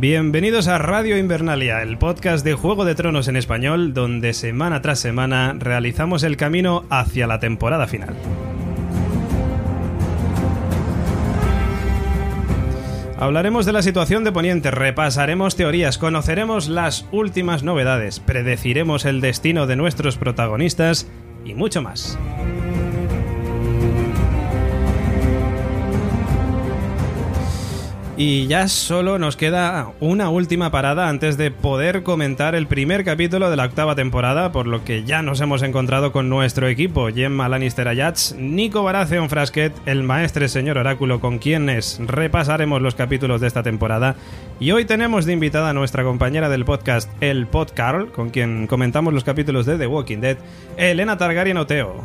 Bienvenidos a Radio Invernalia, el podcast de Juego de Tronos en español, donde semana tras semana realizamos el camino hacia la temporada final. Hablaremos de la situación de Poniente, repasaremos teorías, conoceremos las últimas novedades, predeciremos el destino de nuestros protagonistas y mucho más. Y ya solo nos queda una última parada antes de poder comentar el primer capítulo de la octava temporada, por lo que ya nos hemos encontrado con nuestro equipo, Gemma Lannister Ayats, Nico Baratheon Frasquet, el maestre señor Oráculo, con quienes repasaremos los capítulos de esta temporada. Y hoy tenemos de invitada a nuestra compañera del podcast, el Pod Carl, con quien comentamos los capítulos de The Walking Dead, Elena Targaryen Oteo.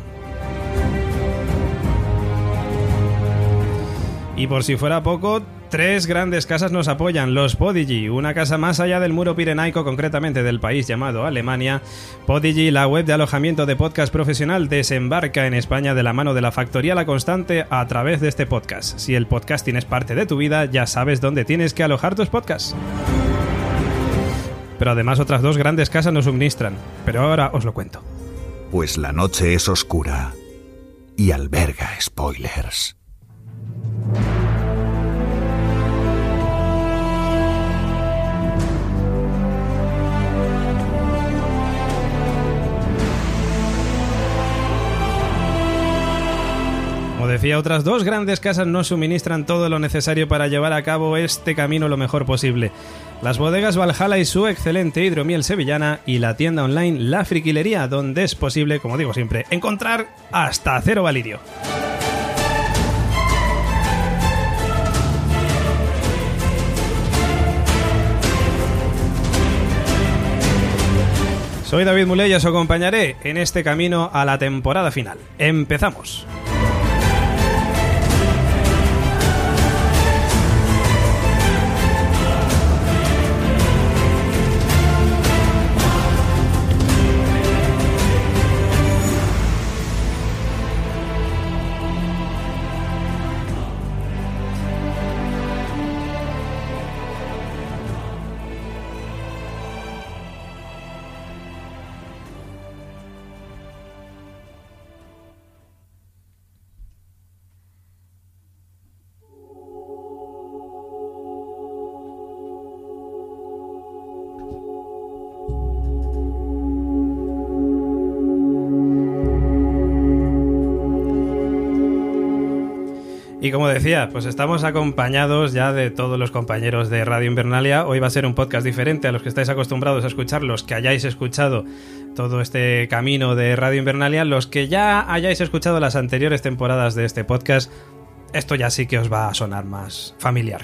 Y por si fuera poco, tres grandes casas nos apoyan. Los Podigy, una casa más allá del muro pirenaico, concretamente del país llamado Alemania. Podigy, la web de alojamiento de podcast profesional, desembarca en España de la mano de la Factoría La Constante a través de este podcast. Si el podcasting es parte de tu vida, ya sabes dónde tienes que alojar tus podcasts. Pero además otras dos grandes casas nos suministran. Pero ahora os lo cuento. Pues la noche es oscura y alberga spoilers. Como decía, otras dos grandes casas nos suministran todo lo necesario para llevar a cabo este camino lo mejor posible. Las bodegas Valhalla y su excelente hidromiel sevillana y la tienda online La Friquilería, donde es posible, como digo siempre, encontrar hasta cero valirio. Soy David Muley y os acompañaré en este camino a la temporada final. ¡Empezamos! Y como decía, pues estamos acompañados ya de todos los compañeros de Radio Invernalia. Hoy va a ser un podcast diferente a los que estáis acostumbrados a escuchar, los que hayáis escuchado todo este camino de Radio Invernalia, los que ya hayáis escuchado las anteriores temporadas de este podcast, esto ya sí que os va a sonar más familiar.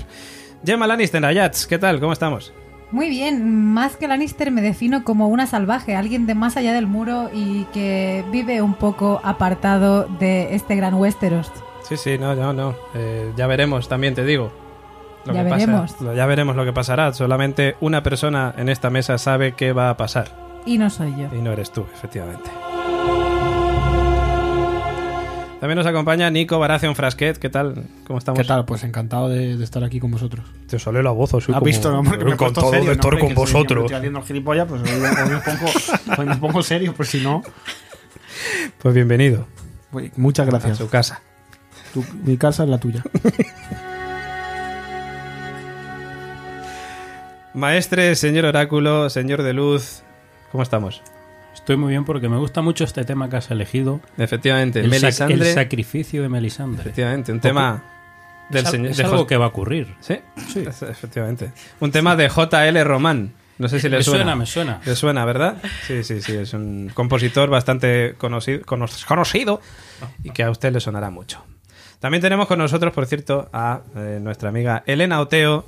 Gemma Lannister, Ayats, ¿qué tal? ¿Cómo estamos? Muy bien, más que Lannister me defino como una salvaje, alguien de más allá del muro y que vive un poco apartado de este gran Westeros. Sí, sí, no, no, no. Eh, ya veremos, también te digo. Lo Ya que veremos. lo- ya veremos lo que pasará. Solamente una persona en esta mesa sabe qué va a pasar. Y no soy yo. Y no eres tú, efectivamente. También nos acompaña Nico Baratheon Frasquet. ¿Qué tal? ¿Cómo estamos? ¿Qué tal? Pues encantado de, de estar aquí con vosotros. Te sale la voz, soy ¿Has visto? No, Porque me encantado serio, de ¿no? con vosotros. Estoy haciendo el gilipollas, pues hoy, hoy me, pongo, hoy me pongo serio, pues si no... Pues bienvenido Muchas a gracias. su casa. Tu- mi casa es la tuya. Maestre, señor Oráculo, señor de Luz, ¿cómo estamos? Estoy muy bien porque me gusta mucho este tema que has elegido. Efectivamente, El, sac- Melisandre. el sacrificio de Melisandre. Efectivamente, un tema del es, señor. es de algo que va a ocurrir. Sí, es- efectivamente. Un tema de JL Román. No sé si le Me suena. suena, me suena. Le suena, ¿verdad? Sí, sí, sí. Es un compositor bastante conocido, cono- conocido y que a usted le sonará mucho. También tenemos con nosotros, por cierto, a eh, nuestra amiga Elena Oteo.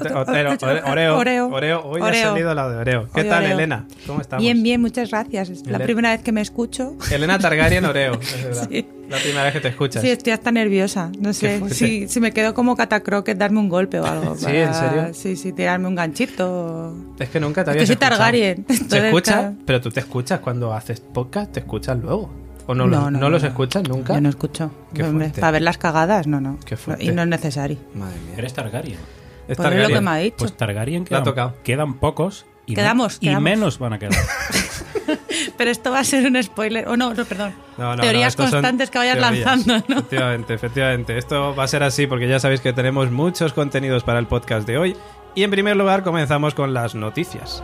Oreo. Oreo. Oreo. Hoy ha salido la de Oreo. ¿Qué tal. Elena? ¿Cómo estamos? Bien, bien, muchas gracias. Es la primera vez que me escucho. Elena Targaryen Oreo. es verdad. La primera vez que te escuchas. Sí, estoy hasta nerviosa. No sé si, si me quedo como catacroquet, darme un golpe o algo. Sí, ¿en serio? Sí, sí, tirarme un ganchito. Es que nunca te Es que habías soy escuchado. Targaryen, ¿Se entonces, escucha? claro. Pero tú te escuchas cuando haces podcast, te escuchas luego. ¿O no, los, no los escuchas nunca? Yo no escucho. Qué Hombre, fuerte. para ver las cagadas, no, no. Qué fuerte. Y no es necesario. Madre mía. Eres Targaryen. Es Pues es lo Targaryen. que me ha dicho. Pues Targaryen quedan, tocado. quedan pocos y, me- Quedamos, y quedamos. menos van a quedar. Pero esto va a ser un spoiler. O no, no, perdón. No, no, Teorías no, constantes que vayas teorías. lanzando, ¿no? Efectivamente, efectivamente. Esto va a ser así porque ya sabéis que tenemos muchos contenidos para el podcast de hoy. Y en primer lugar comenzamos con las noticias.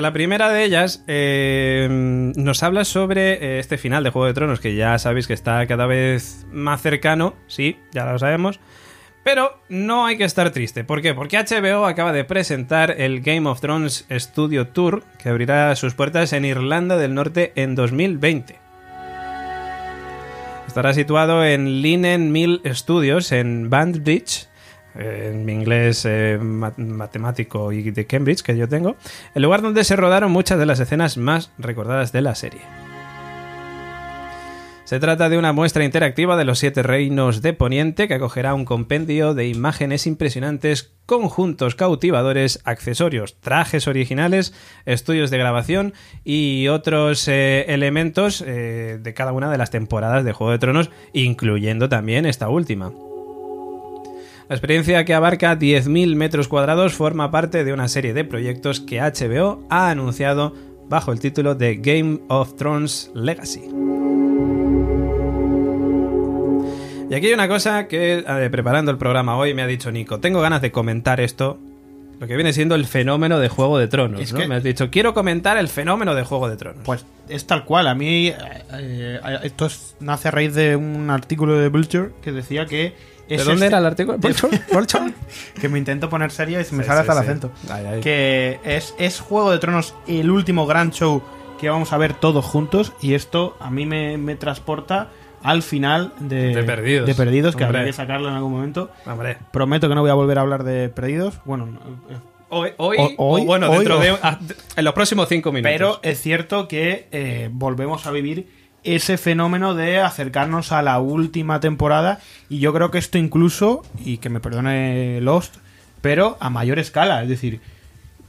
La primera de ellas eh, nos habla sobre eh, este final de Juego de Tronos, que ya sabéis que está cada vez más cercano, sí, ya lo sabemos. Pero no hay que estar triste. ¿Por qué? Porque HBO acaba de presentar el Game of Thrones Studio Tour, que abrirá sus puertas en Irlanda del Norte en 2020. Estará situado en Linen Mill Studios en Bandbridge, en mi inglés eh, mat- matemático y de Cambridge que yo tengo, el lugar donde se rodaron muchas de las escenas más recordadas de la serie. Se trata de una muestra interactiva de los siete reinos de Poniente que acogerá un compendio de imágenes impresionantes, conjuntos cautivadores, accesorios, trajes originales, estudios de grabación y otros eh, elementos eh, de cada una de las temporadas de Juego de Tronos, incluyendo también esta última. La experiencia que abarca 10.000 metros cuadrados forma parte de una serie de proyectos que HBO ha anunciado bajo el título de Game of Thrones Legacy. Y aquí hay una cosa que eh, preparando el programa hoy me ha dicho Nico, tengo ganas de comentar esto, lo que viene siendo el fenómeno de Juego de Tronos. Es ¿no? que- Me has dicho, quiero comentar el fenómeno de Juego de Tronos. Pues es tal cual. A mí eh, eh, esto es- nace a raíz de un artículo de Vulture que decía que... ¿De es dónde este- era el artículo? que me intento poner serio y se me Sí, sale sí, hasta el acento. Ay, ay. Que es, es Juego de Tronos el último gran show que vamos a ver todos juntos y esto a mí me, me transporta al final de, De Perdidos. de Perdidos, que habrá que sacarlo en algún momento. Hombre. Prometo que no voy a volver a hablar de Perdidos. Bueno, eh, Hoy, hoy, O- hoy- o bueno, hoy dentro o- de en los próximos cinco minutos. Pero es cierto que eh, volvemos a vivir ese fenómeno de acercarnos a la última temporada y yo creo que esto incluso, y que me perdone Lost, pero a mayor escala, es decir,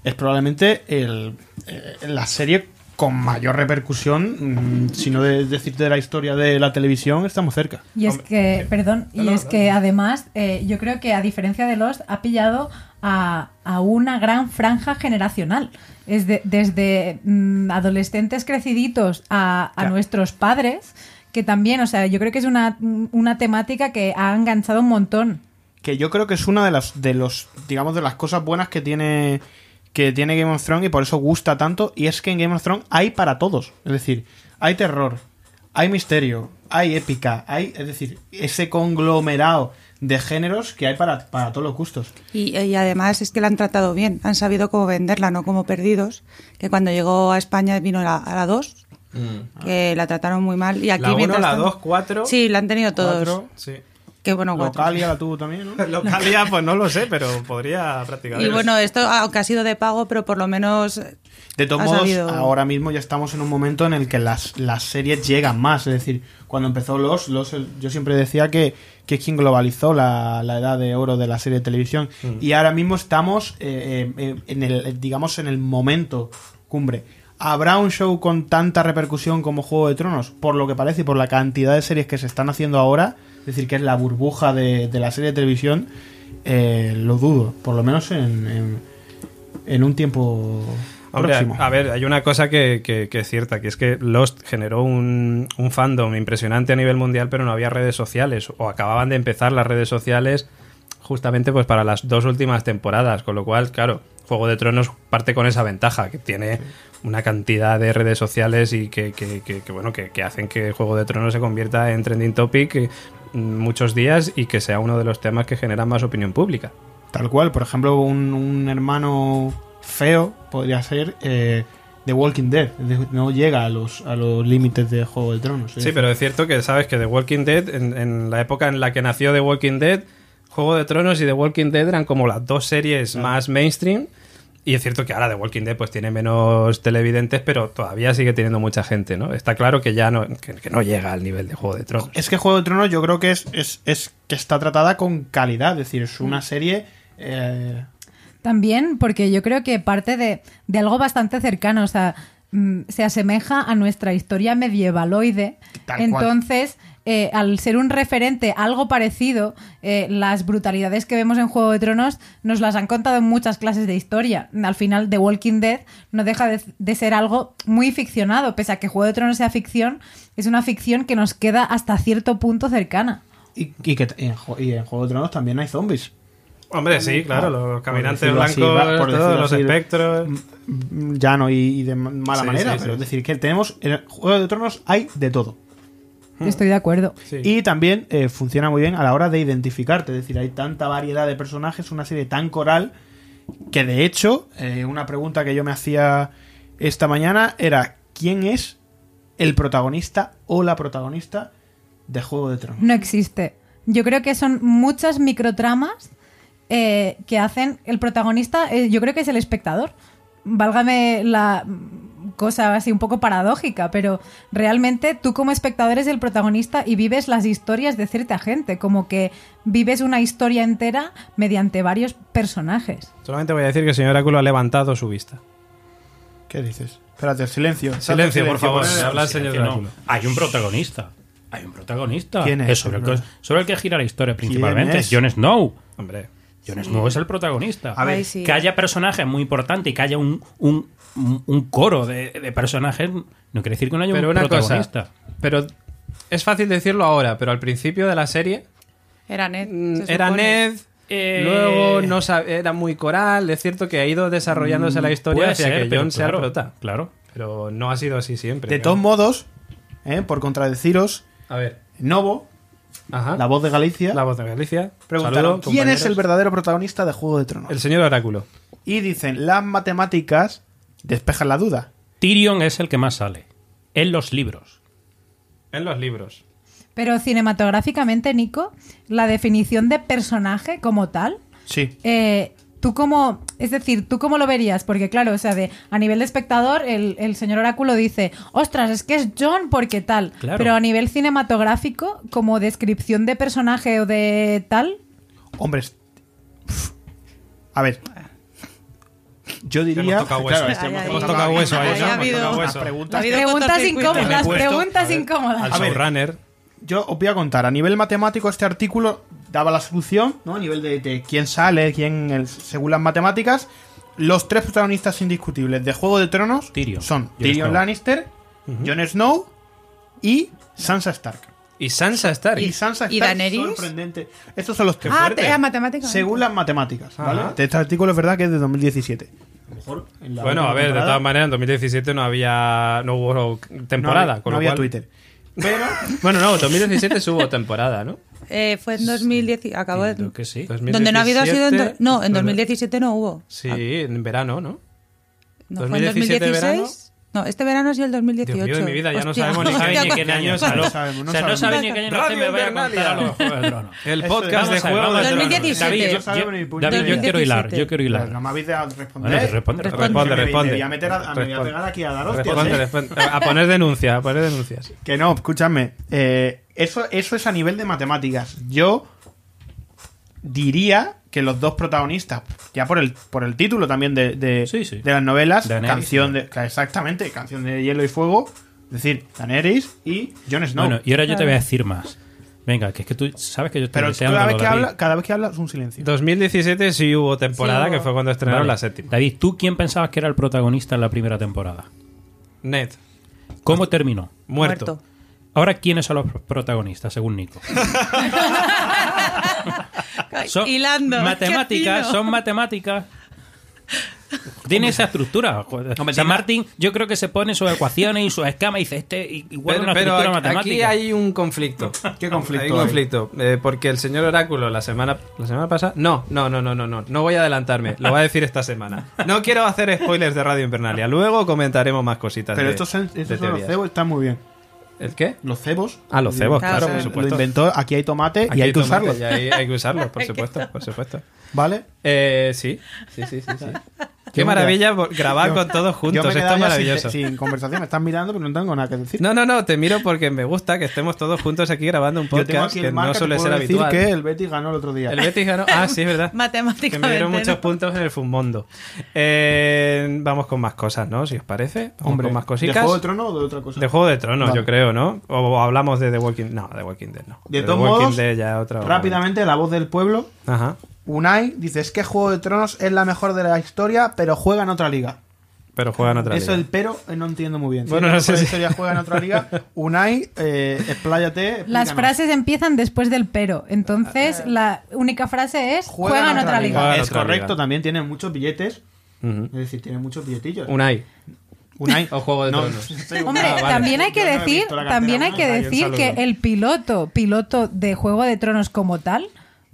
es probablemente el, eh, la serie con mayor repercusión, mm, si no de, decirte de la historia de la televisión, estamos cerca. Y es que, perdón, y no, es no. que además, eh, yo creo que a diferencia de Lost, ha pillado a, a una gran franja generacional. Es de- desde mm, adolescentes creciditos a, a Claro. nuestros padres, que también, o sea, yo creo que es una, una temática que ha enganchado un montón. que yo creo que es una de las de los digamos de las cosas buenas que tiene que tiene Game of Thrones y por eso gusta tanto y es que en Game of Thrones hay para todos es decir hay terror hay misterio hay épica hay es decir ese conglomerado de géneros que hay para, para todos los gustos Y, y además es que la han tratado bien, han sabido cómo venderla, no como perdidos, que cuando llegó a España vino la- a la 2, que la trataron muy mal. Y aquí Mm. la 1, mientras la tanto- 2, 4. Sí, la han tenido todos. Cuatro. Sí. Que bueno, cuatro. Localia la tuvo también ¿no? Localia, pues no lo sé, pero podría practicar. Y bueno, esto aunque ha sido de pago, pero por lo menos De todos modos, sabido- ahora mismo ya estamos en un momento en el que las, las series llegan más. Es decir, cuando empezó Los, Los yo siempre decía que, que es quien globalizó la, la edad de oro de la serie de televisión. Y ahora mismo estamos, eh, eh, en el, digamos, en el momento cumbre. ¿Habrá un show con tanta repercusión como Juego de Tronos? Por lo que parece y por la cantidad de series que se están haciendo ahora, es decir, que es la burbuja de, de la serie de televisión, eh, lo dudo. Por lo menos en, en, en un tiempo Hombre, próximo. a ver, hay una cosa que, que- que es cierta, que es que Lost generó un, un fandom impresionante a nivel mundial, pero no había redes sociales, o acababan de empezar las redes sociales justamente pues para las dos últimas temporadas, con lo cual, claro, Juego de Tronos parte con esa ventaja, que tiene una cantidad de redes sociales y que, que- bueno, que, hacen que Juego de Tronos se convierta en trending topic muchos días y que sea uno de los temas que generan más opinión pública. Tal cual, por ejemplo, un, un hermano feo podría ser eh, The Walking Dead. No llega a los, a los límites de Juego de Tronos. Sí, pero es cierto que sabes que The Walking Dead, en, en la época en la que nació The Walking Dead, Juego de Tronos y The Walking Dead eran como las dos series más mainstream. Y es cierto que ahora The Walking Dead pues tiene menos televidentes, pero todavía sigue teniendo mucha gente, ¿no? Está claro que ya no, que, que no llega al nivel de Juego de Tronos. Es que Juego de Tronos yo creo que es, es, es que está tratada con calidad. Es decir, es una serie... eh, También porque yo creo que parte de, de algo bastante cercano, o sea, mm, se asemeja a nuestra historia medievaloide. Tal cual. Eh, al ser un referente a algo parecido, eh, las brutalidades que vemos en Juego de Tronos nos las han contado en muchas clases de historia. Al final, The Walking Dead no deja de, de ser algo muy ficcionado, pese a que Juego de Tronos sea ficción, es una ficción que nos queda hasta cierto punto cercana. y, y que y en, Ju- y en Juego de Tronos también hay zombies. Hombre, sí, claro, los caminantes así, blancos, por todos, los así. espectros. Llano y, y de ma- mala Sí, manera, sí, pero sí. es decir, que tenemos en el Juego de Tronos hay de todo. Estoy de acuerdo. Sí. Y también eh, funciona muy bien a la hora de identificarte, es decir, hay tanta variedad de personajes, una serie tan coral, que de hecho, eh, una pregunta que yo me hacía esta mañana era, ¿quién es el protagonista o la protagonista de Juego de Tronos? No existe. Yo creo que son muchas microtramas eh, que hacen el protagonista, eh, yo creo que es el espectador. Válgame la cosa así un poco paradójica, pero realmente tú como espectador eres el protagonista y vives las historias de cierta gente, como que vives una historia entera mediante varios personajes. Solamente voy a decir que el señor Oráculo ha levantado su vista. ¿Qué dices? Espérate, silencio. Silencio, por favor. poned- Se habla el señor No, Oráculo. Hay un protagonista. Hay un protagonista. ¿Quién es? sobre, el que, sobre el que gira la historia principalmente. es? Jon Snow. Hombre. Jon Snow es el protagonista. A ver. Que haya personajes muy importantes y que haya un, un, un- coro de, de personajes no quiere decir que no haya Pero un una protagonista. cosa. Pero es fácil decirlo ahora, pero al principio de la serie Era Ned. mm, se era. Ned. Eh, Luego no era muy coral. Es cierto que ha ido desarrollándose la historia Puede hacia ser, que John sea claro, prota. Claro. Pero no ha sido así siempre. de claro. todos modos, eh, por contradeciros, A ver. Novo, Ajá. la voz de Galicia, La voz de Galicia. preguntaron Saludo, quién es el verdadero protagonista de Juego de Tronos. El señor Oráculo. Y dicen, las matemáticas despejan la duda. Tyrion es el que más sale. En los libros. En los libros. Pero cinematográficamente, Nico, la definición de personaje como tal Sí. Eh, tú cómo, es decir, tú cómo lo verías, porque claro, o sea, de a nivel de espectador, el, el señor Oráculo dice, ostras, es que es John porque tal, Claro. pero a nivel cinematográfico, como descripción de personaje o de tal, Hombres. A ver. Yo diría. Hemos tocado hueso. Claro, hemos tocado ahí, ¿no? ha Hemos habido- tocado Las hueso. preguntas. Incómodas, preguntas incómodas. Al showrunner. Yo os voy a contar. A nivel matemático, este artículo daba la solución, ¿no? A nivel de, de quién sale, quién. el- según las matemáticas. Los tres protagonistas indiscutibles de Juego de Tronos Tyrion. son Tyrion Snow. Lannister, Jon Snow y Sansa Stark. Y Sansa Stark. Y Sansa ¿Y Stark Daenerys? sorprendente. Estos son los tres. Ah, fuerte. te- ah, matemática. Según las matemáticas, ¿vale? Ajá. Este artículo es verdad que es de 2017. A lo mejor en la Bueno, a ver, de todas maneras, en 2017 no había. No hubo temporada. no había, con no lo había cual- Twitter. Pero. Bueno, no, 2017 sí hubo temporada, ¿no? Eh, fue en 2010. Acabó de- Creo que sí. Donde no ha habido ha sido en do- 2017, No, en 2017 no hubo. Sí, en verano, ¿no? No, fue en 2017 2016. No, este verano sí el 2018. Dios mío de mi vida, ya no Hostia. sabemos ni sabe qué- ni qué año es. No ¿no? sabemos, no o sea, no sabe ni qué año Radio me voy a Invernalia. contar a los Juegos de Tronos. El podcast es. de Vamos a ver, Juego vamos de a ver. Tronos. 2017. David, yo, No yo- David, yo quiero hilar, 2017. yo quiero hilar. No me habéis dejado responder. Bueno, responde, Responde. Responde, Me- responde. Me voy a, meter a, me voy a Responde. pegar aquí a dar hostias. Responde, ¿eh? responde. A poner denuncias, a poner denuncias. Que no, escúchame. eh, eso, eso es a nivel de matemáticas. Yo diría que los dos protagonistas, ya por el, por el título también de, de, Sí, sí. de las novelas, Daenerys, canción de. Exactamente, canción de hielo y fuego. Es decir, Daenerys y Jon Snow. Bueno, y ahora yo te voy a decir más. Venga, que es que tú sabes que yo estoy Pero deseando cada vez, que habla, cada vez que habla es un silencio. 2017 sí hubo temporada, Sí, que fue cuando estrenaron Vale. la séptima. David, ¿tú quién pensabas que era el protagonista en la primera temporada? Ned, ¿Cómo terminó? muerto. Ahora, ¿quiénes son los protagonistas, según Nico? Son Hilando. matemáticas, son matemáticas. Tiene esa estructura. San Martín, yo creo que se pone sus ecuaciones y sus escamas y dice, este igual Pero, una pero estructura aquí, matemática. aquí hay un conflicto. ¿Qué conflicto Hay un conflicto. eh, porque el señor Oráculo la semana, la semana pasada. No, no, no, no, no, no. No voy a adelantarme. Lo voy a decir esta semana. No quiero hacer spoilers de Radio Invernalia. Luego comentaremos más cositas. Pero de- estos, son- de estos son los cebos, están muy bien. ¿El qué? Los cebos. Ah, los cebos, Claro, por Lo supuesto. inventó, aquí hay tomate Aquí y hay que tomate, usarlo. y hay, hay que usarlo, por supuesto, por supuesto. ¿Vale? Eh, sí, sí, sí, sí. sí. Qué maravilla grabar yo- con todos juntos. Esto es maravilloso. Sin, sin conversación, me están mirando, pero no tengo nada que decir. No, no, no, te miro porque me gusta que estemos todos juntos aquí grabando un Yo tengo podcast que no suele ser decir habitual. que el Betis ganó el otro día. El Betis ganó. Ah, sí, es verdad. Que Matemáticamente. me dieron muchos ¿no? puntos en el Fumondo. Eh, vamos con más cosas, ¿no? Si os parece. Vamos Hombre, con más ¿de cositas. Juego de Tronos o de otra cosa? De Juego de Tronos, Vale. yo creo, ¿no? O, o hablamos de The Walking No, The Walking Dead no. De The todos Walking modos, Dead ya otra Rápidamente, la voz del pueblo. Ajá. Unai dice: Es que Juego de Tronos es la mejor de la historia, pero juega en otra liga. Pero juegan otra Eso liga. el pero eh, no entiendo muy bien. Si Bueno, la no sé si- la historia juega en otra liga. Unai, eh, expláyate. Las explícanos. frases empiezan después del pero. Entonces, la única frase es juega en otra liga. Juega en Es otra correcto, liga. también tiene muchos billetes. Es decir, tiene muchos billetillos. Unai. Unai. O Juego de No, Tronos. Hombre, Ah, vale. también hay que Yo decir, cartera también hay que decir que el piloto, piloto de Juego de Tronos como tal,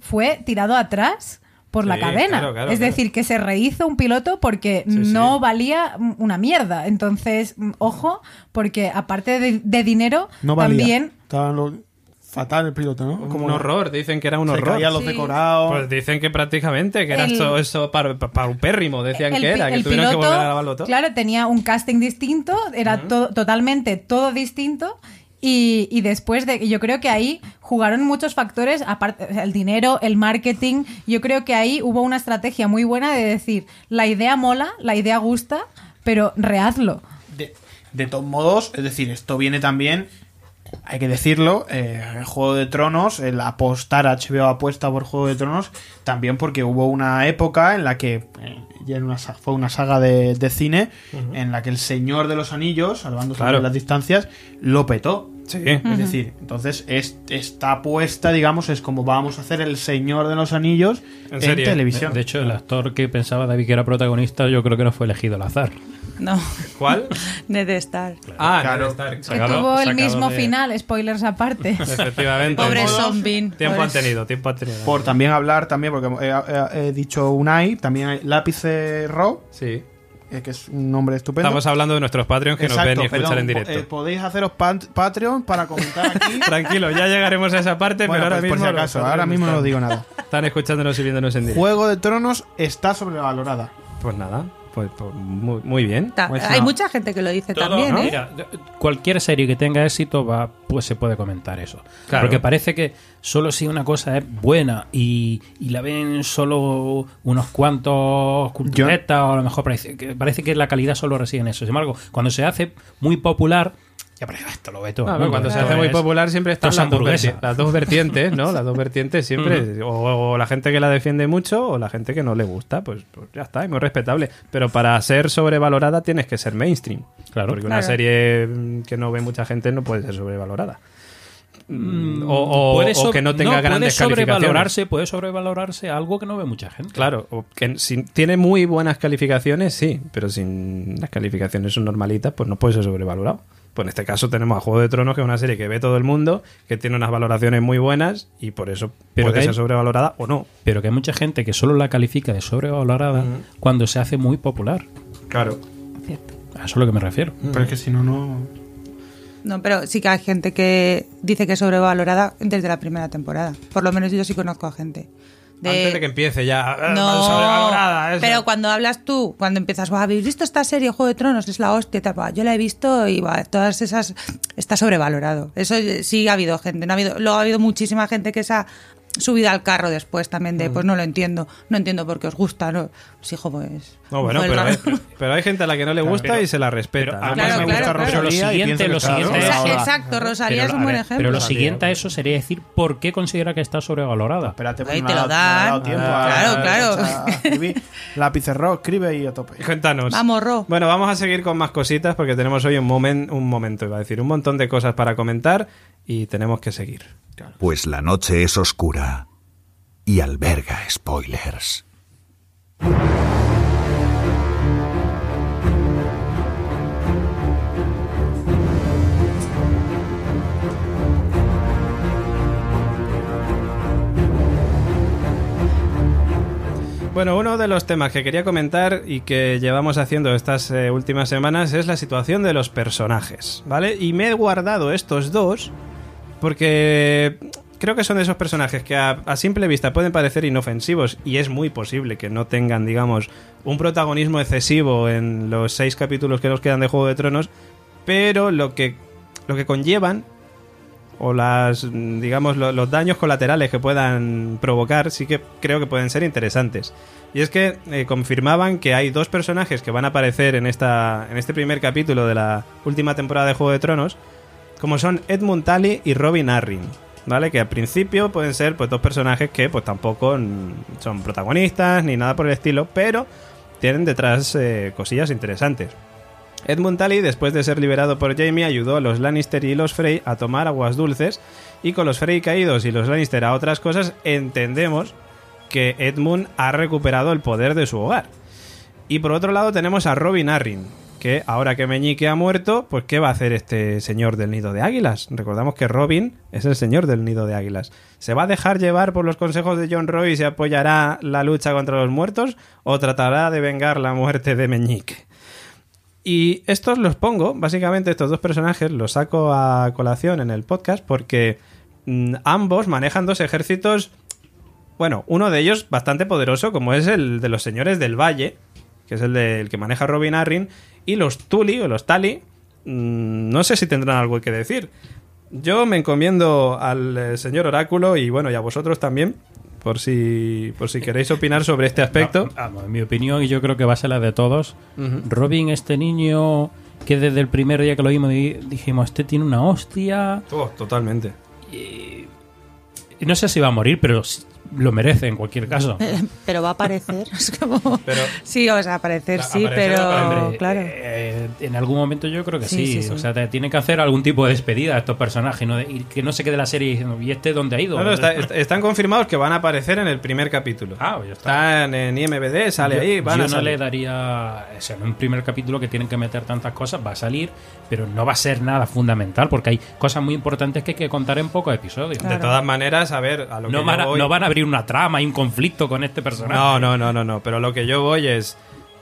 fue tirado atrás por la cadena. claro, claro, es claro. decir, que se rehizo un piloto porque Sí, sí. no valía una mierda. Entonces, mm, ojo, porque aparte de, de dinero, No valía. también Estaba lo- fatal el piloto, ¿no? Como un horror, dicen que era un Se horror. caían los Sí. decorados. Pues dicen que prácticamente, que era El- esto, eso para, para un pérrimo, decían el, que era, que tuvieron que volver a grabarlo todo. claro, tenía un casting distinto, era todo, totalmente todo distinto. Y, después de, yo creo que ahí jugaron muchos factores, aparte, el dinero, el marketing. Yo creo que ahí hubo una estrategia muy buena de decir, la idea mola, la idea gusta, pero rehazlo. De, de todos modos, es decir, esto viene también, hay que decirlo, eh, el Juego de Tronos, el apostar HBO apuesta por Juego de Tronos, también porque hubo una época en la que eh, ya en una, fue una saga de, de cine en la que el Señor de los Anillos, salvando Claro. las distancias, lo petó. Sí. Es decir, entonces es- esta apuesta, digamos, es como vamos a hacer el Señor de los Anillos En televisión. De hecho, el actor que pensaba David que era protagonista, yo creo que no fue elegido al azar. No, ¿Cuál? Ned Stark. Ah, Claro. Ned Stark. Que Sacado- tuvo el mismo de- final, spoilers aparte. Efectivamente. Pobre zombie. Tiempo han tenido, tiempo han tenido. Por también hablar, también, porque he, he- he dicho Unai, también hay Lápice Raw, Sí. eh, que es un nombre estupendo. Estamos hablando de nuestros Patreons que nos ven y escuchan perdón, en directo. eh, podéis haceros Patreon para comentar aquí. Tranquilo, ya llegaremos a esa parte, Bueno, pero ahora pues, por mismo. si acaso, Patreons ahora mismo no digo nada. Están escuchándonos y viéndonos en directo. Juego de Tronos está sobrevalorada. Pues nada, pues, pues muy, muy bien. Ta- Pues Hay no. mucha gente que lo dice Todo, también, ¿no? ¿eh? Mira, cualquier serie que tenga éxito va, pues se puede comentar eso. Claro. Porque parece que solo si una cosa es buena y, y la ven solo unos cuantos culturetas, o a lo mejor parece que, parece que la calidad solo reside en eso. Sin embargo, cuando se hace muy popular, ya "Ah, esto lo ve todo. No, pero mundo, cuando se hace muy popular siempre están las dos, hamburguesa". verti- las dos vertientes, ¿no? Las dos vertientes siempre. o, o la gente que la defiende mucho o la gente que no le gusta. Pues, pues ya está, es muy respetable. Pero para ser sobrevalorada tienes que ser mainstream. Claro. Porque una Claro. serie mm, que no ve mucha gente no puede ser sobrevalorada. Mm, o, o- Puede o so- que no tenga puede grandes calificaciones. sobrevalorarse, puede sobrevalorarse algo que no ve mucha gente. Claro, o que si tiene muy buenas calificaciones, sí, pero si las calificaciones son normalitas, pues no puede ser sobrevalorado. Pues en este caso tenemos a Juego de Tronos, que es una serie que ve todo el mundo, que tiene unas valoraciones muy buenas y por eso Pero puede que hay- ser sobrevalorada o no. Pero que hay mucha gente que solo la califica de sobrevalorada cuando se hace muy popular. Claro. A eso es a lo que me refiero. Pero es que si no, no. No, pero sí que hay gente que dice que es sobrevalorada desde la primera temporada. Por lo menos yo sí conozco a gente. De- Antes de que empiece ya. ah, No, sobrevalorada, eso. pero cuando hablas tú, cuando empiezas, "Buah, ¿habéis visto esta serie Juego de Tronos? Es la hostia, tal. Yo la he visto y buah, todas esas está sobrevalorado. Eso eh, sí ha habido gente, no ha habido, luego ha habido muchísima gente que se ha, subida al carro después también de, pues no lo entiendo, no entiendo por qué os gusta, ¿no? Pues hijo, pues... No, bueno, pero hay, pero hay gente a la que no le gusta pero- y se la respeta. pero ¿no? a mí Claro, me gusta claro, Pero lo Rosalía y siguiente, pienso lo que está siguiente exacto, Rosalía Pero, es un buen ver, ejemplo. Pero lo Rosalía. siguiente a eso sería decir por qué considera que está sobrevalorada. Espérate, Ahí pues te no lo dan. tiempo Ah, claro, claro. escribir. Lapicero, escribe y a tope. Cuéntanos. Vamos, Ro. Bueno, vamos a seguir con más cositas porque tenemos hoy un, momen- un momento, iba a decir, un montón de cosas para comentar y tenemos que seguir. Pues la noche es oscura y alberga spoilers. Bueno, uno de los temas que quería comentar y que llevamos haciendo estas eh, últimas semanas es la situación de los personajes, ¿vale? Y me he guardado estos dos porque creo que son de esos personajes que a, a simple vista pueden parecer inofensivos y es muy posible que no tengan, digamos, un protagonismo excesivo en los seis capítulos que nos quedan de Juego de Tronos, pero lo que, lo que conllevan o las digamos lo- los daños colaterales que puedan provocar sí que creo que pueden ser interesantes. Y es que eh, confirmaban que hay dos personajes que van a aparecer en esta en este primer capítulo de la última temporada de Juego de Tronos como son Edmund Tully y Robin Arryn vale que al principio pueden ser pues dos personajes que pues tampoco son protagonistas ni nada por el estilo pero tienen detrás eh, cosillas interesantes Edmund Tully, después de ser liberado por Jaime, ayudó a los Lannister y los Frey a tomar aguas dulces, y con los Frey caídos y los Lannister a otras cosas, entendemos que Edmund ha recuperado el poder de su hogar. Y por otro lado tenemos a Robin Arryn, que ahora que Meñique ha muerto, pues ¿qué va a hacer este señor del nido de águilas? Recordamos que Robin es el señor del nido de águilas. ¿Se va a dejar llevar por los consejos de John Roy y se apoyará la lucha contra los muertos? ¿O tratará de vengar la muerte de Meñique? Y estos los pongo, básicamente estos dos personajes los saco a colación en el podcast porque mm, ambos manejan dos ejércitos, bueno, uno de ellos bastante poderoso como es el de los señores del Valle, que es el del que maneja Robin Arryn, y los Tully o los Tali, mm, no sé si tendrán algo que decir. Yo me encomiendo al eh, señor Oráculo y bueno, y a vosotros también, por si, por si queréis opinar sobre este aspecto. En mi opinión, y yo creo que va a ser la de todos. Robin, este niño que desde el primer día que lo vimos di- dijimos, este tiene una hostia. Oh, totalmente. Y no sé si va a morir, pero lo merece en cualquier caso. Pero va a aparecer. Es como... Pero- sí, o sea, aparecer, sí, aparecer, pero Hombre, claro. eh, en algún momento yo creo que Sí, sí. sí, sí. O sea, te tienen que hacer algún tipo de despedida a estos personajes ¿no? y que no se quede la serie diciendo, ¿y este dónde ha ido? No, no, está- est- están confirmados que van a aparecer en el primer capítulo. Ah, pues ya está. Están en IMBD, sale yo, ahí, van yo a no salir. le daría. O sea, en un primer capítulo que tienen que meter tantas cosas, va a salir, pero no va a ser nada fundamental, porque hay cosas muy importantes que hay que contar en pocos episodios. De todas maneras, a ver, a lo No que van, a, voy- no van a abrir una trama y un conflicto con este personaje. No, no, no, no, no, pero lo que yo voy es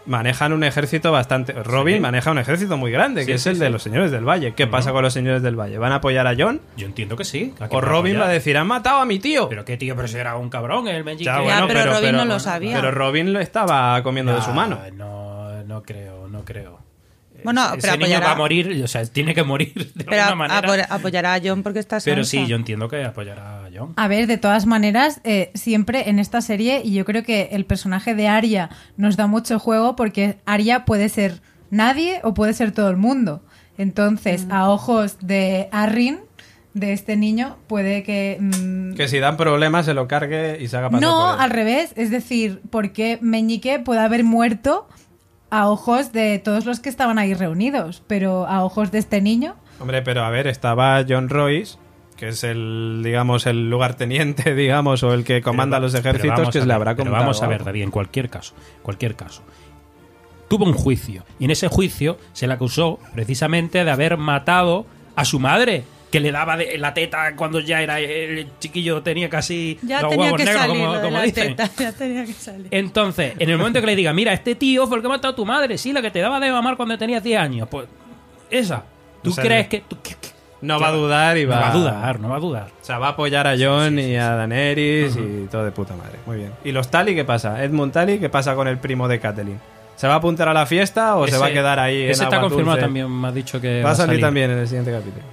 manejan un ejército bastante Robin Sí. maneja un ejército muy grande, Sí, que es sí, el de los señores del Valle. ¿Qué pasa con los señores del Valle? ¿Van a apoyar a John? Yo entiendo que sí. ¿a qué ¿O Robin apoyar? va a decir, han matado a mi tío? Pero qué tío, pero si era un cabrón el Benji. Ya, bueno, pero Robin no lo sabía. Pero Robin lo estaba comiendo de su mano. No, no creo, no creo. Bueno, Ese pero niño apoyará, va a morir, o sea, tiene que morir de pero alguna manera. apo- apoyará a John porque está pero sí, yo entiendo que apoyará a John. A ver, de todas maneras, eh, siempre en esta serie, y yo creo que el personaje de Arya nos da mucho juego porque Arya puede ser nadie o puede ser todo el mundo. Entonces, a ojos de Arryn, de este niño, puede que... mm, Que si dan problemas se lo cargue y se haga pasar no, por él. al revés. Es decir, porque Meñique puede haber muerto a ojos de todos los que estaban ahí reunidos, pero a ojos de este niño... Hombre, pero a ver, estaba John Royce, que es el, digamos, el lugarteniente, digamos, o el que comanda Pero- los ejércitos, que se le ver, habrá pero. Vamos a ver. David, en cualquier caso, cualquier caso. Tuvo un juicio y en ese juicio se le acusó precisamente de haber matado a su madre, que le daba de la teta cuando ya era el chiquillo tenía casi Ya los tenía huevos que negros, salir como, como la dicen. teta, ya tenía que salir. Entonces, en el momento que le diga, mira, este tío fue el que mató a tu madre, sí, la que te daba de mamar cuando tenías 10 años, pues esa. ¿Tú crees que, tú- que- que- No va a dudar y no va, va a dudar, no va a dudar? O sea, va a apoyar a John y a Daenerys y todo de puta madre. Muy bien. ¿Y los Tali qué pasa? Edmund Tali, ¿qué pasa con el primo de Catelyn? ¿Se va a apuntar a la fiesta o se va a quedar ahí en Ese está agua confirmado dulce? también, me has dicho que Va a salir también en el siguiente capítulo.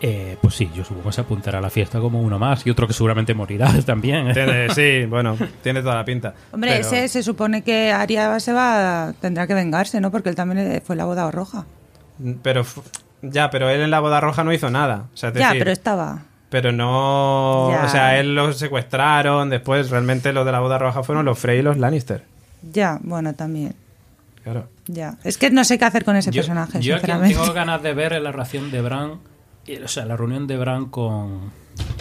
Eh, pues sí, yo supongo que se apuntará a la fiesta como uno más y otro que seguramente morirá también. Tiene- sí, bueno, tiene toda la pinta. Hombre, Pero- ese se supone que Aria se va, tendrá que vengarse, ¿no? Porque él también eh, fue la boda roja. Pero fu- ya, pero él en la boda roja no hizo nada. O sea, es Ya, decir, pero estaba. pero no, Ya. o sea, él lo secuestraron. Después, realmente, los de la boda roja fueron los Frey y los Lannister. Ya, bueno, también. Claro. Ya. Es que no sé qué hacer con ese yo, personaje, yo sinceramente. tengo ganas de ver es la reacción de Bran, o sea, la reunión de Bran con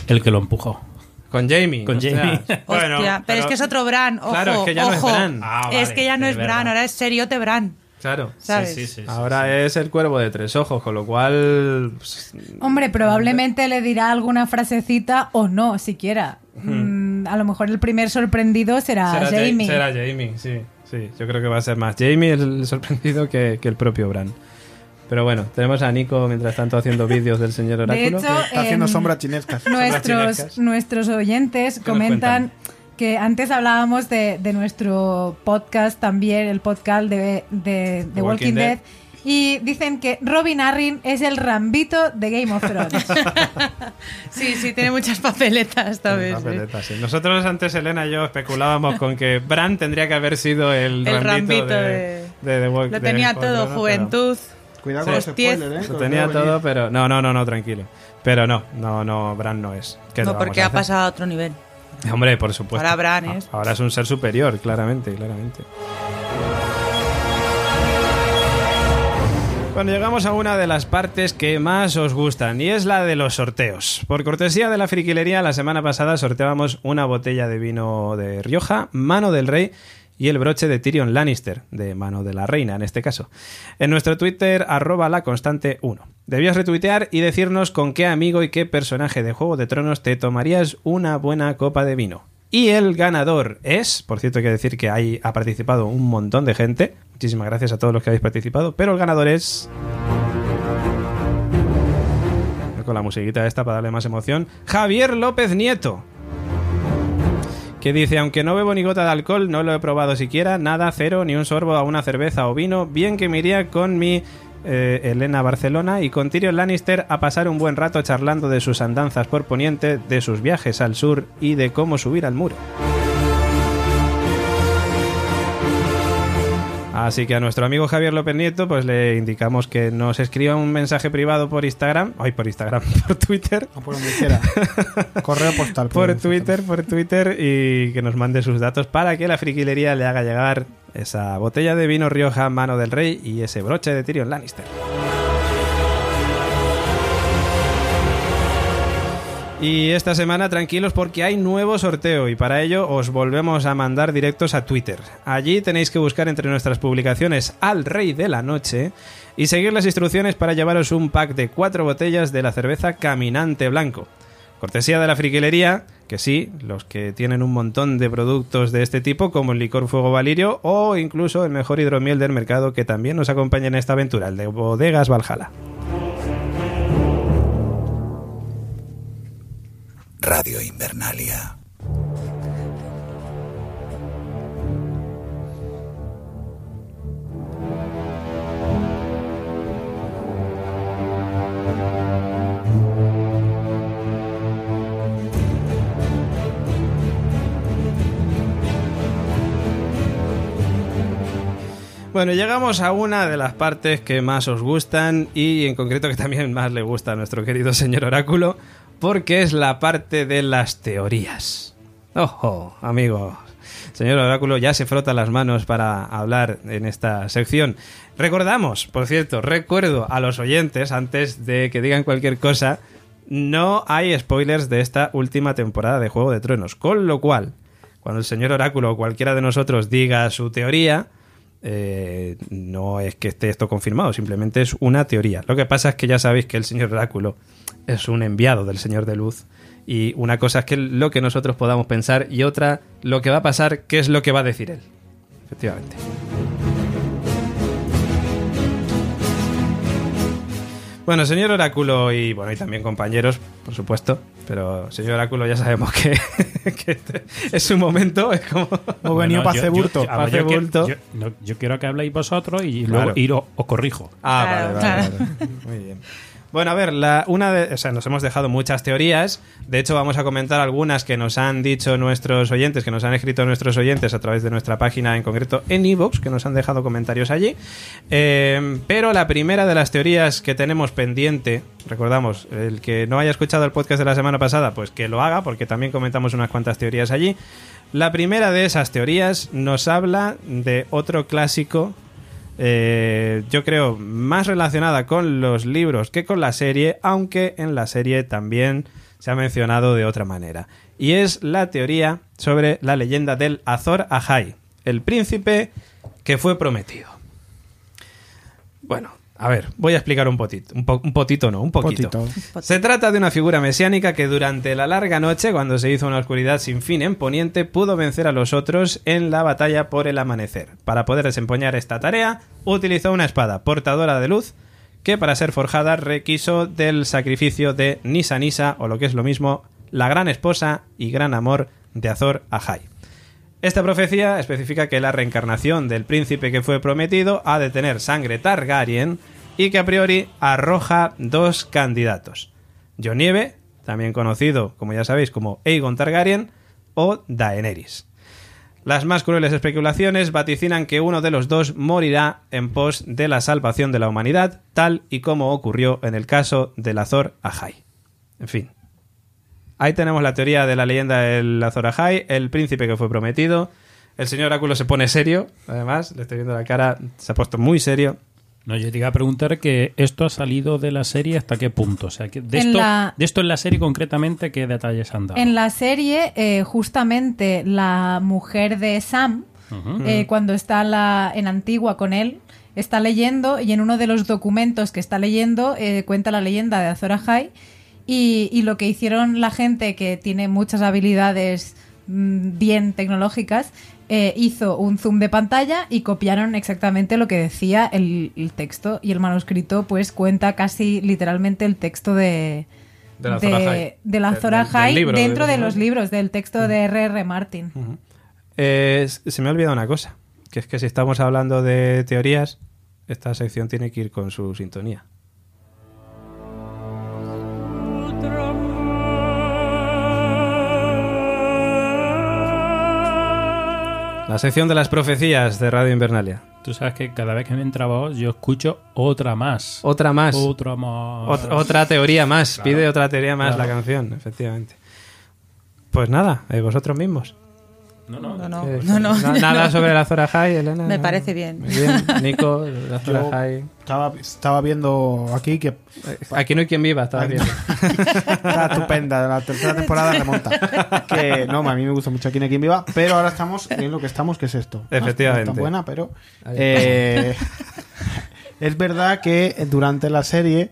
el que lo empujó. Con Jamie. Con. Jamie. Bueno, Hostia, pero, es que es otro Bran, ojo, Claro, es que ya no es ojo. Bran. Ah, Es vale, que ya no es es Bran, verdad. ahora es seriote Bran, Claro. ¿sabes? Sí, sí, sí, sí, Ahora es el cuervo de tres ojos, con lo cual. pues, Hombre, probablemente le dirá alguna frasecita o no, siquiera. Mm, a lo mejor el primer sorprendido será, será Ja- Jamie. será Jamie, sí. Sí, yo creo que va a ser más Jamie el sorprendido que, que el propio Bran. Pero bueno, tenemos a Nico mientras tanto haciendo vídeos del señor De Oráculo. hecho, Está haciendo em, sombras chinescas. nuestros, chinescas. nuestros oyentes comentan que antes hablábamos de, de nuestro podcast también, el podcast de, de, de Walking Walking, Dead. Dead. Y dicen que Robin Arryn es el rambito de Game of Thrones. Sí, sí, tiene muchas papeletas, sí. Nosotros antes, Elena y yo, especulábamos con que Bran tendría que haber sido el, El rambito, rambito de, de- de The Walk- Lo de tenía todo, juventud. Cuidado con los spoilers, ¿eh? Lo tenía todo, pero... No, no, no, no, tranquilo. Pero no, no, no, Bran no es. ¿Qué le No, porque ha pasado a otro nivel. Hombre, por supuesto. Ahora Bran es- Ahora es un ser superior, claramente, claramente. Bueno, llegamos a una de las partes que más os gustan y es la de los sorteos. Por cortesía de la friquilería, la semana pasada sorteábamos una botella de vino de Rioja, Mano del Rey y el broche de Tyrion Lannister, de Mano de la Reina en este caso. En nuestro Twitter, arroba la constante 1. Debías retuitear y decirnos con qué amigo y qué personaje de Juego de Tronos te tomarías una buena copa de vino. Y el ganador es, por cierto, hay que decir que ahí ha participado un montón de gente. Muchísimas gracias a todos los que habéis participado. Pero el ganador es. Con la musiquita esta para darle más emoción. Javier López Nieto. Que dice, aunque no bebo ni gota de alcohol, no lo he probado siquiera, nada, cero, ni un sorbo a una cerveza o vino, bien que me iría con mi eh, Elena Barcelona y con Tyrion Lannister a pasar un buen rato charlando de sus andanzas por Poniente, de sus viajes al sur y de cómo subir al muro. Así que a nuestro amigo Javier López Nieto, pues le indicamos que nos escriba un mensaje privado por Instagram, ay, por Instagram, por Twitter, O por donde quiera. Correo postal. por quiera. Twitter, por Twitter y que nos mande sus datos para que la friquilería le haga llegar esa botella de vino Rioja Mano del Rey y ese broche de Tyrion Lannister. Y esta semana tranquilos porque hay nuevo sorteo y para ello os volvemos a mandar directos a Twitter. Allí tenéis que buscar entre nuestras publicaciones al Rey de la Noche y seguir las instrucciones para llevaros un pack de cuatro botellas de la cerveza Caminante Blanco. Cortesía de la friquilería, que sí, los que tienen un montón de productos de este tipo, como el licor fuego valirio o incluso el mejor hidromiel del mercado que también nos acompaña en esta aventura, el de Bodegas Valhalla. Radio Invernalia. Bueno, llegamos a una de las partes que más os gustan y en concreto que también más le gusta a nuestro querido señor Oráculo, porque es la parte de las teorías. Ojo, amigos. Señor Oráculo ya se frota las manos para hablar en esta sección. Recordamos, por cierto, recuerdo a los oyentes, antes de que digan cualquier cosa, no hay spoilers de esta última temporada de Juego de Tronos. Con lo cual, cuando el señor Oráculo o cualquiera de nosotros diga su teoría, eh, no es que esté esto confirmado, simplemente es una teoría. Lo que pasa es que ya sabéis que el señor Oráculo es un enviado del señor de luz y una cosa es que lo que nosotros podamos pensar y otra lo que va a pasar, qué es lo que va a decir él. Efectivamente. Bueno, señor Oráculo y bueno, y también compañeros, por supuesto, pero señor Oráculo ya sabemos que, que este es su momento, es como Hemos venido para hacer bulto. Yo, yo quiero- bulto. yo- no, yo quiero que habléis vosotros y Claro. luego ir o- os corrijo. Ah, Claro, vale, vale, claro. vale. Muy bien. Bueno, a ver, la, una de, o sea, nos hemos dejado muchas teorías. De hecho, vamos a comentar algunas que nos han dicho nuestros oyentes, que nos han escrito nuestros oyentes a través de nuestra página, en concreto en iVoox, que nos han dejado comentarios allí. Eh, pero la primera de las teorías que tenemos pendiente, recordamos, el que no haya escuchado el podcast de la semana pasada, pues que lo haga, porque también comentamos unas cuantas teorías allí. La primera de esas teorías nos habla de otro clásico eh, yo creo, más relacionada con los libros que con la serie, aunque en la serie también se ha mencionado de otra manera. Y es la teoría sobre la leyenda del Azor Ahai, el príncipe que fue prometido. Bueno, a ver, voy a explicar un potito. Un, po- un potito no, un poquito. Potito. Se trata de una figura mesiánica que durante la larga noche, cuando se hizo una oscuridad sin fin en Poniente, pudo vencer a los otros en la batalla por el amanecer. Para poder desempeñar esta tarea, utilizó una espada portadora de luz que para ser forjada requiso del sacrificio de Nisa Nisa, o lo que es lo mismo, la gran esposa y gran amor de Azor Ahai. Esta profecía especifica que la reencarnación del príncipe que fue prometido ha de tener sangre Targaryen y que a priori arroja dos candidatos. Jon Nieve, también conocido, como ya sabéis, como Aegon Targaryen, o Daenerys. Las más crueles especulaciones vaticinan que uno de los dos morirá en pos de la salvación de la humanidad, tal y como ocurrió en el caso del Azor Ahai. En fin, Ahí tenemos la teoría de la leyenda del Azor Ahai, el príncipe que fue prometido. El señor Oráculo se pone serio, además, le estoy viendo la cara, se ha puesto muy serio. No, yo te iba a preguntar que esto ha salido de la serie hasta qué punto. O sea, que de, En esto, la- de esto en la serie concretamente, ¿qué detalles han dado? En la serie, eh, justamente la mujer de Sam, eh, cuando está la, en Antigua con él, está leyendo y en uno de los documentos que está leyendo eh, cuenta la leyenda de Azor Ahai y, y lo que hicieron la gente que tiene muchas habilidades mm, bien tecnológicas eh, hizo un zoom de pantalla y copiaron exactamente lo que decía el, el texto y el manuscrito pues cuenta casi literalmente el texto de de la Ahai libro, dentro de- los libros del texto de R.R. Martin. Eh, se me ha olvidado una cosa, que es que si estamos hablando de teorías, esta sección tiene que ir con su sintonía. La sección de las profecías de Radio Invernalia. Tú sabes que cada vez que me entra voz, yo escucho otra más. Otra más. Otra más. Ot- otra teoría más. Claro. Pide otra teoría más Claro. la canción, efectivamente. Pues nada, eh, vosotros mismos. No, no. No, no, Eh, no, no. na- Nada sobre la Zora High, Elena. Me ¿no? parece bien. Muy bien, Nico, la Zora Yo High. estaba, estaba viendo aquí que Aquí no hay quien viva, estaba viendo. está estupenda. La tercera temporada remonta. Que no, a mí me gusta mucho aquí en Quien Viva. Pero ahora estamos en lo que estamos, que es esto. No Efectivamente. está tan buena, pero. Eh, es verdad que durante la serie.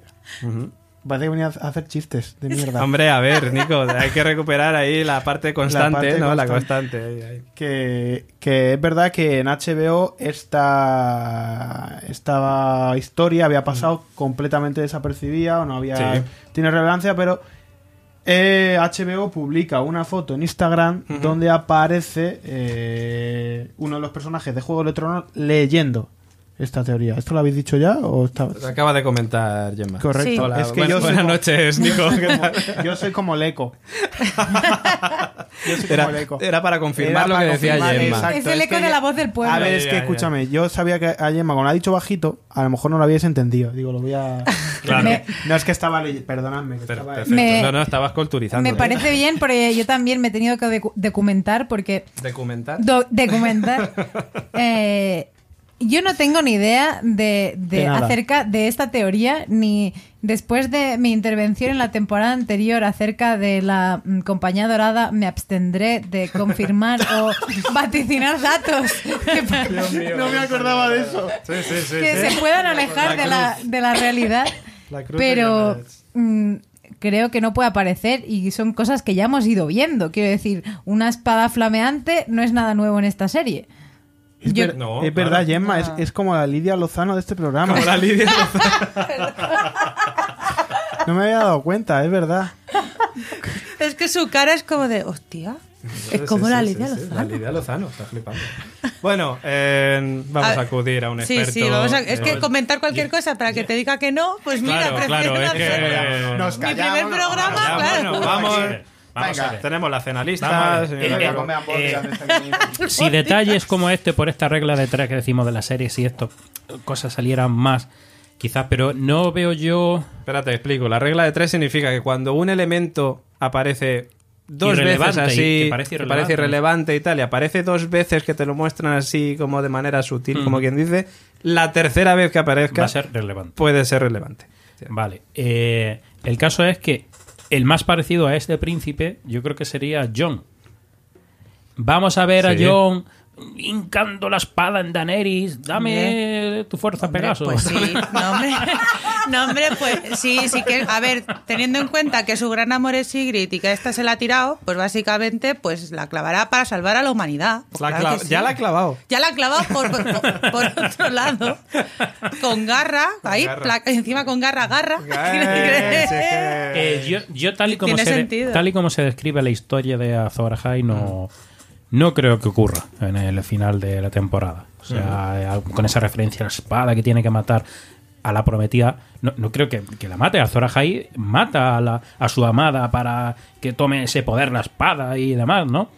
Parece que venía a hacer chistes de mierda. Hombre, a ver, Nico, hay que recuperar ahí la parte constante, parte ¿no? La constante. constante. ahí, ahí. que, que es verdad que en HBO esta, esta historia había pasado completamente desapercibida o no había Sí. tiene relevancia, pero eh, HBO publica una foto en Instagram donde aparece eh, uno de los personajes de Juego de Tronos leyendo esta teoría. ¿Esto lo habéis dicho ya? O está... Lo acaba de comentar Gemma. Correcto. Sí. Hola, Es que buen- yo buenas como- noches, Nico. Yo soy como Leco. Yo soy Era, como Leco. era para confirmar Era lo para que decía confirmar, Gemma. exacto. es el es eco que de la voz del pueblo. A ver, es que escúchame, yo sabía que a Gemma, cuando lo ha dicho bajito, a lo mejor no lo habíais entendido. Digo, lo voy a. Claro. Me- No es que estaba leyendo, perdonadme. Que Pero, estaba... perfecto. Me- no, no, estabas culturizando. Me parece bien porque yo también me he tenido que docu- documentar porque ¿Documentar? do- documentar eh, yo no tengo ni idea de, de acerca de esta teoría ni después de mi intervención en la temporada anterior acerca de la mm, compañía dorada me abstendré de confirmar o vaticinar datos. Que, No me acordaba de eso. Sí, sí, sí. que se puedan alejar de la, de la realidad. La cruz pero de mm, creo que no puede aparecer y son cosas que ya hemos ido viendo. Quiero decir una espada flameante no es nada nuevo en esta serie Es, Yo- ver- No, es verdad. Gemma, es, es como la Lidia Lozano de este programa. Como la Lidia. No me había dado cuenta, es verdad. Es que su cara es como de, hostia. Es como Sí, la sí, Lidia sí, sí, Lozano. La Lidia Lozano, está flipando. Bueno, eh, vamos a, A- acudir a un Sí, experto. sí, vamos a- es que comentar cualquier cosa para que te diga que no, pues mira, Claro, prefiero claro, es que-. Nos Mi primer nos programa, claro. bueno, vamos, Vamos Venga, a ver. tenemos la cena lista. Eh, Si detalles como este, por esta regla de tres que decimos de la serie, si esto cosas salieran más, quizás, pero no veo yo. Espérate, te explico. La regla de tres significa que cuando un elemento aparece dos Irrelevante veces y así, que parece que irrelevante. parece irrelevante y tal, y aparece dos veces que te lo muestran así como de manera sutil, Mm. como quien dice, la tercera vez que aparezca Va a ser relevante. puede ser relevante. Vale. eh, el caso es que el más parecido a este príncipe, yo creo que sería John. Vamos a ver Sí. a John hincando la espada en Daenerys. Dame tu fuerza, Hombre, Pegaso. Pues sí, no hombre, no, hombre, pues sí, sí que, a ver, teniendo en cuenta que su gran amor es Sigrid y que a esta se la ha tirado, pues básicamente pues la clavará para salvar a la humanidad. Pues La claro cla- que sí. Ya la ha clavado. Ya la ha clavado por, por- por otro lado, con garra, ahí, garra. encima con garra, garra. Eh, Eh, yo, yo tal y como se sentido. tal y como se describe la historia de Azor Ahai no no creo que ocurra en el final de la temporada. O sea, eh, con esa referencia a la espada que tiene que matar a la prometida, no, no creo que, que la mate. Azor Ahai mata a, la- a su amada para que tome ese poder la espada y demás, ¿no?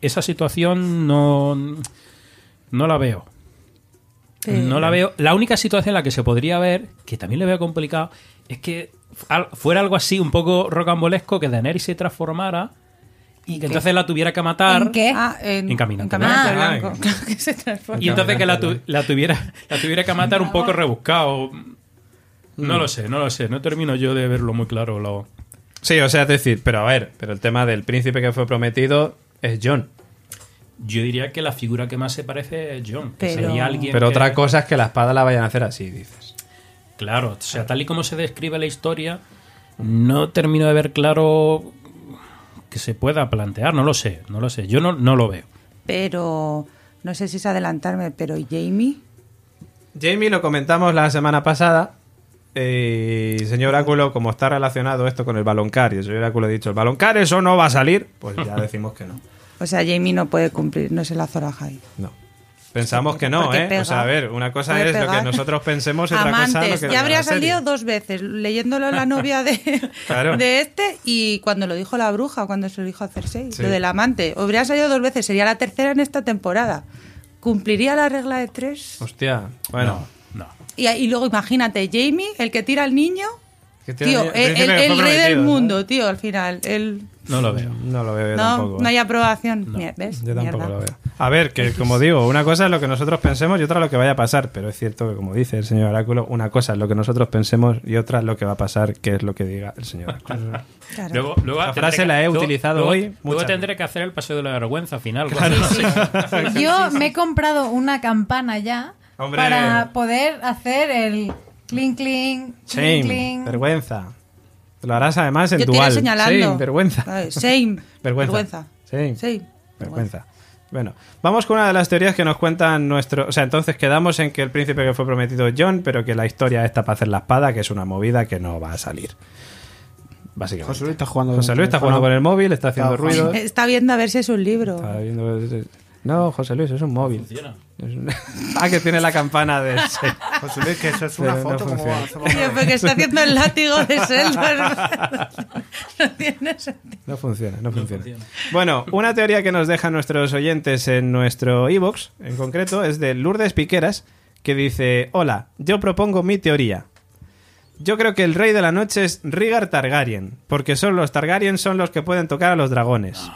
Esa situación no no la veo. No la veo. La única situación en la que se podría ver, que también le veo complicado, es que fuera algo así, un poco rocambolesco, que Daenerys se transformara y que entonces la tuviera que matar. ¿En qué? Ah, en, En Caminante en Caminante Blanco. Blanco. Ah, Claro que se transforma. Y entonces que la, tu- la tuviera la tuviera que matar un poco rebuscado. No lo sé, no lo sé. No termino yo de verlo muy claro. Lo... Sí, o sea, es decir, pero a ver, pero el tema del príncipe que fue prometido es John. Yo diría que la figura que más se parece es John. que Pero- sería alguien Pero que- otra cosa es que la espada la vayan a hacer así, dices. Claro, o sea, tal y como se describe la historia, no termino de ver claro que se pueda plantear. No lo sé, no lo sé. Yo no, no lo veo. Pero no sé si es adelantarme, pero Jamie. Jamie lo comentamos la semana pasada. eh, Y señor Oráculo, como está relacionado esto con el baloncar, y el señor Oráculo ha dicho, el baloncar eso no va a salir, pues ya decimos que no. O sea, Jamie no puede cumplir, no es el Azor Ahai. No. Pensamos que no, Porque ¿eh? pega. o sea, a ver, una cosa Puede es lo que nosotros pensemos y otra cosa lo que ya habría salido dos veces, leyéndolo la novia de, Claro. de este y cuando lo dijo la bruja, cuando se lo dijo a Cersei, Sí. lo del amante. Habría salido dos veces, sería la tercera en esta temporada. ¿Cumpliría la regla de tres? Hostia, bueno. No. Y, y luego imagínate, Jamie, el que tira al niño, tío, el el, el- el rey del mundo, tío, al final. El, No lo veo. No lo veo yo no, tampoco. no hay ¿eh? aprobación. No. Yo tampoco Mierda. lo veo. A ver, que como digo, una cosa es lo que nosotros pensemos y otra lo que vaya a pasar. Pero es cierto que, como dice el señor Oráculo, una cosa es lo que nosotros pensemos y otra es lo que va a pasar, que es lo que diga el señor Oráculo. Claro. Luego, luego tendré frase que- la he luego- utilizado luego- hoy Luego tendré que hacer el paseo de la vergüenza final. Yo me he comprado una campana ya Hombre. para poder hacer el clink clink Shame, clink clink. vergüenza. Lo harás además en Yo dual. señalando. Shame, vergüenza. Shame. Vergüenza. Vergüenza. Shame. Shame. Vergüenza. Bueno, vamos con una de las teorías que nos cuentan nuestro... O sea, entonces quedamos en que el príncipe que fue prometido es John, pero que la historia está para hacer la espada, que es una movida que no va a salir. Básicamente. José Luis está jugando. José Luis está jugando con el móvil, está haciendo ruido. Está viendo a ver si es un libro. Está viendo... No, José Luis, es un móvil. Funciona. Ah, que tiene la campana de... José Luis, que eso es una Pero no foto. como funciona. hacemos- Tío, porque está haciendo el látigo de Zelda. no tiene sentido. No funciona, no funciona. Bueno, una teoría que nos dejan nuestros oyentes en nuestro iBox, en concreto, es de Lourdes Piqueras, que dice: Hola, yo propongo mi teoría. Yo creo que el rey de la noche es Rhaegar Targaryen, porque solo los Targaryen son los que pueden tocar a los dragones.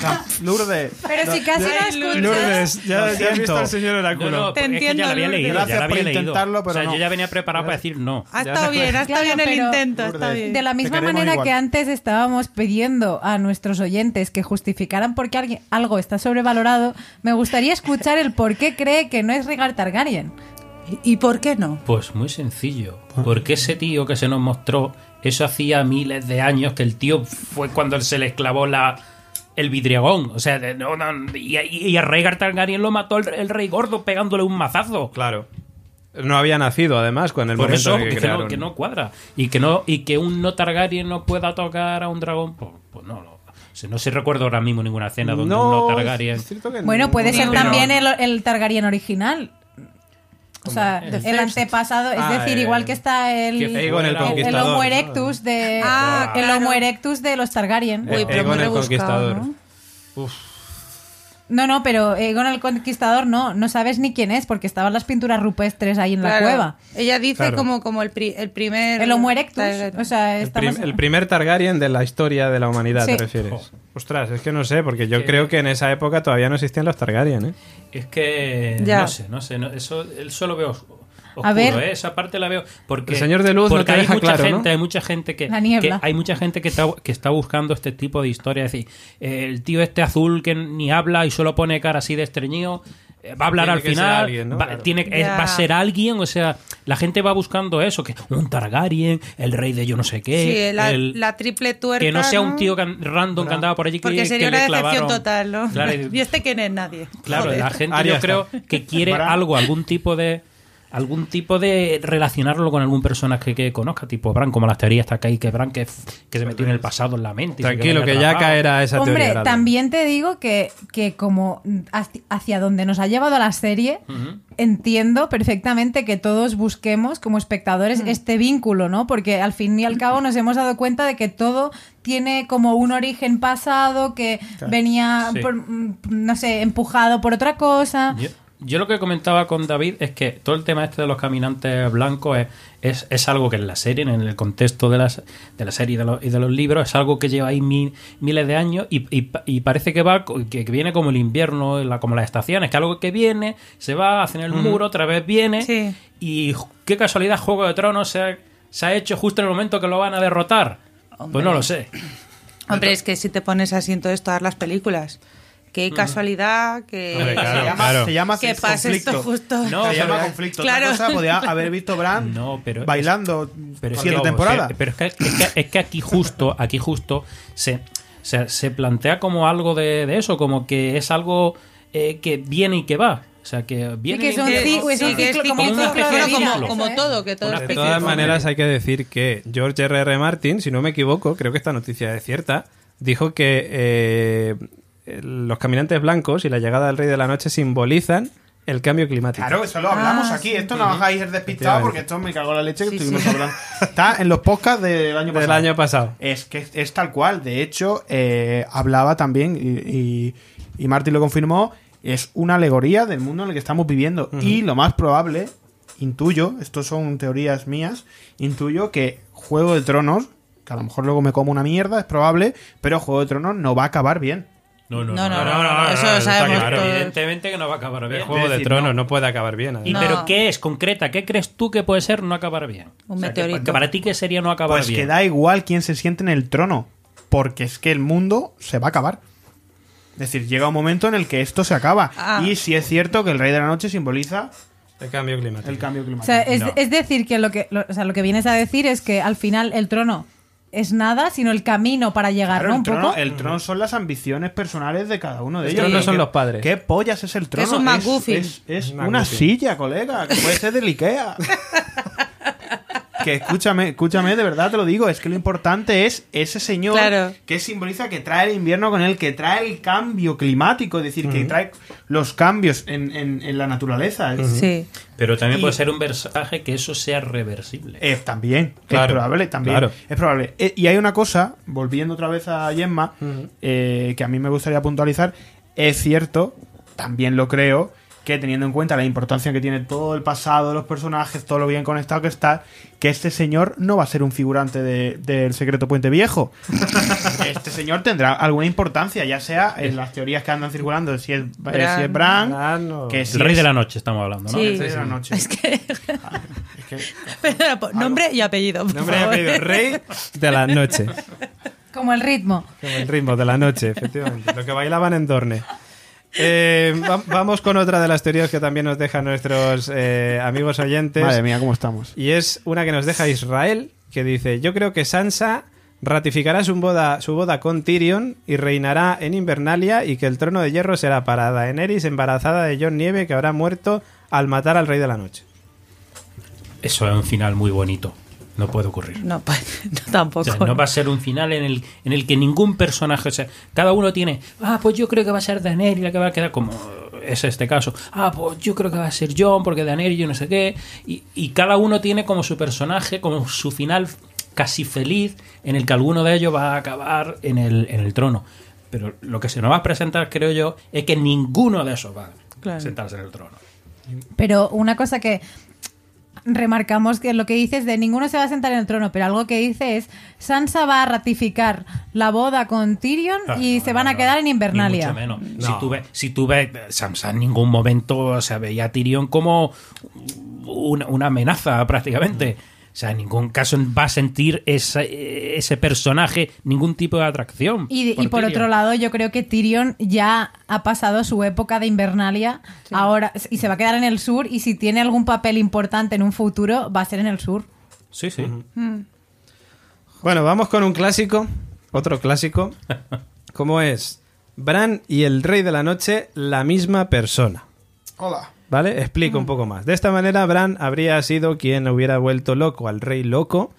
San- Lourdes. Pero si casi no escuchas. Lourdes, ya, Lo ya has siento. visto al señor Oráculo. no, Te es que entiendo, ya la había Lourdes. leído. Gracias ya la había por leído. intentarlo, pero o sea, no. yo ya venía preparado para decir no. Ha Ya estado bien, ha estado Claro, bien el pero- intento. Está Lourdes. bien. De la misma queremos manera igual. que antes estábamos pidiendo a nuestros oyentes que justificaran por qué alguien- algo está sobrevalorado, me gustaría escuchar el por qué cree que no es Rhaegar Targaryen. ¿Y y por qué no? Pues muy sencillo. Porque ese tío que se nos mostró, eso hacía miles de años que el tío fue cuando se le esclavó la el vidriagón. O sea, de- no, no, y, y- y a Rhaegar Targaryen lo mató el, el rey gordo pegándole un mazazo. Claro. No había nacido, además, con el Por momento eso, en que que, no, crearon. que no cuadra. Y que no y que un no Targaryen no pueda tocar a un dragón, pues, pues no. lo- O sea, no se recuerdo ahora mismo ninguna escena donde No, uno Targaryen. Bueno, no. puede ser también el, el Targaryen original. O sea, el antepasado, es Ah, decir, eh, igual que está el, que el el- el Homo erectus de Ah, el claro. Homo erectus de los Targaryen. Uy, Eh, pero Aegon muy el rebuscado, Conquistador. ¿no? Uf, No, no, pero Aegon el Conquistador no, no sabes ni quién es porque estaban las pinturas rupestres ahí en la cueva. Ella dice Claro. como, como el, pri- el primer... El Homo erectus, Targaryen. o sea, el, prim- el primer Targaryen de la historia de la humanidad, Sí. ¿te refieres? Jo. Ostras, es que no sé, porque yo Que- creo que en esa época todavía no existían los Targaryen, ¿eh? Es que Ya. no sé, no sé, no- eso eso lo veo os- oscuro, A ver. ¿eh? esa parte la veo porque El Señor de Luz no te hay deja mucha claro, ¿no? gente, hay mucha gente que, que- hay mucha gente que está que está buscando este tipo de historia, es decir, el tío este azul que ni habla y solo pone cara así de estreñido eh, va a hablar Tiene al que ser final, alguien, ¿no? va, Claro. tiene, es- va a ser alguien, o sea, la gente va buscando eso, que un Targaryen, el rey de yo no sé qué, Sí, la, el- la triple tuerca, que no sea un ¿no? tío can- random que andaba por allí que, sería que una le decepción clavaron- total, ¿no? Claro, y- ¿Y este quién es? Nadie. Claro, Joder. la gente yo creo que quiere algo, algún tipo de algún tipo de relacionarlo con algún personaje que conozca, tipo Bran, como las teorías está que hay que Bran que, que se metió en el pasado en la mente. Tranquilo, que ya caerá esa teoría. Hombre, también te digo que, que como hacia- donde nos ha llevado la serie, entiendo perfectamente que todos busquemos como espectadores este vínculo, ¿no? Porque al fin y al cabo nos hemos dado cuenta de que todo tiene como un origen pasado que venía, Sí. por, mm, no sé, empujado por otra cosa. Yo, yo lo que comentaba con David es que todo el tema este de los caminantes blancos es, es, es algo que en la serie, en el contexto de, las, de la serie y de, los, y de los libros, es algo que lleva ahí mi- miles de años y, y pa- y parece que va que, viene como el invierno, la- como las estaciones, que algo que viene, se va, hacen el muro, otra vez viene Sí. y qué casualidad Juego de Tronos se ha, se ha hecho justo en el momento que lo van a derrotar. Hombre. Pues no lo sé. Hombre, es que si te pones así en todas, todas las películas, qué casualidad que... Hombre, claro, se llama, claro. se llama Que pase conflicto. esto justo. No, se llama conflicto. Claro. Otra cosa podía haber visto Bran No, pero bailando Pero siete temporadas. Pero es que, es que- es que aquí justo, aquí justo se, se, se plantea como algo de, de eso, como que es algo eh, que viene y que va. O sea, que viene Sí, que es como todo, que todo es De todas maneras, hay que decir que George R.R. Martin, si no me equivoco, creo que esta noticia es cierta, dijo que eh, los caminantes blancos y la llegada del Rey de la Noche simbolizan el cambio climático. Claro, eso lo hablamos Ah, aquí. Esto no os hagáis el despistado porque esto me cagó la leche que Sí, estuvimos sí. hablando. Está en los podcasts del año Del pasado. año pasado. Es que es tal cual. De hecho, eh, hablaba también, y, y, y Martín lo confirmó, es una alegoría del mundo en el que estamos viviendo. Y lo más probable, intuyo, esto son teorías mías, intuyo que Juego de Tronos, que a lo mejor luego me como una mierda, es probable, pero Juego de Tronos no va a acabar bien. No, no, No, no. no, no, eso lo está sabemos claro. todos. Evidentemente que no va a acabar El bien. Juego de Tronos no. no. puede acabar bien. ¿Y. No. pero qué es concreta? ¿Qué crees tú que puede ser no acabar bien? Un O sea, que- meteorito. que para ti, ¿qué sería no acabar Pues bien? que da igual quién se siente en el trono, porque es que el mundo se va a acabar. Es decir, llega un momento en el que esto se acaba. Ah. Y si es cierto que el Rey de la Noche simboliza El cambio climático. el cambio O climático. sea, es, No. es decir, que lo que, lo, o sea, lo que vienes a decir es que al final el trono es nada, sino el camino para llegar, Claro, ¿no? el, Un trono, poco. el trono son las ambiciones personales de cada uno de El ellos. trono ¿Qué- son los padres. ¿Qué pollas es el trono? Es un. Es, es Un una silla, colega, que puede ser del Ikea. que escúchame, escúchame, de verdad te lo digo, es que lo importante es ese señor Claro. que simboliza que trae el invierno con él, que trae el cambio climático, es decir, que trae los cambios en, en- en la naturaleza. Sí. Pero también Y- puede ser un personaje que eso sea reversible. Eh, también, Claro, es probable, también. claro. Es probable. Eh, y hay una cosa, volviendo otra vez a Gemma, eh, que a mí me gustaría puntualizar. Es cierto, también lo creo, que teniendo en cuenta la importancia que tiene todo el pasado de los personajes, todo lo bien conectado que está, que este señor no va a ser un figurante de- del secreto Puente Viejo. este señor tendrá alguna importancia, ya sea en las teorías que andan circulando, si es, eh, si es Bran, Bran o- que si el rey es- de la noche estamos hablando, ¿no? Sí. el rey de la noche. Es que... Es que- Perdona, por- nombre y apellido. por Nombre y apellido, Rey de la Noche. Como el ritmo. Como el ritmo de la noche, efectivamente. Lo que bailaban en Dorne. Eh, va- vamos con otra de las teorías que también nos dejan nuestros eh, amigos oyentes. Madre mía, ¿cómo estamos? Y es una que nos deja Israel, que dice, yo creo que Sansa ratificará su boda, su boda con Tyrion y reinará en Invernalia y que el trono de hierro será para Daenerys embarazada de Jon Nieve que habrá muerto al matar al Rey de la Noche. Eso es un final muy bonito. No puede ocurrir. No, pues no, O tampoco. sea, no va a ser un final en el, en el que ningún personaje, o sea, cada uno tiene, ah, pues yo creo que va a ser Daenerys la que va a quedar como es este caso. Ah, pues yo creo que va a ser John porque Daenerys yo no sé qué. Y, y cada uno tiene como su personaje, como su final casi feliz en el que alguno de ellos va a acabar en el, en el trono. Pero lo que se nos va a presentar, creo yo, es que ninguno de esos va Claro. a sentarse en el trono. Pero una cosa que remarcamos que lo que dices de ninguno se va a sentar en el trono, pero algo que dice es Sansa va a ratificar la boda con Tyrion Ah, y no, se no, van a no, quedar en ni Invernalia. mucho menos. No. Si tú ves, si tú ves, Sansa en ningún momento o sea, veía a Tyrion como una, una amenaza prácticamente. O sea, en ningún caso va a sentir esa- ese personaje ningún tipo de atracción. Y, y por otro lado, yo creo que Tyrion ya ha pasado su época de Invernalia ahora y se va a quedar en el sur y si tiene algún papel importante en un futuro va a ser en el sur. Sí, sí. Bueno, vamos con un clásico, otro clásico, como es Bran y el Rey de la Noche, la misma persona. Hola. ¿Vale? Explico un poco más. De esta manera, Bran habría sido quien hubiera vuelto loco al Rey Loco,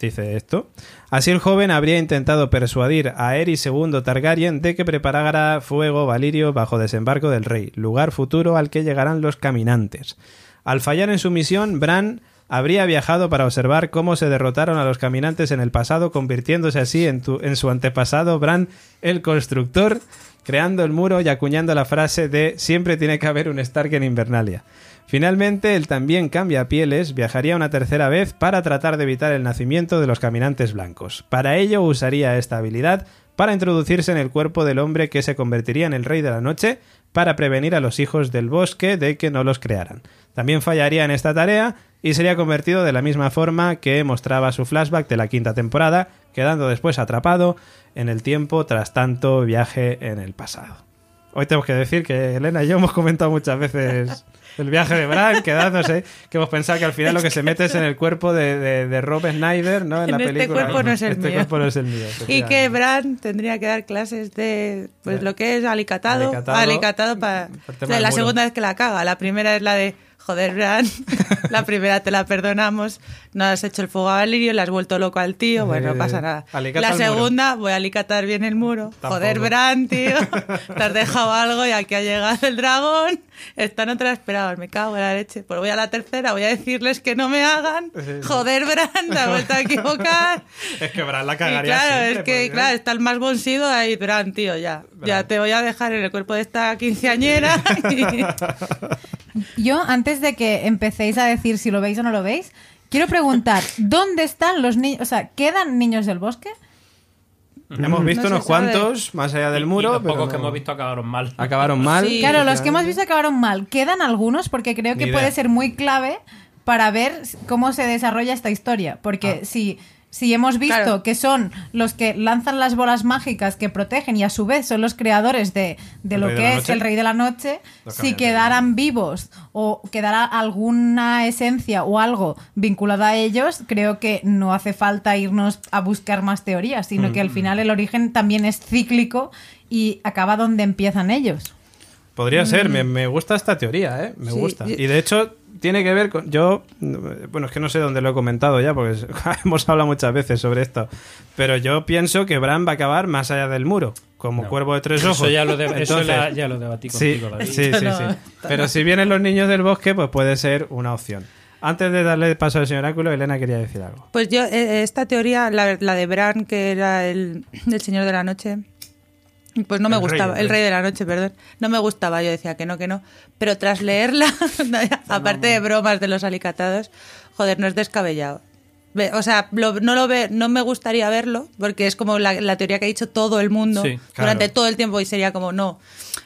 dice esto. Así el joven habría intentado persuadir a Aerys II Targaryen de que preparara fuego valirio bajo desembarco del rey, lugar futuro al que llegarán los caminantes. Al fallar en su misión, Bran habría viajado para observar cómo se derrotaron a los caminantes en el pasado, convirtiéndose así en, tu- en su antepasado Bran el constructor, creando el muro y acuñando la frase de siempre tiene que haber un Stark en Invernalia. Finalmente, el también cambia pieles viajaría una tercera vez para tratar de evitar el nacimiento de los caminantes blancos. Para ello usaría esta habilidad para introducirse en el cuerpo del hombre que se convertiría en el rey de la noche para prevenir a los hijos del bosque de que no los crearan. También fallaría en esta tarea y sería convertido de la misma forma que mostraba su flashback de la quinta temporada, quedando después atrapado en el tiempo tras tanto viaje en el pasado. Hoy tenemos que decir que Elena y yo hemos comentado muchas veces el viaje de Bran, quedándose, que hemos pensado que al final lo que se mete es en el cuerpo de, de, de Rob Snyder, ¿no? En, la este película. cuerpo no es el Este mío. cuerpo no es el mío. Y que. Bran tendría que dar clases de pues lo que es alicatado, Alicatado. alicatado, para la segunda vez que la caga. La primera es la de joder Bran, la primera te la perdonamos, no has hecho el fuego a Valirio, le has vuelto loco al tío, bueno, no Eh, pasa nada. alicata La muro. segunda voy a alicatar bien el muro. Tampoco. Joder Bran, tío, te has dejado algo y aquí ha llegado el dragón. Esta no te la me cago en la leche. Pues voy a la tercera, voy a decirles que no me hagan. Joder Bran, te has vuelto a equivocar. Es que Bran la Y cagaría claro, siempre, es que porque- claro, está el más bonsido ahí, Bran, tío, ya. Ya te voy a dejar en el cuerpo de esta quinceañera. y- Yo, antes de que empecéis a decir si lo veis o no lo veis, quiero preguntar, ¿dónde están los niños? O sea, ¿quedan niños del bosque? Hemos visto No se unos sabe. cuantos más allá del Y- muro, y los pero pocos que hemos visto acabaron mal. acabaron mal. Sí. Claro, los que hemos visto acabaron mal. ¿Quedan algunos? Porque creo que puede ser muy clave para ver cómo se desarrolla esta historia. Porque si, si hemos visto Claro. que son los que lanzan las bolas mágicas que protegen y a su vez son los creadores de, de lo de que es Noche. el Rey de la Noche, Los si quedaran vivos o quedara alguna esencia o algo vinculado a ellos, creo que no hace falta irnos a buscar más teorías, sino que al final el origen también es cíclico y acaba donde empiezan ellos. Podría ser, me, me gusta esta teoría, ¿eh? Me Sí, gusta. Y de hecho, tiene que ver con. Yo. Bueno, es que no sé dónde lo he comentado ya, porque hemos hablado muchas veces sobre esto. Pero yo pienso que Bran va a acabar más allá del muro, como cuervo de tres ojos. Eso ya lo, de- eso Entonces, la- ya lo debatí Sí, contigo, sí, sí, No, sí. no. Pero si vienen los niños del bosque, pues puede ser una opción. Antes de darle paso al señor Áculo, Elena quería decir algo. Pues yo, eh, esta teoría, la, la de Bran, que era el, el señor de la noche, pues no me rey, gustaba, el el rey. de la noche, perdón, no me gustaba, yo decía que no, que no, pero tras leerla, aparte de bromas de los alicatados, joder, no es descabellado. O sea, lo- no lo ve, no me gustaría verlo, porque es como la, la teoría que ha dicho todo el mundo Sí, durante todo el tiempo y sería como, no,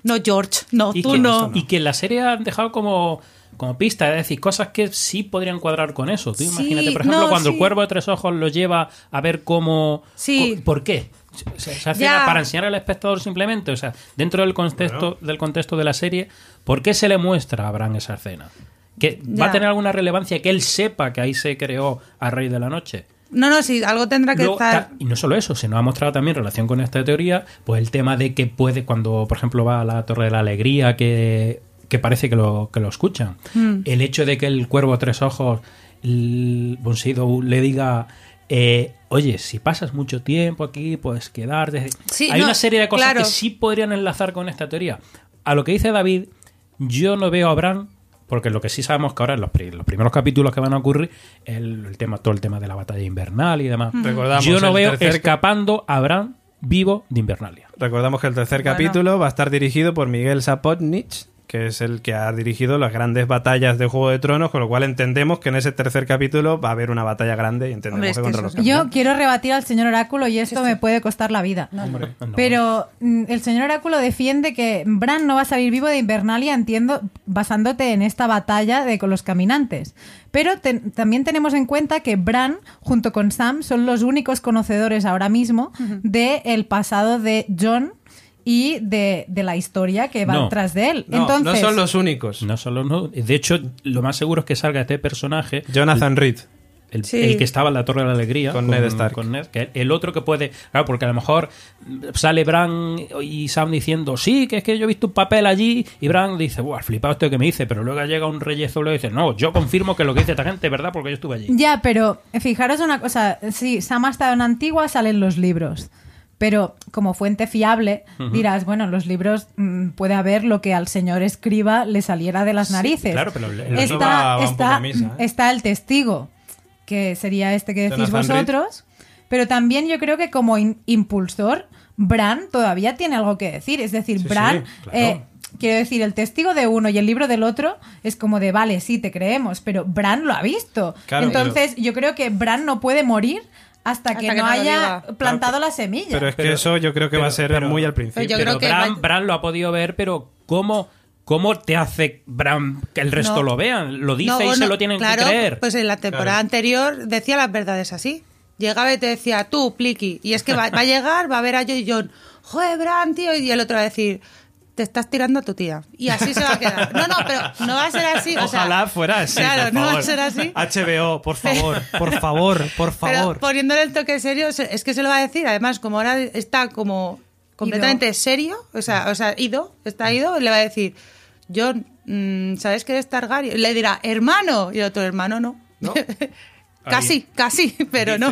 no George, no, tú que, no. y que en la serie han dejado como, como pista, es decir, cosas que sí podrían cuadrar con eso. Tú Sí, imagínate, por ejemplo, no, cuando sí. el cuervo de tres ojos lo lleva a ver cómo... Sí. ¿Por qué? Se, se hace para enseñar al espectador simplemente, o sea, dentro del contexto, del contexto de la serie, ¿por qué se le muestra a Bran esa escena? ¿Que ¿Va a tener alguna relevancia que él sepa que ahí se creó a Rey de la Noche? No, no, sí, algo tendrá que Luego, estar... ta- y no solo eso, se nos ha mostrado también en relación con esta teoría, pues el tema de que puede, cuando por ejemplo va a la Torre de la Alegría, que, que parece que lo, que lo escuchan, Mm. el hecho de que el cuervo tres ojos el Von Sydow le diga, eh, oye, si pasas mucho tiempo aquí, puedes quedarte. Sí, Hay no, una serie de cosas claro. que sí podrían enlazar con esta teoría. A lo que dice David, yo no veo a Bran, porque lo que sí sabemos que ahora en los, pri- los primeros capítulos que van a ocurrir, el, el tema, todo el tema de la batalla invernal y demás. Recordamos yo no veo tercer escapando a Bran vivo de Invernalia. Recordamos que el tercer Bueno. capítulo va a estar dirigido por Miguel Sapotnich, que es el que ha dirigido las grandes batallas de Juego de Tronos, con lo cual entendemos que en ese tercer capítulo va a haber una batalla grande y entendemos Hombre, es que contra los Yo quiero rebatir al señor Oráculo y esto me puede costar la vida. Pero mm, el señor Oráculo defiende que Bran no va a salir vivo de Invernalia, entiendo, basándote en esta batalla de con los caminantes. Pero también tenemos en cuenta que Bran, junto con Sam, son los únicos conocedores ahora mismo del pasado de John y de, de la historia que va No. tras de él. No, Entonces, no son los únicos. No solo no. De hecho, lo más seguro es que salga este personaje. Jonathan Reed. El, Sí. el que estaba en la Torre de la Alegría. Con Ned Stark. con Ned, que el otro que puede. Claro, porque a lo mejor sale Bran y Sam diciendo, sí, que es que yo he visto un papel allí. Y Bran dice, buah, flipado esto que me dice. Pero luego llega un reyezo y le dice, no, yo confirmo que lo que dice esta gente es verdad porque yo estuve allí. Ya, pero fijaros una cosa, sí, Sam ha estado en Antigua, salen los libros. Pero como fuente fiable, dirás, bueno, en los libros mm, puede haber lo que al señor escriba le saliera de las narices. claro, pero el- Eso va- misa, ¿eh? está el testigo, que sería este que decís vosotros. Pero también yo creo que como in- impulsor, Bran todavía tiene algo que decir. Es decir, Sí, Bran, sí, claro. eh, quiero decir, el testigo de uno y el libro del otro es como de, vale, sí, te creemos, pero Bran lo ha visto. Claro, Entonces, yo creo que Bran no puede morir hasta, Hasta que, que no haya plantado la semilla. Pero es que Pero- eso yo creo que va a ser pero- muy al principio. Yo pero creo que Bran, va- Bran lo ha podido ver, pero ¿cómo, cómo te hace Bran que el resto No. lo vean? Lo dice No, y se no, lo tienen claro, que creer. Pues en la temporada Claro. anterior decía las verdades así. Llegaba y te decía, tú, Pliqui. Y es que va, va a llegar, va a ver a Joy y John. Joder, Bran, tío. Y el otro va a decir, te estás tirando a tu tía. Y así se va a quedar. No, no, pero no va a ser así. o sea, Ojalá fuera así. Claro, por no va a ser así. HBO, por favor, por favor, por Pero favor. poniéndole el toque serio, se- es que se lo va a decir. Además, como ahora está como completamente serio, o sea, o sea, ido, está ido, le va a decir, John, mm, ¿sabes que eres Targaryen? Le dirá, hermano, y el otro hermano no. ¿No? casi, casi, pero no.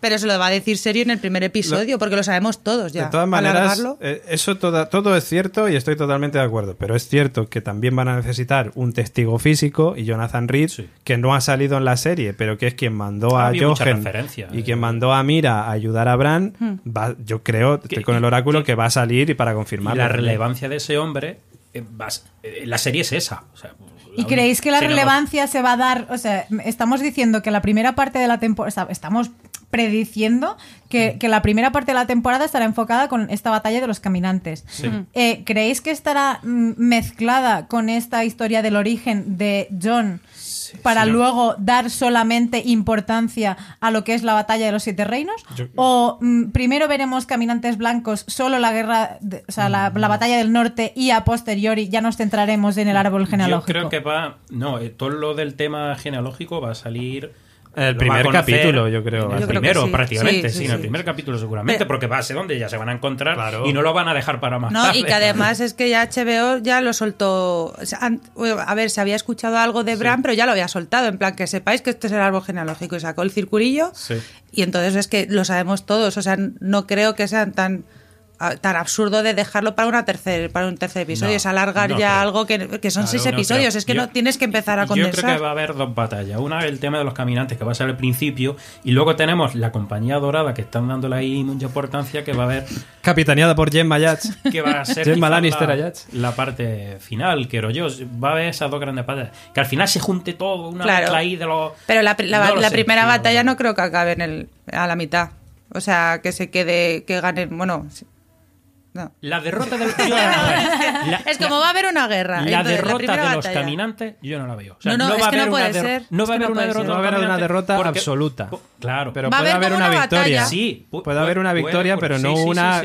Pero se lo va a decir serio en el primer episodio, porque lo sabemos todos ya. De todas maneras, eh, eso toda- todo es cierto y estoy totalmente de acuerdo. Pero es cierto que también van a necesitar un testigo físico y Jonathan Reed, Sí. que no ha salido en la serie, pero que es quien mandó Ha a Jochen y eh. quien mandó a Mira a ayudar a Bran. va- yo creo, estoy Que- con el oráculo, que- que va a salir y para Y confirmarlo. la relevancia de ese hombre, eh, eh, la serie es esa. o sea, ¿Y creéis que la no, relevancia se va a dar? O sea, estamos diciendo que la primera parte de la temporada. Estamos prediciendo que, que la primera parte de la temporada estará enfocada con esta batalla de los caminantes. Eh, ¿Creéis que estará mm, mezclada con esta historia del origen de John para sí, luego dar solamente importancia a lo que es la batalla de los siete reinos? ¿O mm, primero veremos caminantes blancos, solo la guerra, de- o sea, la, Mm. la batalla del norte y a posteriori ya nos centraremos en el árbol genealógico? Yo creo que va. No, eh, todo lo del tema genealógico va a salir. El primer capítulo, yo creo. El Yo creo que primero, sí. prácticamente, Sí, sí, sí, en el primer capítulo seguramente, Pero- porque va a ser donde ya se van a encontrar Claro. y no lo van a dejar para más No, tarde. y que además es que ya HBO ya lo soltó. o sea, an- A ver, se había escuchado algo de Bran, pero ya lo había soltado. En plan, que sepáis que este es el árbol genealógico. Y sacó el circulillo. Sí. Y entonces es que lo sabemos todos. O sea, no creo que sean tan tan absurdo de dejarlo para una tercer para un tercer episodio No, es alargar no ya creo. algo que, que son Claro, seis episodios es que Yo- no tienes que empezar a Yo creo condensar que va a haber dos batallas. Una el tema de los caminantes, que va a ser al principio, y luego tenemos la compañía dorada, que están dándole ahí mucha importancia, que va a haber Capitaneada por Jen Mayach. que va a ser Gemma Lannister la, parte final, quiero yo. Va a haber esas dos grandes batallas. Que al final se junte todo, una Claro. ahí de los... pero la, la- No lo la sé, primera batalla no creo que acabe en el a la mitad o sea que se quede que ganen bueno. No La derrota no la veo. La- es como va a haber una guerra. La Entonces, derrota de los batalla. caminantes, yo no la veo. O sea, No, no, no, es va a que no haber puede una der- ser. No Es va a que haber no una puede derrota. No va a de haber los una caminantes derrota porque- absoluta. Claro. Pero Va a puede haber una victoria. Sí, pu- Puede haber una victoria, pero no una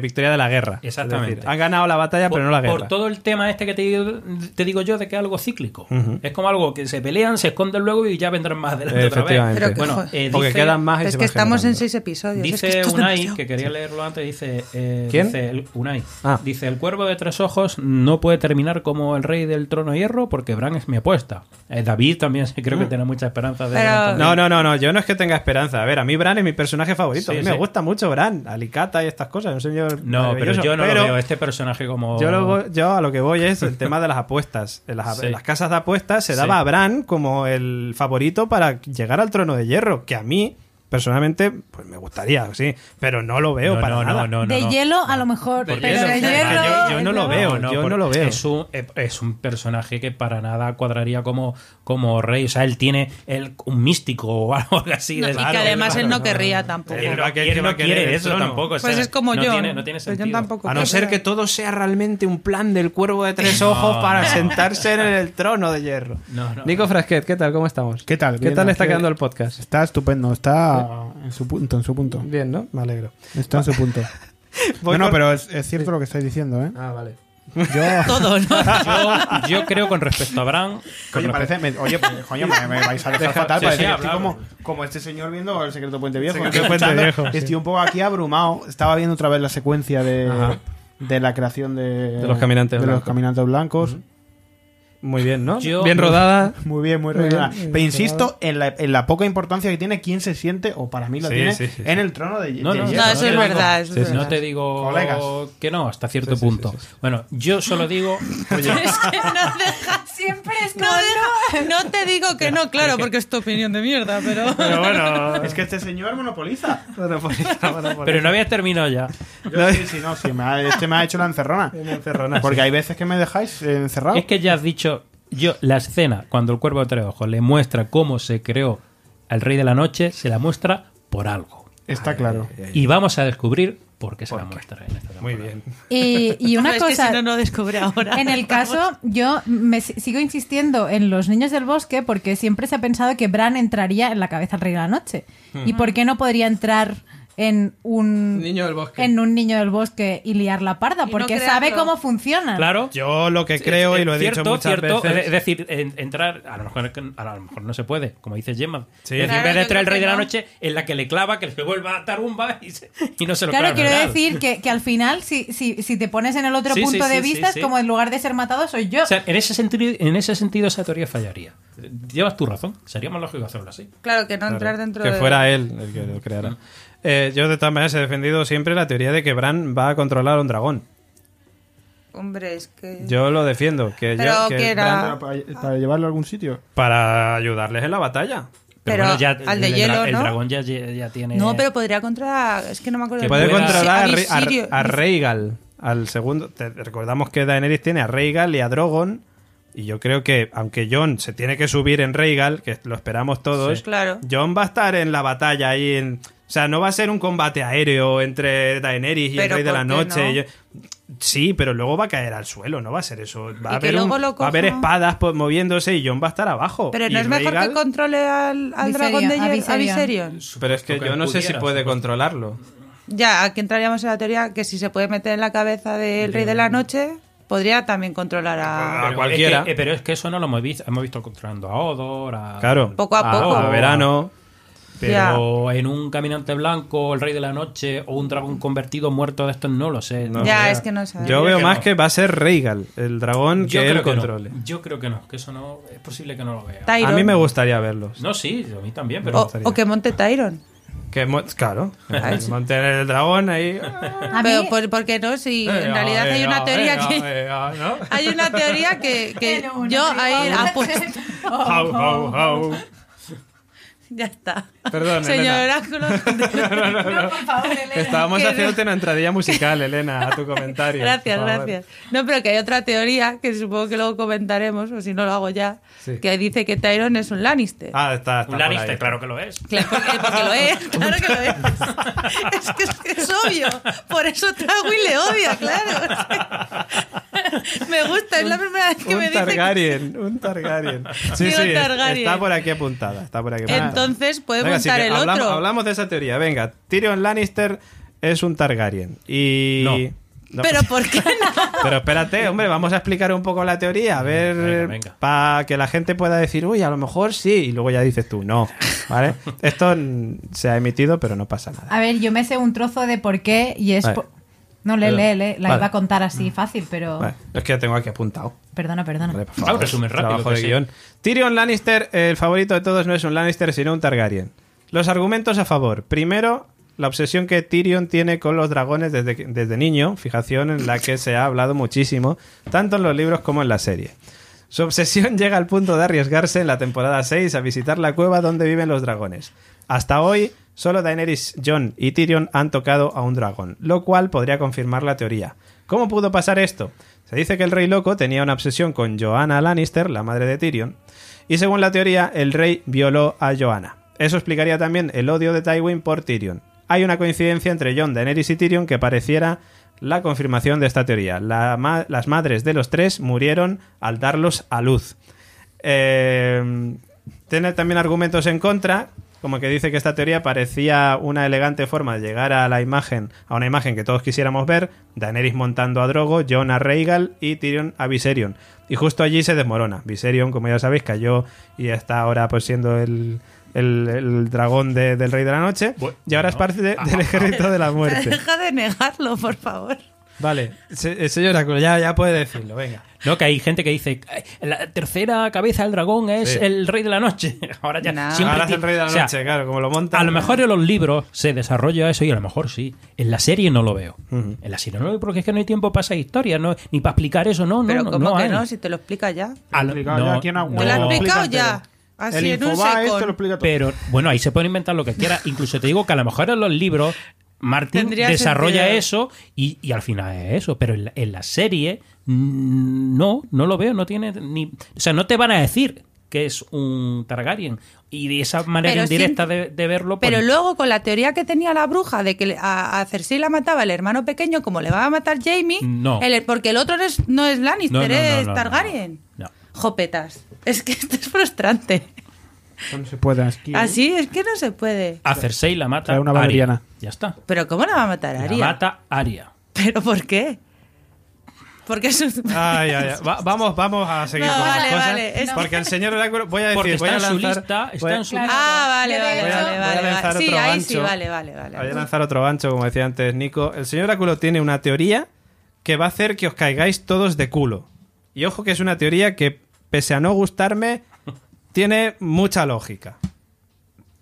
victoria de la guerra. Exactamente. Han ganado la batalla, pero no la guerra. por todo el tema este que te digo, te digo yo de que es algo cíclico. Es como algo que se pelean, se esconden luego y ya vendrán más adelante otra vez. Bueno, eh, Porque dice- quedan más es que estamos en seis episodios Dice Unai, que quería leerlo antes, dice... eh, ¿Quién? El- Unai. Ah. Dice, el cuervo de tres ojos no puede terminar como el rey del trono de hierro porque Bran es mi apuesta. Eh, David también creo que tiene mucha esperanza de... Pero- No, no, no, no, yo no es que tenga esperanza. A ver, a mí Bran es mi personaje favorito. Sí, a mí me gusta mucho Bran, Alicata y estas cosas. Un señor No, pero yo no Pero lo veo este personaje como... Yo, lo voy- yo a lo que voy es el tema de las apuestas. En las, Sí. en las casas de apuestas se Sí. daba a Bran como el favorito para llegar al trono de hierro, que a mí, personalmente, pues me gustaría, sí, pero no lo veo No, para no, nada. no, no, de no. hielo a lo mejor, Por pero de hierro... yo- yo no lo veo. yo porque no lo veo. Es un, eh, es un personaje que para nada cuadraría como, como rey. O sea, él tiene el, un místico o algo así. No, de y que además él no querría tampoco. Él Él no quiere, no eso tampoco. o Pues sea, es como no yo. Tiene, no tiene Pues yo sentido. tampoco. A no ser que todo sea realmente un plan del cuervo de tres No, ojos para no. sentarse en el trono de hierro. No, no. Nico Frasquet, ¿qué tal? ¿Cómo estamos? ¿Qué tal? ¿Qué tal está quedando el podcast? Está estupendo, está en su punto, en su punto. Bien, ¿no? Me alegro. Está en su punto. No, no, pero es, es cierto lo que estáis diciendo, ¿eh? Ah, vale. Yo... Todo, ¿no? Yo, yo creo con respecto a Bran. Oye, parece, me- oye, pues, coño, me, me vais a dejar Deja- fatal. sí, parece sí, que estoy como, este señor viendo el secreto Puente Viejo. Secreto Estoy Puente Viejo, sí. Estoy un poco aquí abrumado. Estaba viendo otra vez la secuencia de, de la creación de, De los caminantes de los blancos. caminantes blancos. Muy bien, ¿no? Yo- bien rodada. Muy bien, muy bien. Pero insisto en la, en la poca importancia que tiene quién se siente, o para mí lo Sí, tiene, sí, sí, en sí. el trono de, No, de no, hierro. No, eso te es digo- verdad, eso es verdad. No te digo Colegas. que no, hasta cierto Sí, sí, punto. sí, sí. Bueno, yo solo digo. Es que no deja- Siempre es no, como, deja- no te digo que no, claro, porque es tu opinión de mierda, pero... Pero bueno. Es que este señor monopoliza. Pero no habías terminado ya. Yo sí, sí, no, sí, me ha- este me ha hecho la encerrona. Porque hay veces que me dejáis encerrado. Es que ya has dicho. Yo, la escena, cuando el cuervo de tres ojos le muestra cómo se creó al Rey de la Noche, se la muestra por algo. Está claro. Y vamos a descubrir por qué se la muestra en esta temporada. Muy bien. Y, y una Pero es que cosa, si no, no descubre ahora. en el caso, yo me si- sigo insistiendo en los niños del bosque porque siempre se ha pensado que Bran entraría en la cabeza del rey de la noche. ¿Y por qué no podría entrar en un Niño del bosque. en un niño del bosque y liar la parda? Y no Porque sabe cómo funciona. Claro. Yo lo que creo, y lo he Cierto, dicho muchas cierto, veces. Es decir, en- entrar, a lo, mejor, a lo mejor no se puede, como dice Gemma. Sí. Claro, en vez de entrar el rey que de la no. noche, en la que le clava, que le vuelva a tarumba y, se- y no se lo Claro, quiero decir que, que al final, si, si, si te pones en el otro Sí, sí, punto de vista, sí. es como en lugar de ser matado, soy yo. O sea, en ese, sentido, en ese sentido esa teoría fallaría. Llevas tu razón. Sería más lógico hacerlo así. Claro, que no entrar dentro que de... fuera él el que lo creara. Eh, yo de todas maneras he defendido siempre la teoría de que Bran va a controlar a un dragón. Hombre, es que... Yo lo defiendo. Que Pero yo, que que era- Bran- Para, para llevarlo a algún sitio. para ayudarles en la batalla. Pero al de el, hielo, el ¿no? dragón ya, ya tiene. No, pero podría controlar... Es que no me acuerdo. Que Puede nombre. controlar a, a- a Rhaegal al segundo. te- recordamos que Daenerys tiene a Rhaegal y a Drogon. Y yo creo que, aunque Jon se tiene que subir en Rhaegal, que lo esperamos todos, Sí, claro. Jon va a estar en la batalla ahí. En, o sea, no va a ser un combate aéreo entre Daenerys y el Rey de la ¿por qué Noche. no? Yo- sí, pero luego va a caer al suelo, no va a ser eso. Va, a haber, un- va a haber espadas pues, moviéndose y Jon va a estar abajo. Pero no es mejor que controle al, dragón de Viserion. Viserion. Pero es que yo no sé si puede controlarlo. Ya, aquí entraríamos en la teoría que si se puede meter en la cabeza del rey de la noche, podría también controlar a... a Pero cualquiera. Es que, eh, pero es que eso no lo hemos visto. Hemos visto controlando a Odor, a. Claro. Poco a poco. A verano. Pero en un caminante blanco, el rey de la noche o un dragón convertido muerto de estos, no lo sé. No. ya, es que no sé. Yo veo que más no. que va a ser Rhaegal, el dragón Yo que creo él que no. controle. Yo creo que no, que eso no. Es posible que no lo vea. Tyron. A mí me gustaría verlos. No, sí, a mí también, pero. O, o que monte Tyron. Que mo- claro, mantener el dragón ahí. A Pero ¿por, por qué no? Si en realidad hay una venga, teoría venga, que... Hay una teoría que, una yo ahí apuesto. Ya está. Perdón, Señor Elena. Oráculo. No, por favor, Elena. Estábamos haciéndote una entradilla musical, Elena, a tu comentario. Gracias, gracias. No, pero que hay otra teoría que supongo que luego comentaremos, o si no lo hago ya, Sí. que dice que Tyron es un Lannister. Ah, está, está Un ahí. Lannister, claro que lo es. Claro, porque, porque lo es, claro que lo es. Es que es, que es obvio. Por eso Tagui le odia, claro. Me gusta, es la primera vez que un me dice que- Targaryen, un Targaryen. Sí, Digo sí, Targaryen. está por aquí apuntada. Está por aquí apuntada. Entonces puede Venga, montar el hablamos, otro. hablamos de esa teoría. Venga, Tyrion Lannister es un Targaryen. Y. No. No, Pero ¿por qué no? Pero espérate, hombre, vamos a explicar un poco la teoría, a ver, para que la gente pueda decir, uy, a lo mejor sí, y luego ya dices tú, no, ¿vale? Esto se ha emitido, pero no pasa nada. A ver, yo me sé un trozo de por qué y es... Por- No, lee, lee, lee. La Vale. iba a contar así fácil, pero... Vale, es que ya tengo aquí apuntado. Perdona, perdona. Vale, por favor. resumen rápido, Trabajo de sí. guion. Tyrion Lannister, el favorito de todos, no es un Lannister, sino un Targaryen. Los argumentos a favor. Primero, la obsesión que Tyrion tiene con los dragones desde, desde niño, fijación en la que se ha hablado muchísimo, tanto en los libros como en la serie. Su obsesión llega al punto de arriesgarse en la temporada 6 a visitar la cueva donde viven los dragones. Hasta hoy, solo Daenerys, Jon y Tyrion han tocado a un dragón, lo cual podría confirmar la teoría. ¿Cómo pudo pasar esto? Se dice que el rey loco tenía una obsesión con Joanna Lannister, la madre de Tyrion, y según la teoría, el rey violó a Joanna. Eso explicaría también el odio de Tywin por Tyrion. Hay una coincidencia entre Jon, Daenerys y Tyrion que pareciera la confirmación de esta teoría. Las madres de los tres murieron al darlos a luz. Eh, tiene también argumentos en contra, como que dice que esta teoría parecía una elegante forma de llegar a la imagen, a una imagen que todos quisiéramos ver, Daenerys montando a Drogo, Jon a Rhaegal y Tyrion a Viserion. Y justo allí se desmorona. Viserion, como ya sabéis, cayó y está ahora pues siendo el, el- el dragón de- del Rey de la Noche. y ahora es parte de- del ejército de la muerte. Deja de negarlo, por favor. Vale, se- señor Oráculo, ya, ya puede decirlo, venga. No, que hay gente que dice, "Ay, la tercera cabeza del dragón es Sí. el rey de la noche. Ahora ya No. siempre Ahora es el Rey de la o sea, Noche, claro, como lo monta. A lo mejor en los libros se desarrolla eso y a lo mejor sí. En la serie no lo veo. En la serie no lo veo porque es que no hay tiempo para esa historia, no, ni para explicar eso, no, Pero no, como no que hay. no, si te lo explica ya. Lo- no, ya. Te lo he explicado explica ya. Así el en Infobae esto second. lo explica todo. Pero bueno, ahí se puede inventar lo que quiera. Incluso te digo que a lo mejor en los libros Martín Tendría desarrolla sentido. eso y, y al final es eso. Pero en la, en la serie mm, no, no lo veo. No tiene ni. O sea, no te van a decir que es un Targaryen. Y de esa manera Pero indirecta de, de verlo. pues- Pero luego con la teoría que tenía la bruja de que a, a Cersei la mataba el hermano pequeño, como le va a matar Jamie, No. el- porque el otro no es, no es Lannister, No, no, no, es no, no, Targaryen. no. Jopetas. Es que esto es frustrante. No se puede aquí. Así es que no se puede. A Cersei la mata Trae una valeriana. Ya está. Pero ¿cómo la va a matar La Arya? mata Aria. ¿Pero por qué? Porque es un... Ay, ay, ay. Va- vamos, vamos a seguir No, con las cosas. vale, es- Porque el señor Oráculo, voy a decir, Porque voy está a en su lanzar, lista, está voy en su Claro. Ah, vale, vale, vale, voy a vale, lanzar vale. Sí, otro ahí sí, gancho. vale, vale, vale. Voy a lanzar otro gancho, como decía antes Nico. El señor Oráculo tiene una teoría que va a hacer que os caigáis todos de culo. Y ojo que es una teoría que, pese a no gustarme, tiene mucha lógica.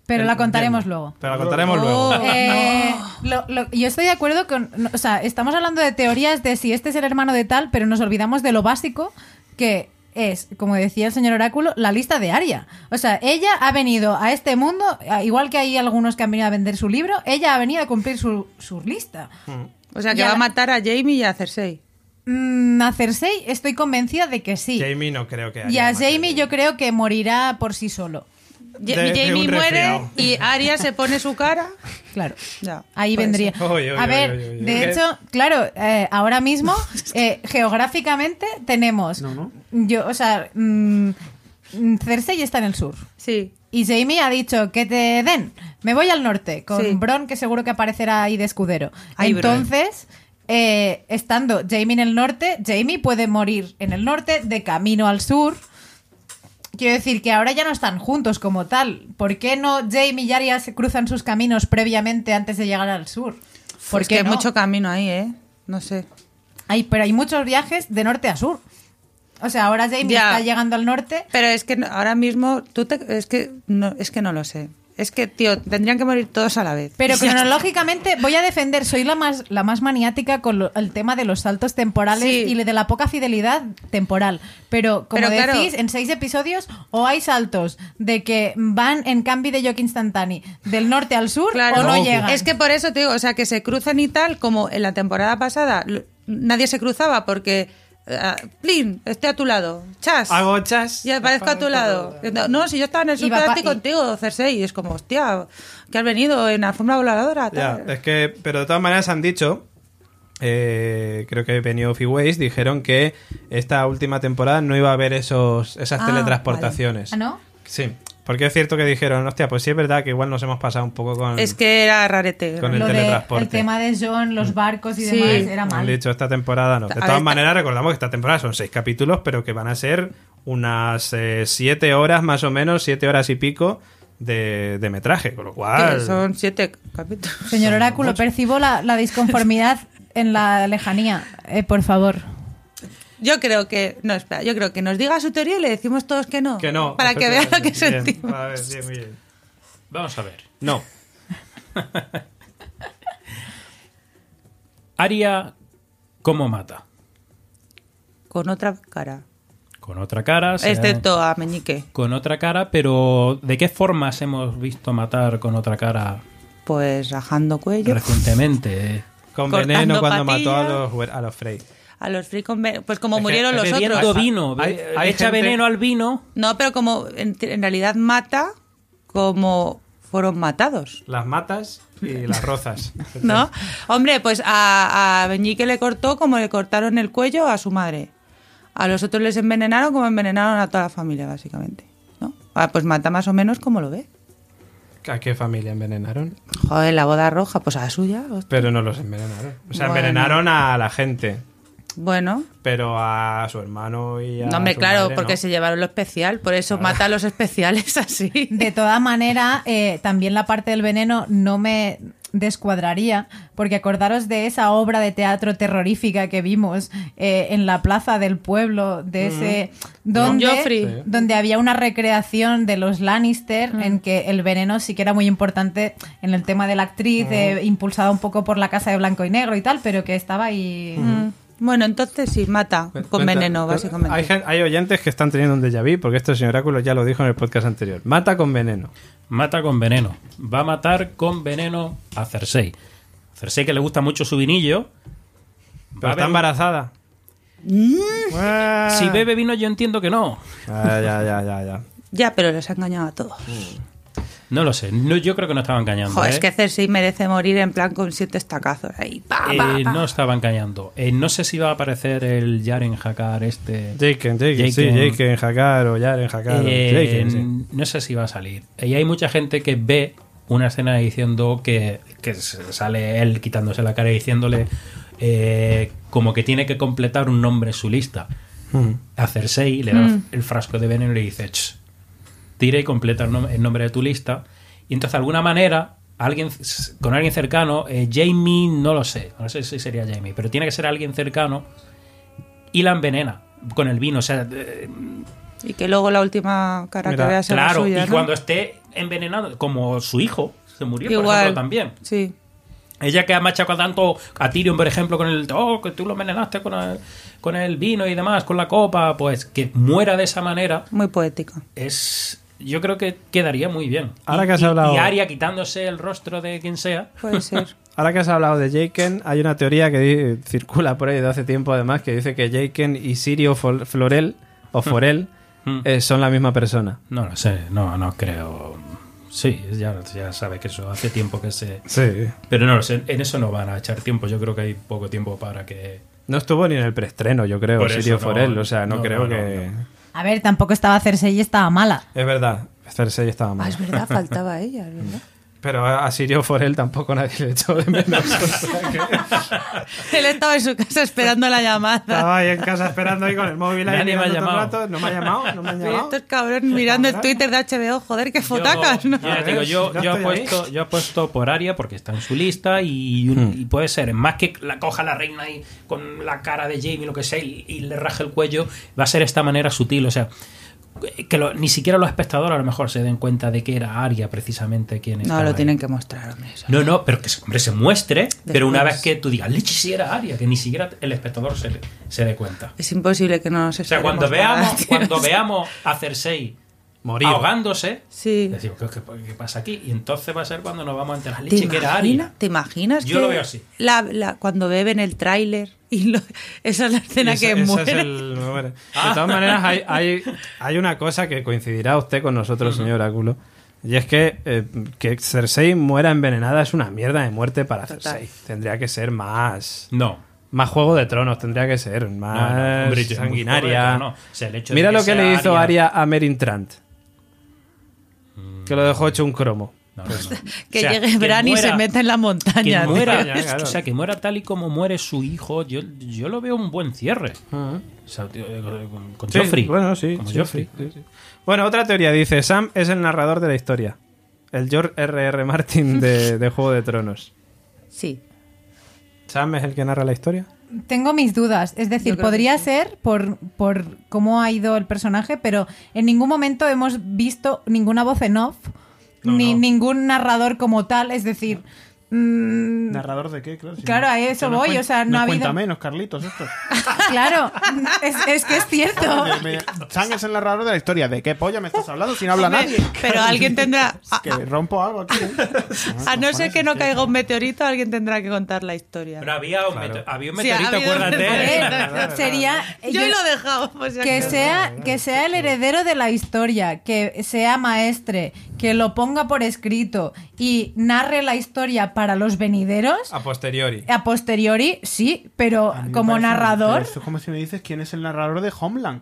Pero la contaremos luego. Pero la contaremos Oh. luego. Eh, lo- lo- yo estoy de acuerdo con. o sea, estamos hablando de teorías de si este es el hermano de tal, pero nos olvidamos de lo básico que es, como decía el señor Oráculo, la lista de Aria. O sea, ella ha venido a este mundo, igual que hay algunos que han venido a vender su libro, ella ha venido a cumplir su, su lista. O sea, que va a la- matar a Jamie y a Cersei. Mm, a Cersei estoy convencida de que sí. Jamie no creo que y a haya Jamie yo creo que morirá por sí solo. De- Jamie muere resfriado. y Arya se pone su cara. Claro. Ya, Ahí vendría. a ver, de hecho, claro, eh, ahora mismo, eh, geográficamente tenemos. No, no. Yo, o sea, mm, Cersei está en el sur. Sí. Y Jamie ha dicho que te den. Me voy al norte, con Sí. Bron, que seguro que aparecerá ahí de escudero. Ay. Entonces, eh, estando Jamie en el norte, Jamie puede morir en el norte, de camino al sur. Quiero decir que ahora ya no están juntos como tal. ¿Por qué no Jamie y Arya se cruzan sus caminos previamente antes de llegar al sur? Porque Porque hay mucho camino ahí, ¿eh? No sé. hay, pero hay muchos viajes de norte a sur. O sea, ahora Jamie Ya. está llegando al norte. Pero es que ahora mismo tú te, es que no es que no lo sé. Es que tío, tendrían que morir todos a la vez. Pero cronológicamente voy a defender, soy la más, la más maniática con lo- el tema de los saltos temporales Sí. y de la poca fidelidad temporal. Pero como Pero claro. decís, en seis episodios o hay saltos de que van en cambio de yoke instantáneo del norte al sur Claro. o no Goku. llegan. Es que por eso te digo, o sea, que se cruzan y tal, como en la temporada pasada nadie se cruzaba porque Plin, estoy a tu lado. Chas. Hago chas. Y aparezco a tu lado. No, no, si yo estaba en el y- contigo, Cersei. Y es como, hostia, que has venido en la forma voladora. Ya, es que, pero de todas maneras han dicho, eh, creo que Benioff y Weiss dijeron que esta última temporada no iba a haber esos, esas Ah, teletransportaciones. ¿Ah, no? Sí, porque es cierto que dijeron, hostia, pues sí es verdad que igual nos hemos pasado un poco con... Es que era rarete. Con el Lo de teletransporte. el tema de John, los barcos y Sí. demás era Han mal. dicho esta temporada no. De A todas ver, maneras, recordamos que esta temporada son seis capítulos, pero que van a ser unas eh, siete horas más o menos, siete horas y pico de, de metraje, con lo cual... Son siete capítulos. Señor Oráculo, percibo la, la disconformidad en la lejanía, eh, por favor. Yo creo que. No, espera, yo creo que nos diga su teoría y le decimos todos que no. Que no. Para que vea lo que Bien, sentimos. a ver, bien, muy bien. Vamos a ver. No. Aria, ¿cómo mata? Con otra cara. Con otra cara. sea- Excepto a Meñique. Con otra cara, pero ¿de qué formas hemos visto matar con otra cara Pues rajando cuello. recientemente? Con Cortando veneno cuando mató a los, a los Frey. A los free Pues como Es que- murieron los Bebiendo otros. vino. Hay- be- hay echa gente- veneno al vino. No, pero como en, en realidad mata como fueron matados. Las matas y las rozas. ¿No? Hombre, pues a, a Meñique le cortó como le cortaron el cuello a su madre. A los otros les envenenaron como envenenaron a toda la familia, básicamente. ¿No? Ah, pues mata más o menos como lo ve. ¿A qué familia envenenaron? Joder, la boda roja, pues a la suya. hostia. Pero no los envenenaron. O sea, Bueno. envenenaron a la gente. Bueno, Pero a su hermano y a. no, hombre, su claro, madre, porque no. se llevaron lo especial, por eso mata a los especiales así. De toda manera, eh, también la parte del veneno no me descuadraría, porque acordaros de esa obra de teatro terrorífica que vimos eh, en la plaza del pueblo, de ese donde, Joffrey. Sí. donde había una recreación de los Lannister Mm. en que el veneno sí que era muy importante en el tema de la actriz, eh, impulsada un poco por la casa de blanco y negro y tal, pero que estaba ahí. Mm. Bueno, entonces sí, mata con veneno, básicamente. Hay, oyentes que están teniendo un déjà vu porque esto el señor Oráculo ya lo dijo en el podcast anterior. Mata con veneno. Mata con veneno. Va a matar con veneno a Cersei. Cersei que le gusta mucho su vinillo. Va Pero a está embarazada. Mm. Si bebe vino yo entiendo que no. Ah, ya, ya, ya, ya. Ya, pero les ha engañado a todos. No lo sé. No, yo creo que no estaba engañando. Joder, ¿eh? es que Cersei merece morir en plan con siete estacazos ahí. Pa, pa, Eh, no estaba engañando. Eh, no sé si va a aparecer el Jaren Hakar este. Jaken, Jaken, sí, Jaken. Hakar o Yaren Hakar. Eh, Jaken, sí. No sé si va a salir. Y hay mucha gente que ve una escena diciendo que, que sale él quitándose la cara y diciéndole eh, como que tiene que completar un nombre en su lista. Mm. A Cersei le da el frasco de veneno y le dice, "Ch, tira y completa el, nom- el nombre de tu lista. Y entonces, de alguna manera, alguien con alguien cercano, eh, Jamie, no lo sé, no sé si sería Jamie, pero tiene que ser alguien cercano y la envenena con el vino. O sea, eh, Y que luego la última cara Mira, que veas sea la Claro, suya, y ¿no? cuando esté envenenado, como su hijo se murió, por Igual. ejemplo, también. Sí. Ella que ha machacado tanto a Tyrion, por ejemplo, con el. Oh, que tú lo envenenaste con el, con el vino y demás, con la copa, pues que muera de esa manera Muy poético. es. Yo creo que quedaría muy bien. Ahora Y- que has y- hablado- Y Arya quitándose el rostro de quien sea. Puede ser. Ahora que has hablado de Jaken, hay una teoría que di- circula por ahí de hace tiempo además que dice que Jaken y Sirio Fol- Florel o Forel Mm. eh, son la misma persona. No lo sé, no, no creo. Sí, ya, ya sabe que eso hace tiempo que se. Sí. Pero no lo sé, en eso no van a echar tiempo. Yo creo que hay poco tiempo para que. No estuvo ni en el preestreno, yo creo, Sirio no, Forel. O sea, no, no, creo no, no, que. A ver, tampoco estaba Cersei y estaba mala. Es verdad, Cersei estaba Ah, mal. es verdad, faltaba ella, es verdad. Pero a Sirio Forel tampoco nadie le echó de menos. o sea que Él estaba en su casa esperando la llamada. estaba ahí en casa esperando ahí con el móvil ahí Nadie me ha mirando todo el llamado. rato. No me ha llamado, no me han Y llamado. estos cabrones mirando el Twitter de HBO, joder, qué fotacas, Yo, ¿no? ya digo, yo, yo he estoy ahí. puesto, yo he puesto por Aria porque está en su lista y, un- y puede ser, más que la coja la reina ahí con la cara de Jamie, lo que sea, y, y le raje el cuello, va a ser esta manera sutil. O sea, que lo- ni siquiera los espectadores a lo mejor se den cuenta de que era Aria precisamente quien No, estaba lo ahí. tienen que mostrar, hombre. No, no, pero que se- hombre, se muestre, pero una vez que tú digas, leche, si era Aria, que ni siquiera el espectador se, se dé cuenta. Es imposible que no nos O sea, cuando nada, veamos, cuando veamos a Cersei Morir. ahogándose, Sí. decimos, ¿qué, qué- qué pasa aquí? Y entonces va a ser cuando nos vamos a enterar, ¿Te, leche, que era imagina- Aria. ¿Te imaginas Yo que lo veo así. La, la- cuando beben el tráiler y lo- esa es la escena que ese es muere? el- muere. De todas maneras, hay, hay, hay una cosa que coincidirá usted con nosotros, señor Oráculo. Y es que eh, que Cersei muera envenenada es una mierda de muerte para Total. Cersei. Tendría que ser más. No. Más Juego de Tronos, tendría que ser. Más No, no, hombre, yo- sanguinaria. no, no. O sea, el hecho de Mira que lo que le hizo Arya- Arya a Merin Trant. Que lo dejó hecho un cromo. No, no, no. Que O sea, llegue Bran y se meta en la que montaña. tío. muera, claro. o sea, que muera tal y como muere su hijo, yo, yo lo veo un buen cierre. O sea, tío, con, con Sí, Joffrey. Bueno, sí. Como sí, Joffrey. sí, sí, sí. Bueno, otra teoría dice: Sam es el narrador de la historia. El George R.R. Martin de, de Juego de Tronos. Sí. ¿Sam es el que narra la historia? Tengo mis dudas. Es decir, podría sí. ser por, por cómo ha ido el personaje, pero en ningún momento hemos visto ninguna voz en off, No, ni no. ningún narrador como tal. Es decir, mm, ¿Narrador de qué? Claro, si Claro, no- a eso voy, cuen- o sea, no ha cuenta habido- menos, Carlitos, esto. claro, es, es que es cierto. Sam es el narrador de la historia. ¿De qué polla me estás hablando si no habla nadie? Pero alguien tendrá. Es que rompo algo aquí. ¿eh? A no ser que no caiga un meteorito, alguien tendrá que contar la historia. Pero había un, Claro. mete- había un meteorito, acuérdate. meteorito. Eh, sería Yo lo he dejado. pues que sea que sea el heredero de la historia, que sea maestre, que lo ponga por escrito y narre la historia para los venideros. A posteriori. A posteriori, sí, pero como parece- narrador, pero Esto es como si me dices quién es el narrador de Homeland.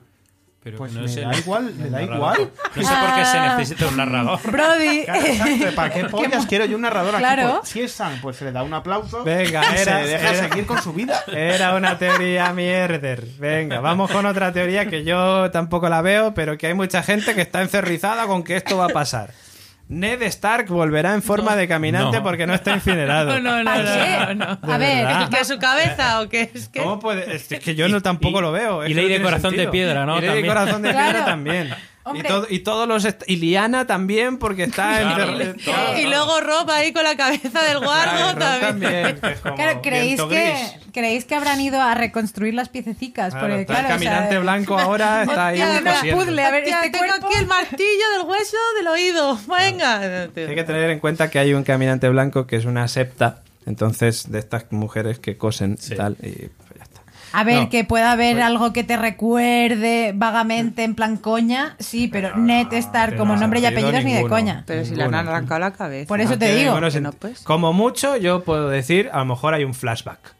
Pero Pues no me sé, da igual, me da narrador. igual. No sé por qué se Ah. necesita un narrador. Brody. ¿Para qué pollas quiero yo un narrador aquí? Claro. Pues, si es Sam, pues se le da un aplauso Venga, y era- se deja era- seguir con su vida. Era una teoría mierder. Venga, vamos con otra teoría que yo tampoco la veo, pero que hay mucha gente que está encerrizada con que esto va a pasar. Ned Stark volverá en forma de caminante no. porque no está incinerado. No, no, no, ¿A qué? no, no. A ver, verdad. ¿Que su cabeza o qué? Es que... ¿Cómo puede? Es que yo no tampoco y- lo veo. es y ley no de corazón de sentido. piedra, ¿no? Y ley de corazón de piedra Claro. también. Y, todo- todos los y Liana también porque está Claro. encerrada. Y luego Rob ahí con la cabeza del guardo también. Claro, ¿creéis que, gris. ¿creéis que habrán ido a reconstruir las piececicas? Claro, Porque, claro, el o sea, caminante blanco ahora está ahí cosiendo. puzzle, a ver, Hostia, este tengo cuerpo... aquí el martillo del hueso del oído. Venga. Hay que tener en cuenta que hay un caminante blanco que es una septa, entonces de estas mujeres que cosen y Sí. tal, y. A ver, No. que pueda haber algo que te recuerde vagamente en plan coña, sí, pero Ned Stark tiene como nombre y apellidos ni de ninguno. coña. Pero si le han Ninguno. arrancado la cabeza. Por eso No te digo. ninguno no, pues. Como mucho, yo puedo decir, a lo mejor hay un flashback.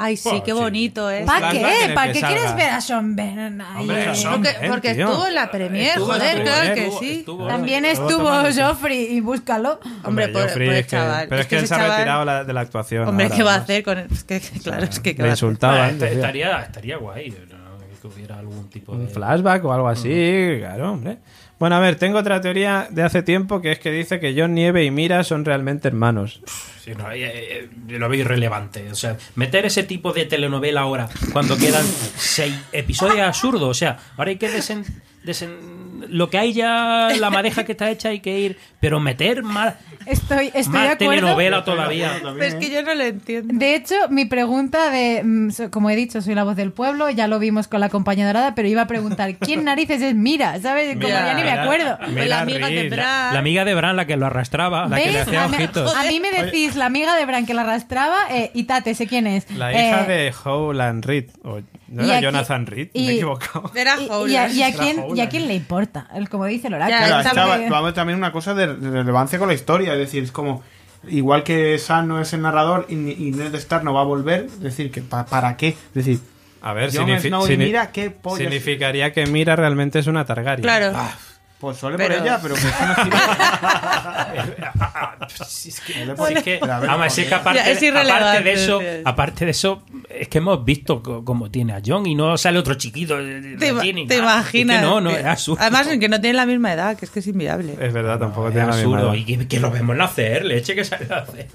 Ay, sí, Bueno, qué sí. bonito es. ¿Para flashback en qué? ¿Para qué quieres ver a Sean Ben ahí? Hombre, Eh, Sean Porque, Ben, porque tío. estuvo en la premier, Estuvo en la joder, claro que estuvo- sí. estuvo- También Estuvo Joffrey y búscalo. Hombre, por, Joffrey por el es que- chaval. pero es que, él se ha retirado la- de la actuación. Hombre, ahora, ¿qué va a hacer con él? Es que, claro, es que ¿qué Le insultaba estaría, estaría guay que hubiera algún tipo de... Un flashback o algo así, claro, hombre. Bueno, a ver, tengo otra teoría de hace tiempo que es que dice que John Nieve y Mira son realmente hermanos. Eh, eh, lo veo irrelevante. O sea, meter ese tipo de telenovela ahora, cuando quedan seis episodios absurdos. O sea, ahora hay que desen, desen- Lo que hay ya, la madeja que está hecha, hay que ir. Pero meter más, Estoy, estoy de acuerdo. telenovela todavía. Pero es que yo no lo entiendo. De hecho, mi pregunta de, mm, como he dicho, soy la voz del pueblo, ya lo vimos con la compañía dorada, pero iba a preguntar, ¿quién narices es Mira? ¿Sabes? Como Mira, ya ni me mira. acuerdo. La amiga de Bran. La amiga de Bran, la que lo arrastraba, la que le hacía a, mí, ojitos. a mí me decís la amiga de Bran que la arrastraba eh, y Tate, sé quién es. La hija Eh, de Howland Reed. O, ¿No era Jonathan Reed? Me he equivocado. Era y, y a, y a Era quién, ¿Y a Howland. quién le importa? El, como dice. Ya, Claro, estaba- vamos también una cosa de, de relevancia con la historia, es decir, es como igual que Sam no es el narrador y, y Ned Stark no va a volver, es decir, que pa- para qué, es decir, A ver, Jon signifi- Snow y signi- Mira qué pollas. significaría que Mira realmente es una Targaryen. Claro. pues suele Pero- por ella, pero que eso no es que, es que- aparte, Ya, es irrelevante, aparte de eso, aparte de eso, es que hemos visto cómo tiene a John y no sale otro chiquito. de- de- ¿Te, te imaginas? Es que no, no, es absurdo. Además, que no tienen la misma edad, que es que es inviable. Es verdad, tampoco es tiene la misma absurdo. edad. Y que, que lo vemos nacer, leche que sale a hacer.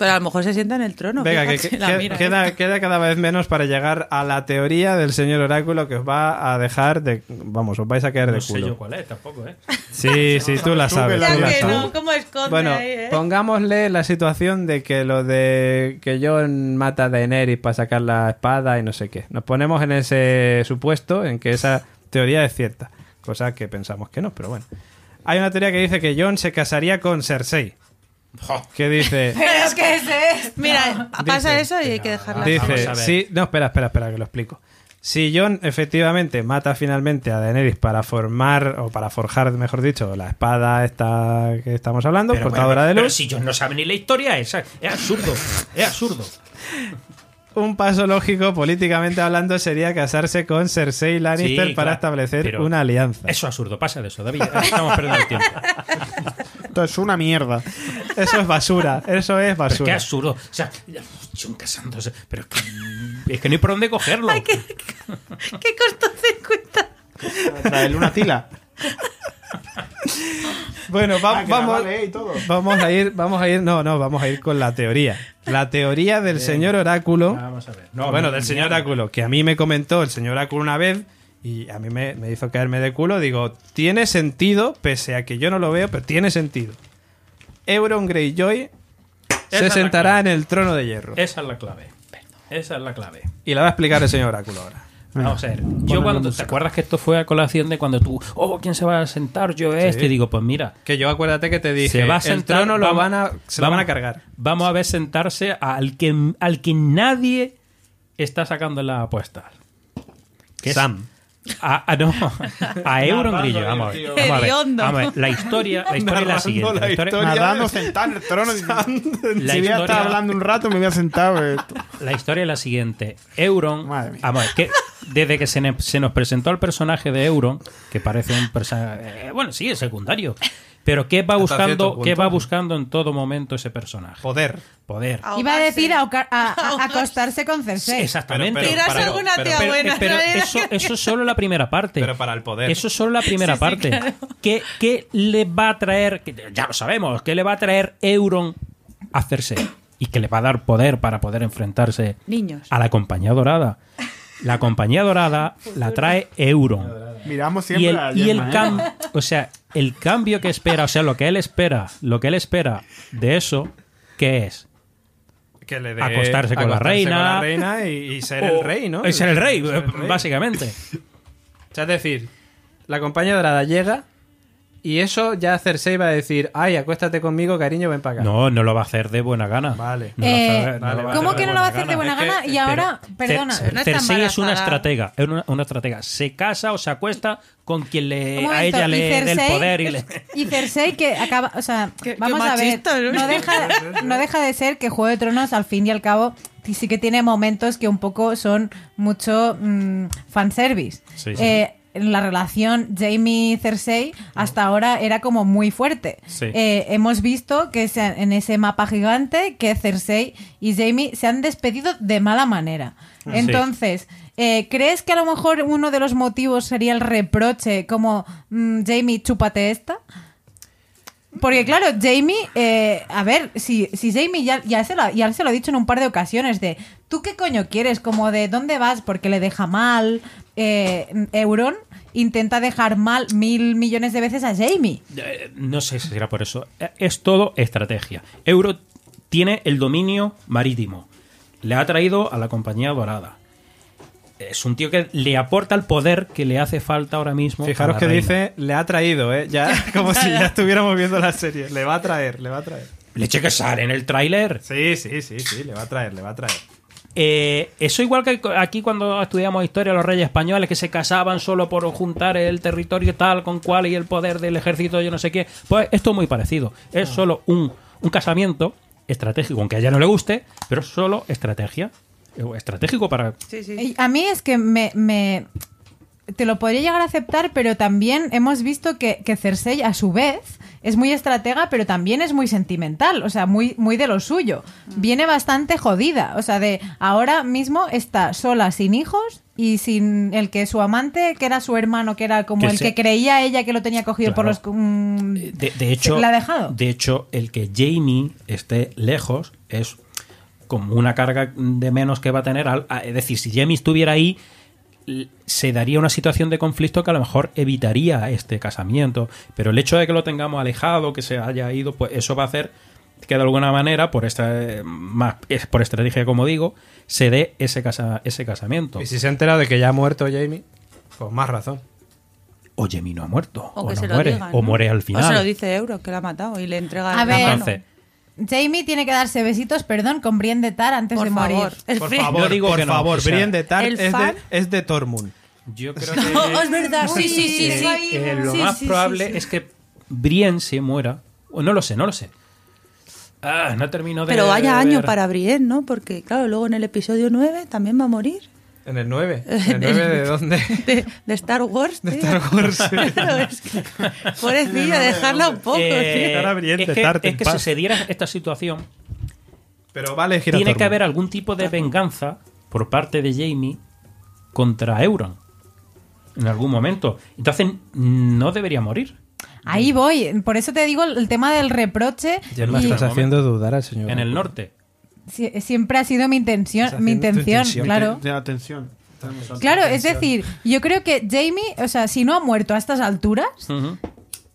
Pero a lo mejor se sienta en el trono. Venga, que, fíjate, que- la que- mira queda, cada vez menos para llegar a la teoría del señor Oráculo que os va a dejar de... Vamos, os vais a caer de No sé culo. yo cuál es, tampoco, ¿eh? Sí, sí, tú la sabes. tú la no, ¿cómo esconde Bueno, ahí, eh? pongámosle la situación de que lo de que John mata a Daenerys para sacar la espada y no sé qué. Nos ponemos en ese supuesto en que esa teoría es cierta, cosa que pensamos que no, pero bueno. Hay una teoría que dice que John se casaría con Cersei. Que dice, Pero es que ese es... Mira, pasa Dice- eso y hay que dejarla. Vamos dice, sí, no, espera, espera, espera, que lo explico. Si John efectivamente mata finalmente a Daenerys para formar, o para forjar, mejor dicho, la espada esta que estamos hablando, Pero, portadora bueno, de pero luz, si John no sabe ni la historia, es, es absurdo. Es absurdo. un paso lógico, políticamente hablando, sería casarse con Cersei Lannister Sí, para claro, establecer pero una alianza. Eso es absurdo, pasa de eso, David. Estamos perdiendo el tiempo. Esto es una mierda. Eso es basura, eso es Pero es que basura. es absurdo. O sea, John casándose. Pero es que, es que no hay por dónde cogerlo. ¿Qué cortocircuito? Traerle una tila. Bueno, va- Ah, vamos, vale, y todo. vamos a ir, vamos a ir, no, no, vamos a ir con la teoría. La teoría del señor Oráculo. Vamos a ver. No, bueno, no, del señor. Oráculo, que a mí me comentó el señor Oráculo una vez y a mí me, me hizo caerme de culo. Digo, tiene sentido, pese a que yo no lo veo, pero tiene sentido. Euron Greyjoy Esa se la sentará en el trono de hierro. Esa es la clave. Esa es la clave. Y la va a explicar el señor Oráculo ahora. Vamos a ver. Yo la cuando. ¿Te acuerdas que esto fue a colación de cuando tú. Oh, ¿quién se va a sentar? Yo este. Sí. Y digo, pues mira. Que yo acuérdate que te dije, Se va a el sentar. trono lo vamos- van a, se lo vamos- van a cargar. Vamos a ver sentarse al que, al que nadie está sacando en las apuestas. Que es Sam. A, a- no, a Euron Grillo. Vamos a ver. tío. Vamos a ver. Hediondo. Vamos a ver. La historia, la historia es la siguiente. la La historia, historia. Nadando sentado en el trono. la si voy a estar hablando un rato, me voy a sentar. eh. La historia es la siguiente. Euron. Madre mía. Vamos a ver, que desde que se, ne- se nos presentó el personaje de Euron, que parece un personaje. bueno, sí, es secundario. Pero ¿qué va buscando, punto. ¿qué va buscando en todo momento ese personaje? Poder. Poder. Iba a decir Ahogarse. a, a- a- a acostarse con Cersei. Exactamente. Pero- pero- alguna pero- tía Pero, buena. pero eso, eso es solo la primera parte. Pero para el poder. Eso es solo la primera Sí, sí, parte. claro. ¿Qué, qué le va a traer? Ya lo sabemos. ¿Qué le va a traer Euron a hacerse? Y que le va a dar poder para poder enfrentarse Niños. a la compañía dorada. La compañía dorada la trae Euron. Miramos Y siempre el, a y el ¿eh? cam- o sea, el cambio que espera, o sea, lo que él espera, lo que él espera de eso, ¿qué es? Que le dé- Acostarse con la reina. con la reina y, y ser el rey, ¿no? Es ser el rey, Ser el rey. básicamente. O sea, es decir, la compañía dorada llega y eso ya Cersei va a decir, ay, acuéstate conmigo, cariño, ven para acá. No, no lo va a hacer de buena gana. Vale. No lo va a Eh, hacer- no lo va a ¿Cómo que no lo va a hacer de buena Es que- gana? Y pero- ahora, perdona. Cer- No está Cersei es una estratega, es una, una estratega. Se casa o se acuesta con quien le, a ella y le dé el Cersei- poder y le... Y Cersei que acaba, o sea, Qué- qué vamos a ver, machista, ¿no? no deja, no deja de ser que Juego de Tronos al fin y al cabo sí que tiene momentos que un poco son mucho mm, fanservice. Sí, sí. Eh, la relación Jamie-Cersei hasta ahora era como muy fuerte. Sí. Eh, hemos visto que se- en ese mapa gigante que Cersei y Jamie se han despedido de mala manera. Sí. Entonces, eh, ¿crees que a lo mejor uno de los motivos sería el reproche como mm, Jamie, chúpate esta? Porque claro, Jamie, eh, a ver, si, si Jamie ya, ya, se lo, ha- ya se lo ha dicho en un par de ocasiones de, ¿tú qué coño quieres? Como de, ¿dónde vas? Porque le deja mal. Eh, Euron intenta dejar mal mil millones de veces a Jamie. Eh, No sé si será por eso. Eh, Es todo estrategia. Euro tiene el dominio marítimo. Le ha traído a la compañía dorada. Es un tío que le aporta el poder que le hace falta ahora mismo. Fijaros que reina. dice, le ha traído, ¿eh? Ya, como si ya estuviéramos viendo la serie. Le va a traer, le va a traer. Leche que sale en el tráiler. Sí, sí, sí, sí, le va a traer, le va a traer. Eh, eso igual que aquí cuando estudiamos historia los reyes españoles que se casaban solo por juntar el territorio tal con cual y el poder del ejército yo no sé qué. Pues esto es muy parecido. Es solo un, un casamiento estratégico, aunque a ella no le guste, pero es solo estrategia. Eh, Estratégico para... Sí, sí. A mí es que me, me- Te lo podría llegar a aceptar, pero también hemos visto que, que Cersei, a su vez, es muy estratega, pero también es muy sentimental, o sea, muy, muy de lo suyo. Viene bastante jodida, o sea, de ahora mismo está sola, sin hijos y sin el que su amante, que era su hermano, que era como Que el se- que creía ella que lo tenía cogido por los... Mm, De, de hecho, ¿La ha dejado? de hecho, el que Jamie esté lejos es como una carga de menos que va a tener. al- a- es decir, si Jamie estuviera ahí, se daría una situación de conflicto que a lo mejor evitaría este casamiento. Pero el hecho de que lo tengamos alejado, que se haya ido, pues eso va a hacer que de alguna manera, por esta eh, más es por estrategia como digo, se dé ese casa, ese casamiento. Y si se ha enterado de que ya ha muerto Jamie, pues más razón. O Jamie no ha muerto, O o, que no se lo muere, digan, o ¿no? muere al final. O se lo dice Euro, que la ha matado y le entrega A el ver. Entonces, Jamie tiene que darse besitos, perdón, con Brienne de Tar antes Por de favor. morir. El Por favor, Yo digo por que no, favor, o sea, Brienne de Tart el es de, es de Tormund. yo creo que... Oh, es verdad, sí, sí, sí, Eh, sí. eh, lo Sí, más sí, probable sí, sí. es que Brienne se muera. O no lo sé, no lo sé. Ah, no termino de. Pero vaya año para Brienne, ¿no? Porque, claro, luego en el episodio 9 también va a morir. En el 9. ¿En el 9 de dónde? De, de Star Wars, tío. Star Wars, sí. Pero es que, pobrecilla, dejarla un poco, Eh, a Brienne es de que, es que si se diera esta situación, Pero va a elegir a tiene que haber algún tipo de venganza por parte de Jamie contra Euron. En algún momento. Entonces, no debería morir. Ahí voy. Por eso te digo el tema del reproche. Gemma, y estás haciendo dudar al señor. En el norte. Si- siempre ha sido mi intención, mi intención, intención. claro. De atención. Claro, es decir, yo creo que Jamie, o sea, si no ha muerto a estas alturas,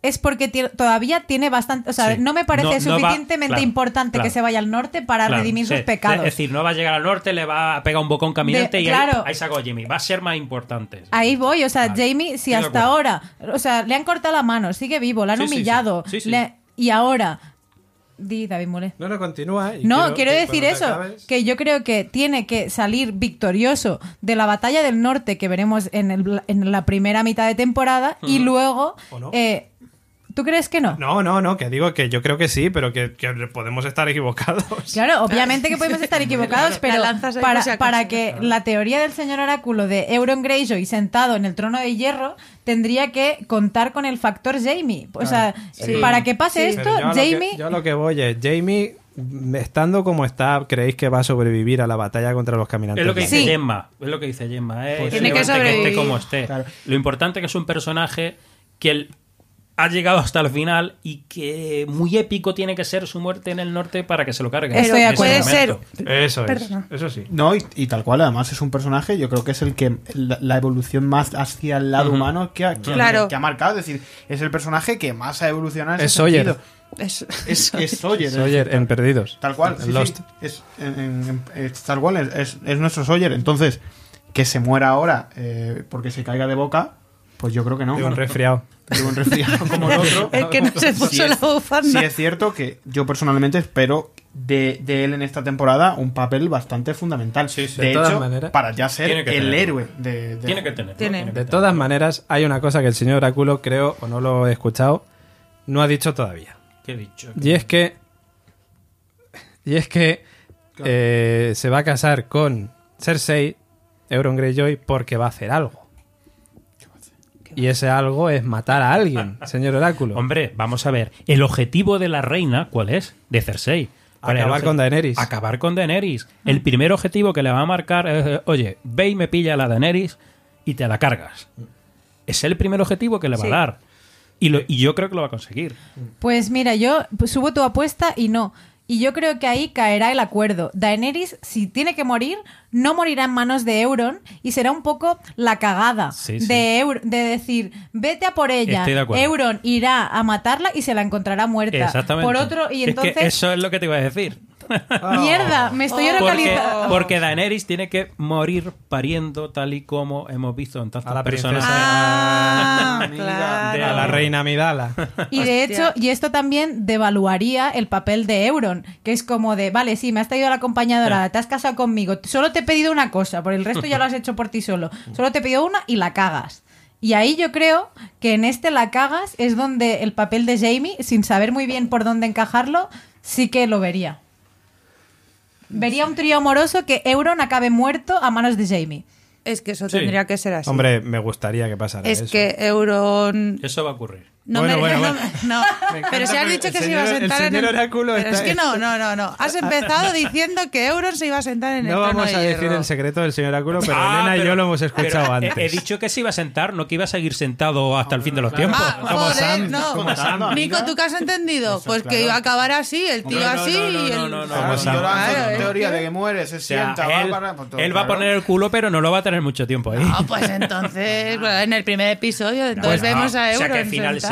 es porque todavía tiene bastante, o sea, Sí. no me parece No- no va- suficientemente claro, importante claro. que se vaya al norte para Claro, redimir sí. sus pecados. Es decir, no va a llegar al norte, le va a pegar un bocón caminante De- y claro. ahí, ahí sacó Jimmy. Va a ser más importante. Ahí voy, o sea. Jamie, si hasta ahora, o sea, le han cortado la mano, sigue vivo, le han Sí, sí, sí. humillado, Sí, sí. le- y ahora, di David Mole. No, no, continúa. y No, quiero decir eso, acabes- que yo creo que tiene que salir victorioso de la batalla del norte que veremos en, el- en la primera mitad de temporada y luego... ¿O no? eh, ¿Tú crees que no? No, no, no, que digo que yo creo que sí, pero que, que podemos estar equivocados. Claro, obviamente que podemos estar equivocados, pero para, para que la teoría del señor Oráculo de Euron Greyjoy sentado en el trono de hierro tendría que contar con el factor Jamie. O sea, Sí. para que pase Sí. esto, yo a lo que- Jamie... yo lo que voy es, Jamie, estando como está, ¿creéis que va a sobrevivir a la batalla contra los caminantes? Es lo que dice Sí. Gemma. Es lo que dice Gemma. eh, Pues Tiene que sobrevivir. esté como esté. Claro. Lo importante es que es un personaje que el- ha llegado hasta el final y que muy épico tiene que ser su muerte en el norte para que se lo cargue. Estoy de Ese acuerdo. puede ser. Eso es, Perdona. eso sí. No, y, y tal cual, además es un personaje, yo creo que es el que la, la evolución más hacia el lado humano que ha, que, Claro. que ha marcado. Es decir, es el personaje que más ha evolucionado en Es ese Sawyer. sentido. Es- Es, es Sawyer. Sawyer en Perdidos. Tal cual, En sí, sí. Lost. Es, en- en- en- es tal cual, es, es- es nuestro Sawyer. Entonces, que se muera ahora eh, porque se caiga de boca, pues yo creo que no. Digo, un resfriado. Digo, un resfriado como el otro. El que no se puso Sí es- la bufanda. Sí es cierto que yo personalmente espero de, de él en esta temporada un papel bastante fundamental. Sí, sí. De, De todas hecho, maneras, para ya ser el tenerlo. héroe de, de- Tiene que tener. Tiene. De todas maneras, hay una cosa que el señor Oráculo, creo, o no lo he escuchado, no ha dicho todavía. ¿Qué he dicho? Y es que. Y es que eh, se va a casar con Cersei, Euron Greyjoy, porque va a hacer algo. Y ese algo es matar a alguien, señor Oráculo. Hombre, vamos a ver. El objetivo de la reina, ¿cuál es? De Cersei. ¿Cuál es el Acabar con Daenerys. Acabar con Daenerys. El primer objetivo que le va a marcar es, eh, oye, ve y me pilla a la Daenerys y te la cargas. Es el primer objetivo que le va Sí. a dar. Y, lo- y yo creo que lo va a conseguir. Pues mira, yo subo tu apuesta y no. Y yo creo que ahí caerá el acuerdo. Daenerys, si tiene que morir, no morirá en manos de Euron y será un poco la cagada Sí, sí. De, Eur- de decir, vete a por ella. Euron irá a matarla y se la encontrará muerta. Exactamente. Por otro, y Es entonces, que eso es lo que te iba a decir. mierda, me estoy Oh. Porque, localizando. porque Daenerys tiene que morir pariendo tal y como hemos visto en tantas A la personas. princesa. Ah, claro. a la reina Midala. Y de hecho, y esto también devaluaría el papel de Euron, que es como de, vale, sí, me has traído a la acompañadora, te has casado conmigo, solo te he pedido una cosa, por el resto ya lo has hecho por ti solo. Solo te he pedido una y la cagas. Y ahí yo creo que en este la cagas es donde el papel de Jamie, sin saber muy bien por dónde encajarlo, sí que lo vería. Vería un trío amoroso que Euron acabe muerto a manos de Jamie. Es que eso Sí. tendría que ser así. Hombre, me gustaría que pasara es eso. que Euron Eso va a ocurrir. No, Bueno, me- bueno, no, bueno. no, encanta pero si has dicho que se iba a el sentar en el... Oráculo Pero está- es que no, no, no, no. Has empezado diciendo que Euron se iba a sentar en el No trono vamos de a decir hierro. el secreto del señor Oráculo, pero Ah, Elena y yo lo hemos escuchado he- antes. He, dicho que se iba a sentar, no que iba a seguir sentado hasta el fin de los tiempos. Ah, Como joder, Sam, no. como Sam. Nico, ¿tú qué has entendido? Eso, pues claro. que iba a acabar así, el tío No, no, así no, no, y el... no, no, teoría de que muere, se sienta, él, va a poner el culo, pero no lo va a tener mucho tiempo ahí. Ah, pues entonces, en el primer episodio, entonces vemos ah, a Euron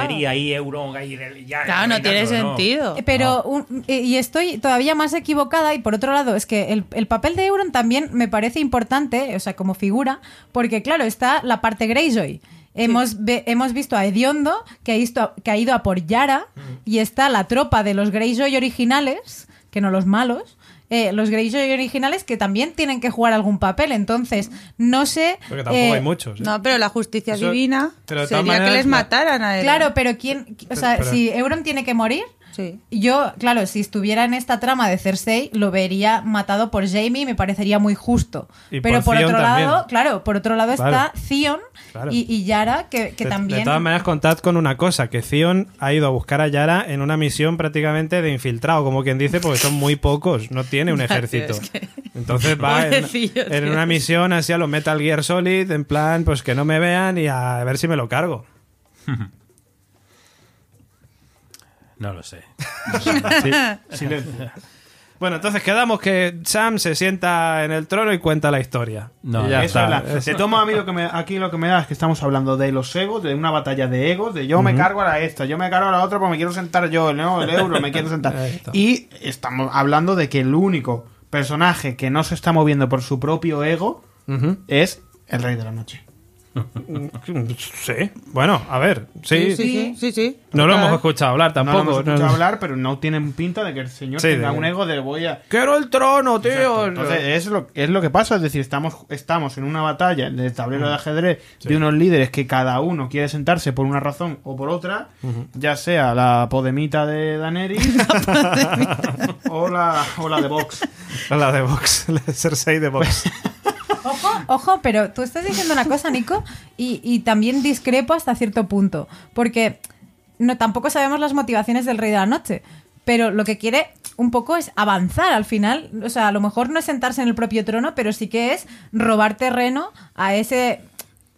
sería ahí Euron, ahí ya. Claro, no tiene sentido. Eh, Pero, un- eh, y estoy todavía más equivocada, y por otro lado, es que el, el papel de Euron también me parece importante, o sea, como figura, porque claro, está la parte Greyjoy. Hemos, ve- hemos visto a Ediondo, que ha, ido, que ha ido a por Yara, y está la tropa de los Greyjoy originales, que no los malos, eh, los Greyjoy originales que también tienen que jugar algún papel. Entonces, no sé... Porque tampoco eh, hay muchos. ¿eh? No, pero la justicia Eso- divina sería que les la- mataran a él. Claro, pero ¿quién...? O sea, Pero- si Euron tiene que morir... Sí. Yo, claro, si estuviera en esta trama de Cersei, lo vería matado por Jamie y me parecería muy justo. Y Pero por otro también. lado, claro, por otro lado Claro. está Theon Claro. y, y Yara, que, que de, también... de todas maneras, contad con una cosa, que Theon ha ido a buscar a Yara en una misión prácticamente de infiltrado, como quien dice, porque son muy pocos, no tiene un ejército. es que- Entonces va en, en una misión así a los Metal Gear Solid, en plan, pues que no me vean y a ver si me lo cargo. No lo sé. Silencio. Bueno, entonces quedamos que Sam se sienta en el trono y cuenta la historia. No, Y ya Eso está. es la- de tomo a mí lo que me, aquí lo que me da es que estamos hablando de los egos, de una batalla de egos, de yo me cargo a la esta, yo me cargo a la otra porque me quiero sentar yo, ¿no? el euro, me quiero sentar. Ahí está. Y estamos hablando de que el único personaje que no se está moviendo por su propio ego es el rey de la noche. Sí. Bueno, a ver. Sí. Sí, sí, sí. sí. No lo hemos escuchado hablar No lo tampoco. hemos escuchado no. hablar, pero no tienen pinta de que el señor Sí, tenga de- un ego de voy a... Quiero el trono, tío. Entonces, es lo, es lo que pasa, es decir, estamos, estamos en una batalla de tablero de ajedrez de unos líderes que cada uno quiere sentarse por una razón o por otra, ya sea la podemita de Daenerys o, la, o la de Vox. La de Vox. La de Cersei de Vox. Ojo, ojo, pero tú estás diciendo una cosa, Nico, y, y también discrepo hasta cierto punto. Porque no, tampoco sabemos las motivaciones del Rey de la Noche. Pero lo que quiere un poco es avanzar al final. O sea, a lo mejor no es sentarse en el propio trono, pero sí que es robar terreno a ese.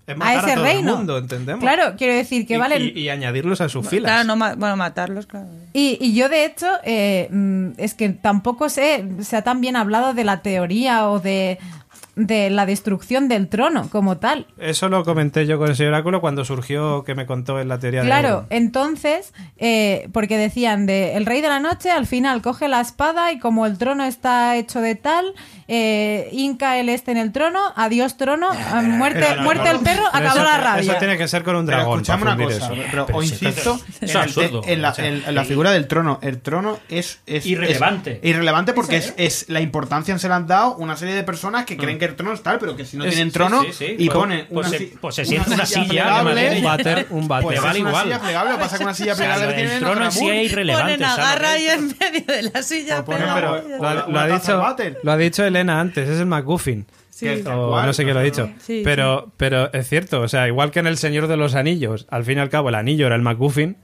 Es a matar a ese todo el reino. mundo, entendemos. Claro, quiero decir que Y- vale. y, y añadirlos a sus filas. Claro, no ma- bueno, matarlos, claro. Y, y yo, de hecho, eh, mm, es que tampoco sé, se ha tan bien hablado de la teoría o de, de la destrucción del trono como tal. Eso lo comenté yo con el señor Oráculo cuando surgió que me contó en la teoría de Claro, entonces, eh, porque decían de el rey de la noche al final coge la espada y como el trono está hecho de tal, eh, hinca el este en el trono, adiós trono, ah, muerte, muerte no, el perro, acabó la rabia. Eso tiene que ser con un Pero dragón. escuchame una cosa, eso. pero Pero os sí, insisto en, es el en la, O sea, en- en la figura del trono. El trono es, es Irrelevante. es irrelevante porque es, es la importancia se le han dado una serie de personas que creen que el trono tal, pero que si no Es- tienen sí, trono sí, sí. y Pues- ponen pues una, se- pues se sienta una silla, plegable, que mantiene- Un váter, un váter. pues vale es una igual. silla plegable, que pasa con una silla O sea, plegable el que tienen trono en sí es irrelevante. Ponen a ¿sabes? garra ahí en medio de la silla. Pues pero- Lo, ha- lo dicho, de lo ha dicho Elena antes, es el McGuffin. Sí. Que- O no sé qué lo ha dicho. Sí, pero, pero es cierto, o sea, igual que en El Señor de los Anillos, al fin y al cabo el anillo era el McGuffin,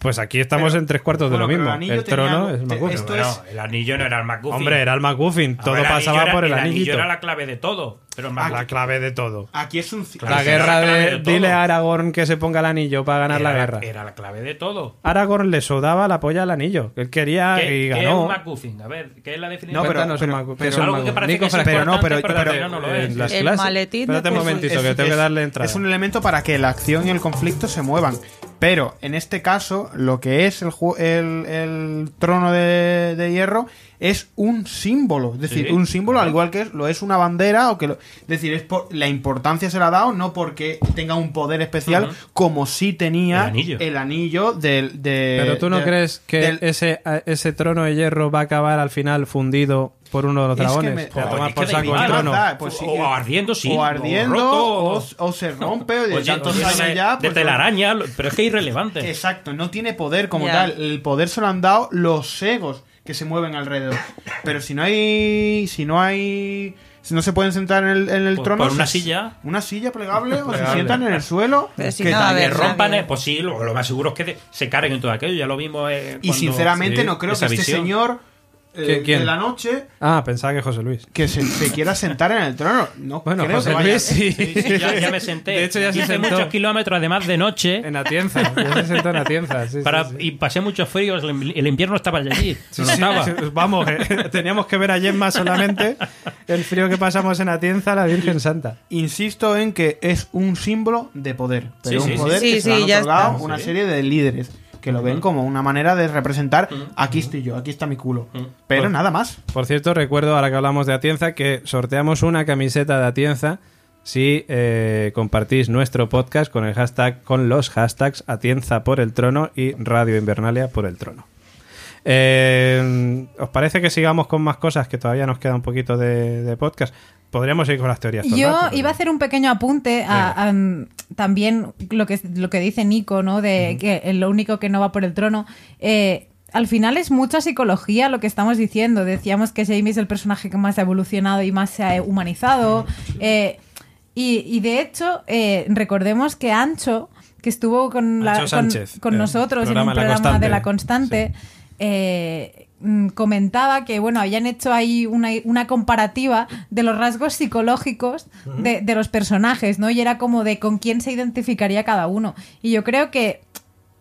pues aquí estamos Pero- en tres cuartos de bueno, lo pero mismo. el anillo El, trono algo- es McGuffin. esto es- el anillo no era el McGuffin. Hombre, era el McGuffin, todo ver, el pasaba anillo era- por el, el anillo era la clave de todo. Pero La McGuffin- clave de todo. Aquí es un Claro, la guerra la de... Dile a Aragorn que se ponga el anillo para ganar la guerra. Era la clave de todo. Aragorn le sudaba la polla al anillo. Él quería ¿Qué, y qué es ganó. un McGuffin? A ver, ¿qué es la definición? No, pero- pero- McGuffin. pero- ¿Qué es un algo que McGuffin? parece Nico que pero no, pero- pero- no lo es. las El clases. maletín de Espérate un fútbol. momentito, que es- tengo que es- darle entrada. Es un elemento para que la acción y el conflicto se muevan. Pero en este caso, lo que es el, el, trono de hierro es un símbolo. Es decir, Sí, un símbolo al igual que es- lo es una bandera. o que lo- Es decir, es por, la importancia se la ha dado no porque tenga un poder especial como sí tenía El anillo. el anillo del. de- Pero tú no de- crees que del- ese, trono de hierro va a acabar al final fundido por uno de los Es que dragones? me- tomar es por que da saco el igual. trono. Da, pues sí, o, ardiendo, sí. o ardiendo, roto, o, o se rompe, o de o ya de, ya, de pues, telaraña, lo- pero es que es irrelevante. Exacto, no tiene poder como tal. El poder se lo han dado los egos que se mueven alrededor. Pero si no hay. Si no hay. Si no se pueden sentar en el, en el Por- trono. por una se- silla. Una silla plegable o se sientan en el suelo. Pero si que no, a tal- ver, que rompan, nadie. eh, pues sí, lo, lo más seguro es que de- se carguen en todo aquello. Ya lo vimos. eh, Y sinceramente sí, no creo que este visión. señor eh, ¿Qué- quién? de la noche Ah, pensaba que José Luis. que se, se quiera sentar en el trono. No Bueno, creo José que vaya- Luis sí. Sí, ya, ya me senté. De hecho, ya se Hice sentó. muchos kilómetros, además de noche. En Atienza. Ya se sentó en Atienza. sí, sí, para, sí. Y pasé muchos fríos. El, el invierno estaba allí. Sí, lo sí, notaba. sí, Vamos, eh, teníamos que ver a Gemma solamente el frío que pasamos en Atienza, la Virgen Santa. Insisto en que es un símbolo de poder. Pero Sí, sí, un sí. poder Sí, que se sí, le han ya otorgado está. una Sí. serie de líderes que lo ven como una manera de representar aquí estoy yo, aquí está mi culo. Pero nada más. Por cierto, recuerdo, ahora que hablamos de Atienza, que sorteamos una camiseta de Atienza si eh, compartís nuestro podcast con el hashtag, con los hashtags Atienza por el trono y Radio Invernalia por el trono. Eh, ¿Os parece que sigamos con más cosas? Que todavía nos queda un poquito de, de podcast. Podríamos ir con las teorías. Yo rato, pero- iba a hacer un pequeño apunte a, a, mm, también lo que, lo que dice Nico, ¿no? De que lo único que no va por el trono. Eh, al final es mucha psicología lo que estamos diciendo. Decíamos que Jamie es el personaje que más ha evolucionado y más se ha humanizado. Eh, y, y de hecho, eh, recordemos que Ancho, que estuvo con, la- Ancho con- Sánchez, con el nosotros en un programa de La Constante, eh, comentaba que bueno habían hecho ahí una, una comparativa de los rasgos psicológicos de, de los personajes, ¿no? Y era como de con quién se identificaría cada uno. Y yo creo que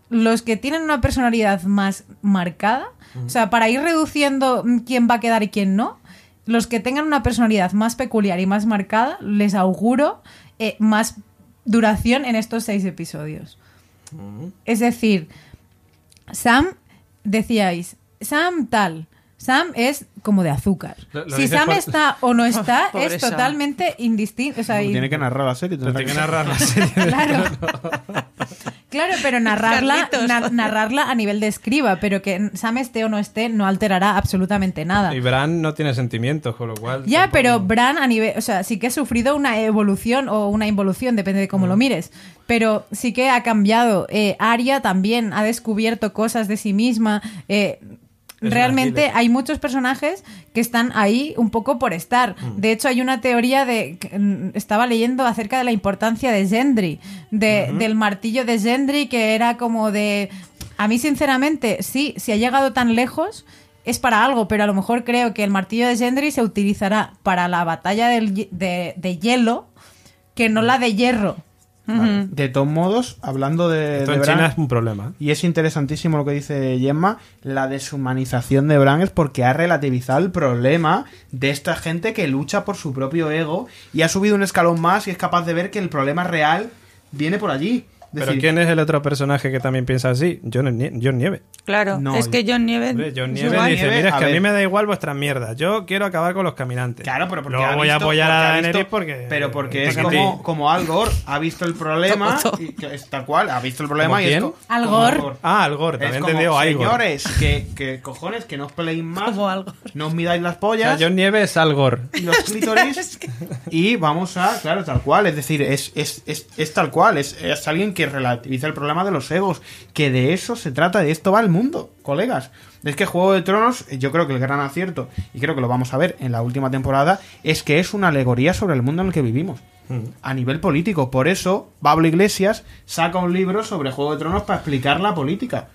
los que tienen una personalidad más marcada, o sea, para ir reduciendo mm, quién va a quedar y quién no, los que tengan una personalidad más peculiar y más marcada, les auguro eh, más duración en estos seis episodios. Es decir, Sam, decíais, Sam tal. Sam es como de azúcar. Lo- lo si Sam por- está o no está, Pobre es totalmente indistinto. O sea, y- Tiene que narrar la serie. Tiene que que- narrar la serie. Claro. Claro, pero narrarla, na- narrarla a nivel de escriba, pero que Sam esté o no esté no alterará absolutamente nada. Y Bran no tiene sentimientos, con lo cual. Ya, tampoco- pero Bran a nivel, o sea, sí que ha sufrido una evolución o una involución, depende de cómo Mm. lo mires, pero sí que ha cambiado. Eh, Arya también ha descubierto cosas de sí misma. eh, realmente hay muchos personajes que están ahí un poco por estar. Mm. De hecho, hay una teoría de que, mm, estaba leyendo acerca de la importancia de Gendry, de, del martillo de Gendry que era como de a mí sinceramente, sí, si ha llegado tan lejos es para algo, pero a lo mejor creo que el martillo de Gendry se utilizará para la batalla del de, de hielo que no la de hierro. Vale. De todos modos, hablando de, Esto de en Bran, China es un problema. y es interesantísimo lo que dice Gemma, la deshumanización de Bran es porque ha relativizado el problema de esta gente que lucha por su propio ego y ha subido un escalón más y es capaz de ver que el problema real viene por allí. Pero decir, ¿quién es el otro personaje que también piensa así? John, Nie- John Nieve. Claro, No, es que John Nieves. Hombre, John Nieve igual. dice, Nieve, mira, es que a, mí me da igual vuestras mierdas. Yo quiero acabar con los caminantes. Claro, pero porque Luego ha voy a apoyar porque a Daenerys porque... Pero porque es como, como Al Gore ha visto el problema Todo. y que es tal cual, ha visto el problema ¿Como y es quién? co- Al como Gore. Ah, Al Gore, también entendido Igor. señores, que, que cojones, que no os peleéis más, Como Al Gore. no os midáis las O sea, pollas John Nieve es Al Gore. y los clítoris y vamos a, claro, tal cual, es decir, es, es, es, es tal cual, es, es alguien que relativiza el problema de los egos, que de eso se trata, de esto va el mundo, colegas. Es que Juego de Tronos, yo creo que el gran acierto, y creo que lo vamos a ver en la última temporada, es que es una alegoría sobre el mundo en el que vivimos. A nivel político. Por eso, Pablo Iglesias saca un libro sobre Juego de Tronos para explicar la política.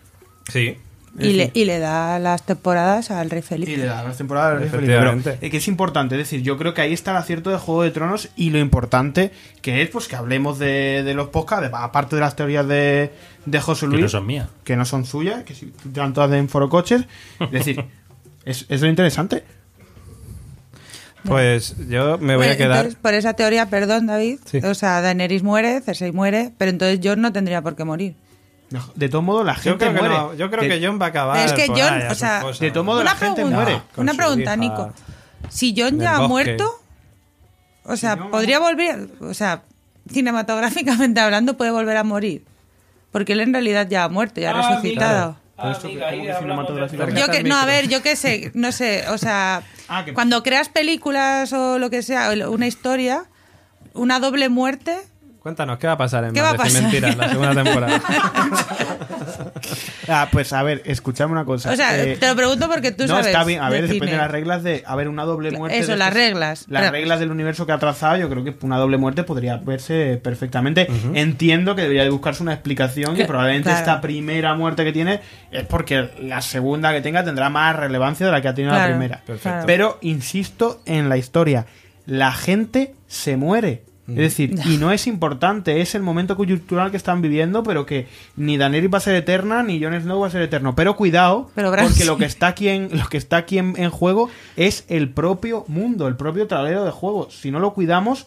Sí. Y le, y le da las temporadas al Rey Felipe. Y le da las temporadas del Rey Felipe. Pero, eh, que es importante, es decir, yo creo que ahí está el acierto de Juego de Tronos y lo importante que es pues que hablemos de, de los podcasts, de- aparte de las teorías de, de José Que Luis, no son mías. que no son suyas, que si están todas en Foro Coches. Es decir, es, es lo interesante. Pues yo me voy Bueno, a quedar... entonces, por esa teoría, perdón, David. Sí. O sea, Daenerys muere, Cersei muere, pero entonces Jon no tendría por qué morir. De todos modos, la Yo gente que muere. no, yo creo De- que John va a acabar. es que por a o sea, de todo modo, una la gente pregunta, muere. Una pregunta, hija Nico. Si Jon en ya ha bosque. muerto, o sea, no, podría volver, o sea, cinematográficamente hablando, puede volver a morir. Porque él en realidad ya ha muerto, ya ha Ah, resucitado. Pero esto, ¿cómo que cinematográficamente? Yo que, no, a ver, yo qué sé, no sé, o sea, Ah, que- cuando creas películas o lo que sea, una historia, una doble muerte, Cuéntanos, ¿qué va a pasar en ¿Qué va a Maldición pasar? Mentira en la segunda temporada? Ah, pues a ver, escuchadme una cosa. o sea, Eh, te lo pregunto porque tú no, sabes. está bien. A ver, de depende de las reglas de. A ver, una doble muerte. Eso, las reglas. Las Pero- reglas del universo que ha trazado, yo creo que una doble muerte podría verse perfectamente. Entiendo que debería de buscarse una explicación. Que Cla- probablemente claro. esta primera muerte que tiene es porque la segunda que tenga tendrá más relevancia de la que ha tenido la primera. Perfecto. Pero insisto en la historia. La gente se muere. Es decir, y no es importante, es el momento coyuntural que están viviendo, pero que ni Daenerys va a ser eterna, ni Jon Snow va a ser eterno. Pero cuidado, Pero porque lo que está aquí en lo que está aquí en, en juego es el propio mundo, el propio tablero de juego. Si no lo cuidamos,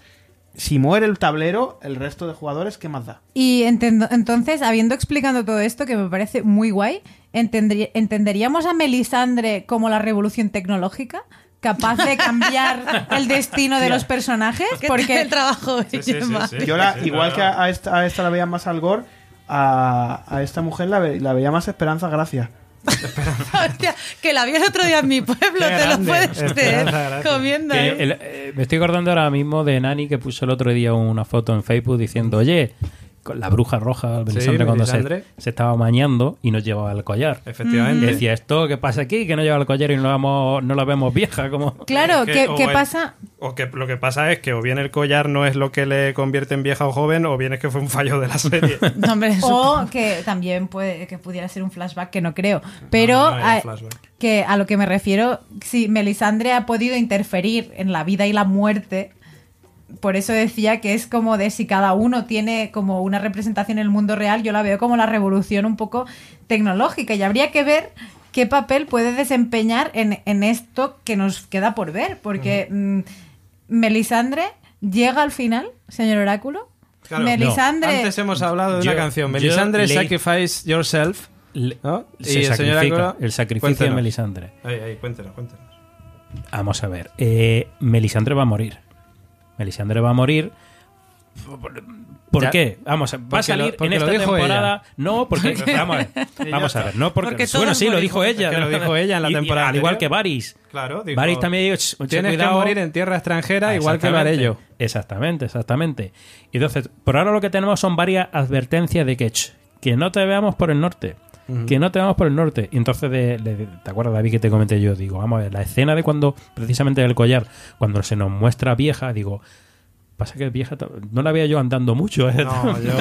si muere el tablero, el resto de jugadores, ¿qué más da? Y entendo- entonces, habiendo explicado todo esto, que me parece muy guay, ¿entenderíamos a Melisandre como la revolución tecnológica? ¿Capaz de cambiar el destino de los personajes? ¿Qué tal Porque el trabajo Sí, sí, sí, Gemma? sí. Yo la, igual que a, esta, a esta la veía más al gore, a, a esta mujer la, ve- la veía más Esperanza Gracia. Hostia, que la vi el otro día en mi pueblo, Qué te lo puedes creer, comiendo. Que ¿eh? el- eh, me estoy acordando ahora mismo de Nani que puso el otro día una foto en Facebook diciendo, oye, la bruja roja, Melisandre, cuando se, Melisandre. se estaba mañando y nos llevaba el collar. Y Efectivamente. decía, ¿esto qué pasa aquí? Que no lleva el collar y no la, vemos- no la vemos vieja. como Claro, Que- ¿qué, pasa? O que lo que pasa es que o bien el collar no es lo que le convierte en vieja o joven, o bien es que fue un fallo de la serie. No, hombre, O que también puede que pudiera ser un flashback que no creo. Pero No, no un que a lo que me refiero, si Melisandre ha podido interferir en la vida y la muerte por eso decía que es como de si cada uno tiene como una representación en el mundo real, yo la veo como la revolución un poco tecnológica y habría que ver qué papel puede desempeñar en, en esto que nos queda por ver, porque mm, Melisandre llega al final, señor Oráculo. Claro, Melisandre... Antes hemos hablado de una Yo- canción. yo Melisandre, Sacrifice Yourself. ¿no? se Y el señor Águila- el sacrificio Cuéntenos. de Melisandre. Ahí, ahí, cuéntenos, cuéntenos. Vamos a ver. Eh, Melisandre va a morir. Melisandre va a morir. ¿Por, Ya- qué? Vamos a, va a salir lo- en lo esta temporada. No, porque. Vamos a ver. Vamos a ver. No, porque. Porque bueno, sí, lo dijo ella. Lo dijo ella en la Y- y temporada Al igual que Varys. Claro, dijo, Varys también dijo, "Ch, mucho Tienes cuidado". que morir en tierra extranjera, igual que Exactamente. Varello. Exactamente, exactamente. Y entonces, por ahora lo que tenemos son varias advertencias de que, "Ch, que no te veamos por el norte. Que no te veamos por el norte. Y entonces, de- de- ¿te acuerdas, David, que te comenté yo? Digo, vamos a ver, la escena de cuando, precisamente del collar, cuando se nos muestra vieja, digo, pasa que vieja, no la veía yo andando mucho. ¿eh? No, yo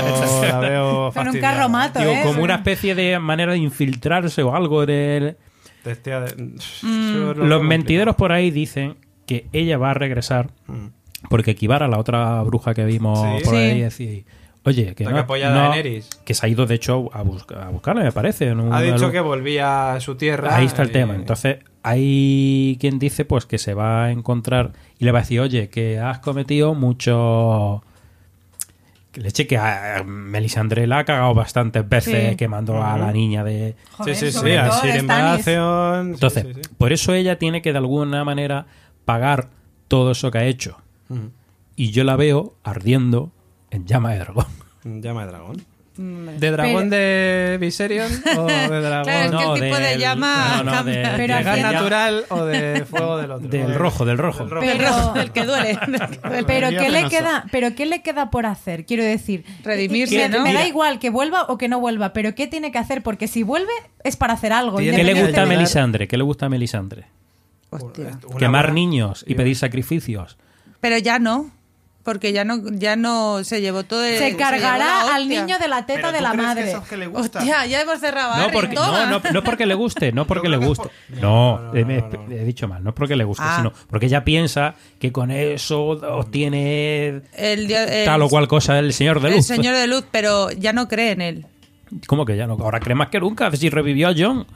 la veo Con un fastidiada. carromato, Digo, ¿eh? como una especie de manera de infiltrarse o algo del... De- Mm. Yo lo Los mentideros por ahí dicen que ella va a regresar Mm. porque Kibara, la otra bruja que vimos Sí. por Sí. ahí, decía, oye, que no, que no- Daenerys. que se ha ido de hecho a, busca- a buscarla, me parece. en un- Ha dicho que volvía a su tierra. Ahí está el y- tema. Entonces, hay quien dice pues que se va a encontrar y le va a decir, oye, que has cometido mucho... Leche que a Melisandre la ha cagado bastantes veces Sí. quemando a la niña de... Joder, sí, sí, sí, sobre a todo de Sir Stannis. Baratheon, sí, Entonces, sí, sí. por eso ella tiene que de alguna manera pagar todo eso que ha hecho. Y yo la veo ardiendo en llama de dragón. Llama de dragón. ¿De dragón de Viserion o de dragón Claro, es que el tipo de llama no, no, de- Pero de gas natural o de fuego del otro? Del rojo, del rojo. Del rojo. El Pero- rojo, el que duele. el que duele. Pero ¿qué le queda? Pero qué le queda por hacer? Quiero decir, Redimirse, me, ¿no? me da igual que vuelva o que no vuelva, pero ¿qué tiene que hacer? Porque si vuelve es para hacer algo. ¿Qué le que gusta a. Melisandre? ¿Qué le gusta a Melisandre? Hostia. Quemar niños y pedir sacrificios. Pero ya no. Porque ya no, ya no se llevó todo el. Se cargará al niño de la teta ¿Pero de la que madre. que le gusta? Hostia, ya hemos cerrado. No porque, no, no, no porque le guste, no porque le guste. es No, no, eh, no, me- no, no. he dicho mal, no es porque le guste, Ah. sino porque ella piensa que con eso obtiene El, el- tal o cual cosa del Señor de El Luz. señor de luz, pero ya no cree en él. ¿Cómo que ya no? Ahora cree más que nunca. Si revivió a John.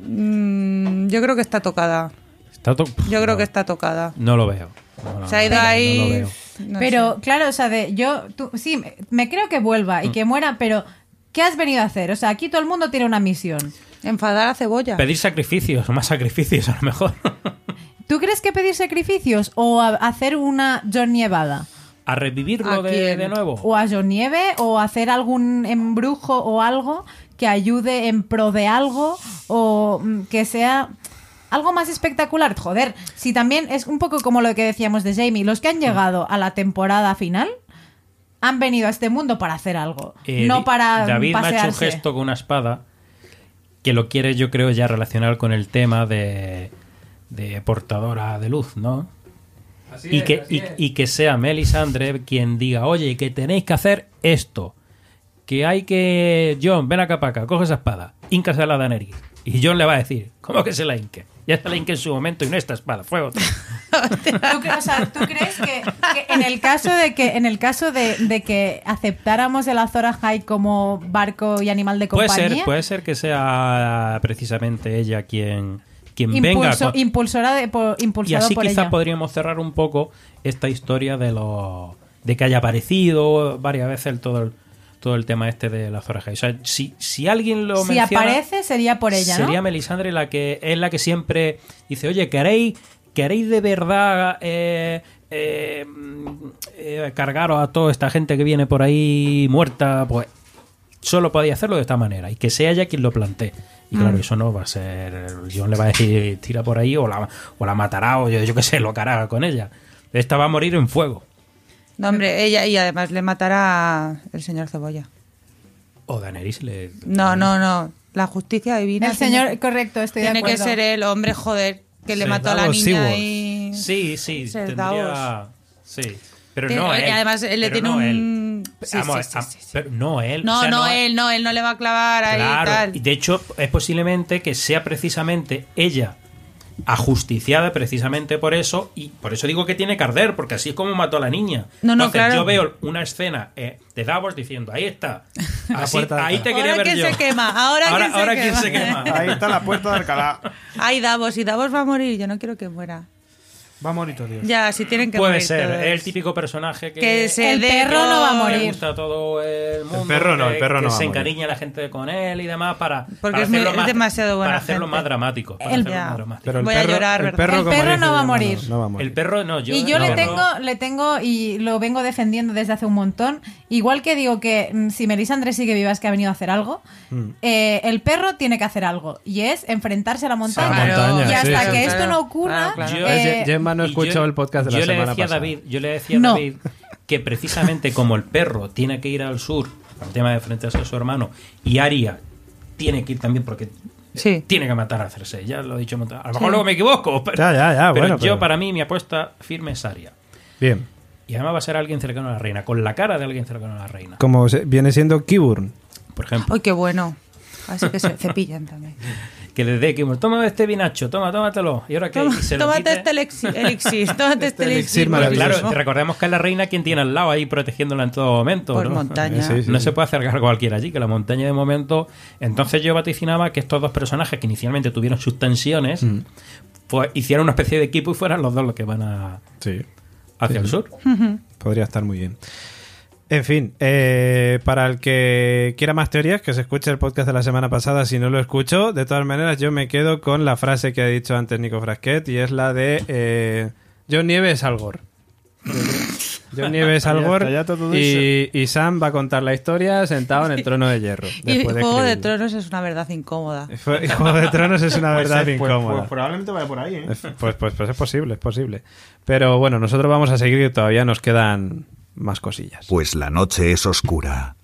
Mm, yo creo que está tocada. Está to- Yo creo no, que está tocada. No lo veo. No, Se ha ido ahí. no pero sé. claro, o sea, de, yo tú- sí, me, me creo que vuelva y Mm. que muera, pero ¿qué has venido a hacer? O sea, aquí todo el mundo tiene una misión. Enfadar a cebolla. Pedir sacrificios, más sacrificios a lo mejor. ¿Tú crees que pedir sacrificios o a- hacer una John Nievada? a revivirlo ¿A de, quién? de nuevo. o a John Nieve o hacer algún embrujo o algo que ayude en pro de algo o mm, que sea algo más espectacular. Joder, si también es un poco como lo que decíamos de Jamie, los que han llegado a la temporada final han venido a este mundo para hacer algo, Eh, no para David me ha hecho un pasearse. gesto con una espada que lo quiere, yo creo, ya relacionar con el tema de, de portadora de luz, ¿no? y, que, y, y que sea Melisandre quien diga, oye, que tenéis que hacer esto. Que hay que... John, ven acá para acá, coge esa espada, a la Daenerys. Y John le va a decir, ¿cómo que se la inque? Ya se la inque en su momento y no esta espada, fue otra. ¿Tú, o sea, ¿tú crees que, que en el caso de que en el caso de, de que aceptáramos el Azor Ahai como barco y animal de Puede compañía? ser, puede ser que sea precisamente ella quien, quien venga Impulso- con- impulsora de, por, Y así por quizá ella. podríamos cerrar un poco esta historia de lo de que haya aparecido varias veces el, todo el todo el tema este de la Zora. O sea, si, si alguien lo si menciona, aparece sería por ella, ¿no? sería Melisandre la que es la que siempre dice, oye, ¿queréis, queréis de verdad eh, eh, mm, eh, cargaros a toda esta gente que viene por ahí muerta? Pues solo podéis hacerlo de esta manera y que sea ella quien lo plantee. Y Mm. claro, eso no va a ser. John le va a decir, tira por ahí o la, o la matará o yo, yo qué sé, lo que hará con ella. Esta va a morir en fuego. No, hombre, ella y además le matará el señor Cebolla. O Daenerys le. No, no, no. La justicia divina. el señor, correcto, estoy Tiene de que acuerdo. ser el hombre, joder, que le Sí, mató a la niña Seaworth. y... Sí, sí, tendría. Sí. Pero Tiene- no y él. además él le Pero tiene no un- él. Sí, Vamos, sí, sí, a- sí, sí. pero no él. No, o sea, no, él, no, él no le va a clavar ahí y Claro, tal. y de hecho es posiblemente que sea precisamente ella ajusticiada precisamente por eso y por eso digo que tiene que arder porque así es como mató a la niña No, no, Entonces, claro. yo veo una escena eh, de Davos diciendo ahí está Así- ahí te quería Ahora ver quién yo se quema, ahora, ahora, quién se ahora quema. quién se quema Ahí está la puerta de Alcalá. Ay, Davos, y Davos va a morir, yo no quiero que muera. Va a morir todo, Dios. Ya, si tienen que puede morir ser todos. es el típico personaje que, Que se El perro no va a morir. le gusta a todo el mundo perro no, que- el perro que no va se a encariña la gente con él y demás para Porque para es muy- hacerlo es más- demasiado buena para hacerlo gente. más dramático para El- hacerlo Ya. más dramático. Pero el Voy a perro, llorar, el El perro no va a morir. no va a morir. el perro no yo y yo no, le no. tengo, le tengo, y lo vengo defendiendo desde hace un montón, igual que digo que mm, si Melissa Andrés sigue viva es que ha venido a hacer algo, Mm. eh, el perro tiene que hacer algo, y es enfrentarse a la montaña. Claro, y hasta sí, que esto no ocurra, No escuchó yo- el podcast de la yo le semana decía a pasada. David, yo le decía a. David que precisamente como el perro tiene que ir al sur por el tema de enfrentarse a su hermano y Aria tiene que ir también porque Sí. tiene que matar a Cersei, ya lo he dicho un montón. A lo mejor luego me equivoco, pero, Ya, ya, ya, pero bueno, yo pero- para mí mi apuesta firme es Aria. Bien. Y además va a ser alguien cercano a la reina, con la cara de alguien cercano a la reina. Como se- viene siendo Kiburn. Por ejemplo, Ay, qué bueno. Así que se cepillan también. que desde que toma este vinacho, toma, tómatelo. Y ahora que Toma- se lo tómate quite- este elixir, elixir, tómate este elixir. Claro, recordemos que es la reina quien tiene al lado ahí protegiéndola en todo momento. Por ¿no? montaña. Eh, sí, sí, no sí. se puede acercar cualquiera allí, que la montaña de momento. Entonces yo vaticinaba que estos dos personajes que inicialmente tuvieron sus tensiones, Mm. pues hicieran una especie de equipo y fueran los dos los que van a, Sí. hacia el sur. Podría estar muy bien. En fin, eh, para el que quiera más teorías, que se escuche el podcast de la semana pasada si no lo escucho. De todas maneras, yo me quedo con la frase que ha dicho antes Nico Frasquet y es la de eh, John Nieves Algor. John Nieves Ya Algor está, ya todo y, y Sam va a contar la historia sentado en el trono de hierro. Y Juego de. Tronos es una verdad incómoda. Fue- Juego de Tronos es una Pues, verdad pues- incómoda. pues probablemente vaya por ahí, ¿eh? Pues, pues, pues es posible, es posible. Pero bueno, nosotros vamos a seguir y todavía nos quedan más cosillas. Pues la noche es oscura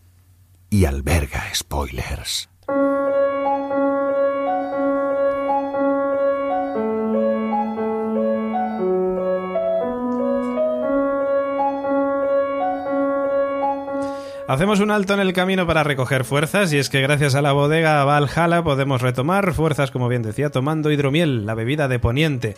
y alberga spoilers. Hacemos un alto en el camino para recoger fuerzas y es que gracias a la bodega Valhalla podemos retomar fuerzas, como bien decía, tomando hidromiel, la bebida de Poniente.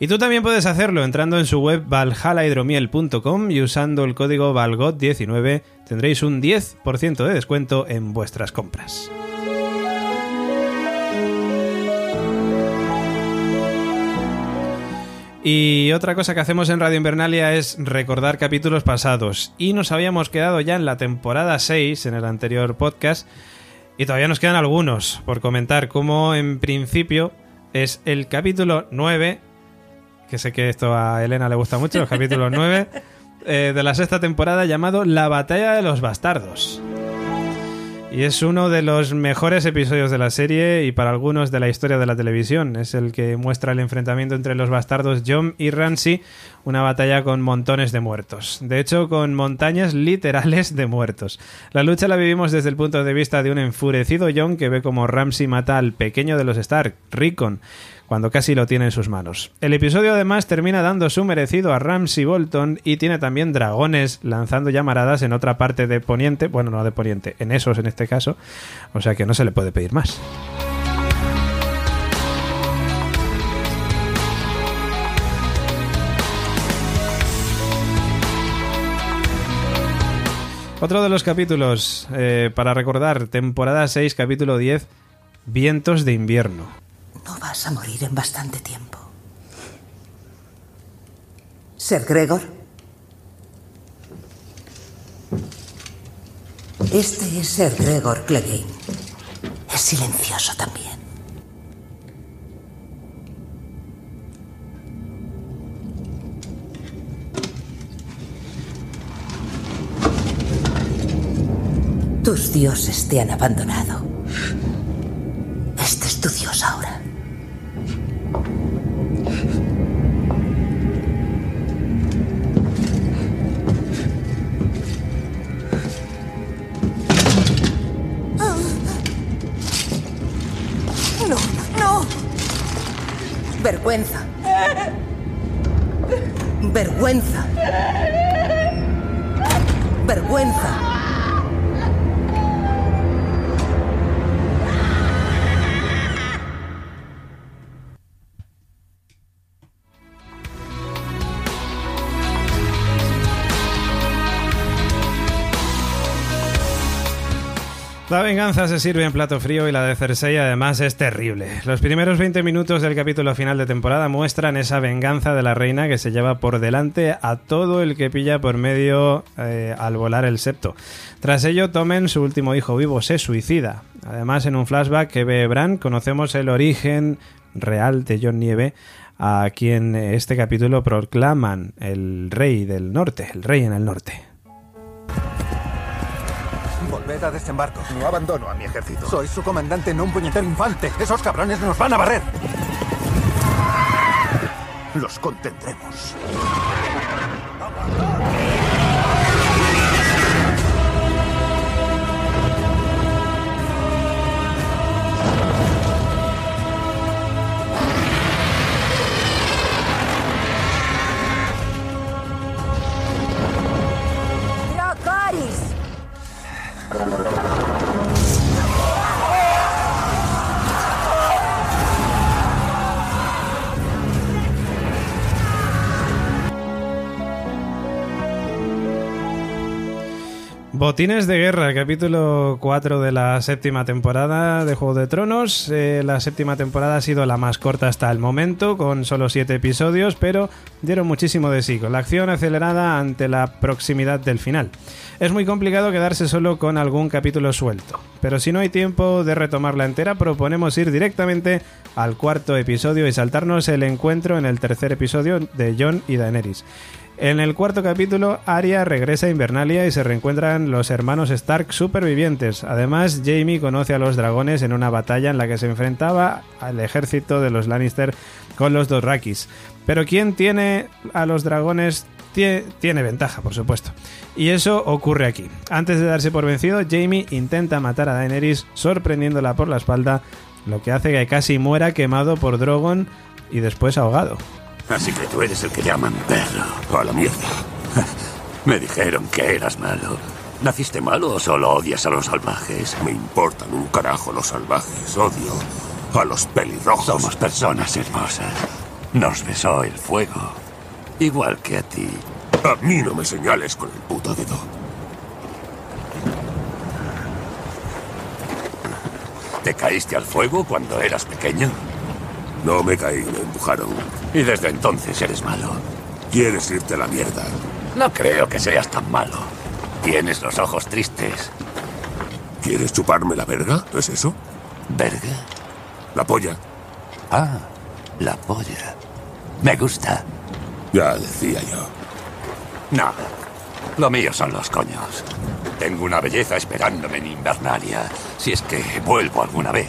Y tú también puedes hacerlo entrando en su web valhallahidromiel.com y usando el código VALGOT19 tendréis un 10% de descuento en vuestras compras. Y otra cosa que hacemos en Radio Invernalia es recordar capítulos pasados. Y nos habíamos quedado ya en la temporada 6, en el anterior podcast, y todavía nos quedan algunos por comentar, como en principio es el capítulo 9, que sé que esto a Elena le gusta mucho, el capítulo 9 eh, de la sexta temporada llamado La batalla de los bastardos. Y es uno de los mejores episodios de la serie y para algunos de la historia de la televisión. Es el que muestra el enfrentamiento entre los bastardos John y Ramsay, una batalla con montones de muertos. De hecho, con montañas literales de muertos. La lucha la vivimos desde el punto de vista de un enfurecido John que ve como Ramsay mata al pequeño de los Stark, Rickon, cuando casi lo tiene en sus manos. El episodio además termina dando su merecido a Ramsay Bolton y tiene también dragones lanzando llamaradas en otra parte de Poniente, bueno, no de Poniente, en esos en este caso, o sea que no se le puede pedir más. Otro de los capítulos eh, para recordar, temporada 6, capítulo 10, Vientos de invierno. No vas a morir en bastante tiempo. Ser Gregor. Este es Ser Gregor Clegane. Es silencioso también. Tus dioses te han abandonado. Este es tu dios ahora. No, no. Vergüenza. Vergüenza. Vergüenza. La venganza se sirve en plato frío y la de Cersei además es terrible. Los primeros 20 minutos del capítulo final de temporada muestran esa venganza de la reina que se lleva por delante a todo el que pilla por medio eh, al volar el septo. Tras ello, Tomen, su último hijo vivo, se suicida. Además, en un flashback que ve Bran, conocemos el origen real de John Nieve, a quien este capítulo proclaman el rey del norte, el rey en el norte. Volved a desembarco. No abandono a mi ejército. Soy su comandante, no un puñetero infante. Esos cabrones nos van a barrer. Los contendremos. Gracias. Botines de guerra, capítulo 4 de la séptima temporada de Juego de Tronos. Eh, la séptima temporada ha sido la más corta hasta el momento, con solo 7 episodios, pero dieron muchísimo de sí, con la acción acelerada ante la proximidad del final. Es muy complicado quedarse solo con algún capítulo suelto, pero si no hay tiempo de retomarla entera, proponemos ir directamente al cuarto episodio y saltarnos el encuentro en el tercer episodio de Jon y Daenerys. En el cuarto capítulo, Arya regresa a Invernalia y se reencuentran los hermanos Stark supervivientes. Además, Jamie conoce a los dragones en una batalla en la que se enfrentaba al ejército de los Lannister con los Dothraki. Pero ¿quién tiene a los dragones? Tie- tiene ventaja, por supuesto. Y eso ocurre aquí. Antes de darse por vencido, Jamie intenta matar a Daenerys sorprendiéndola por la espalda, lo que hace que casi muera quemado por Drogon y después ahogado. Así que tú eres el que llaman perro. A la mierda. Me dijeron que eras malo. ¿Naciste malo o solo odias a los salvajes? Me importan un carajo los salvajes. Odio a los pelirrojos. Somos personas hermosas. Nos besó el fuego. Igual que a ti. A mí no me señales con el puto dedo. ¿Te caíste al fuego cuando eras pequeño? No me caí, me empujaron. Y desde entonces eres malo. ¿Quieres irte a la mierda? No creo que seas tan malo. Tienes los ojos tristes. ¿Quieres chuparme la verga? ¿Es eso? ¿Verga? La polla. Ah, la polla. Me gusta. Ya decía yo. No. Lo mío son los coños. Tengo una belleza esperándome en Invernalia. Si es que vuelvo alguna vez.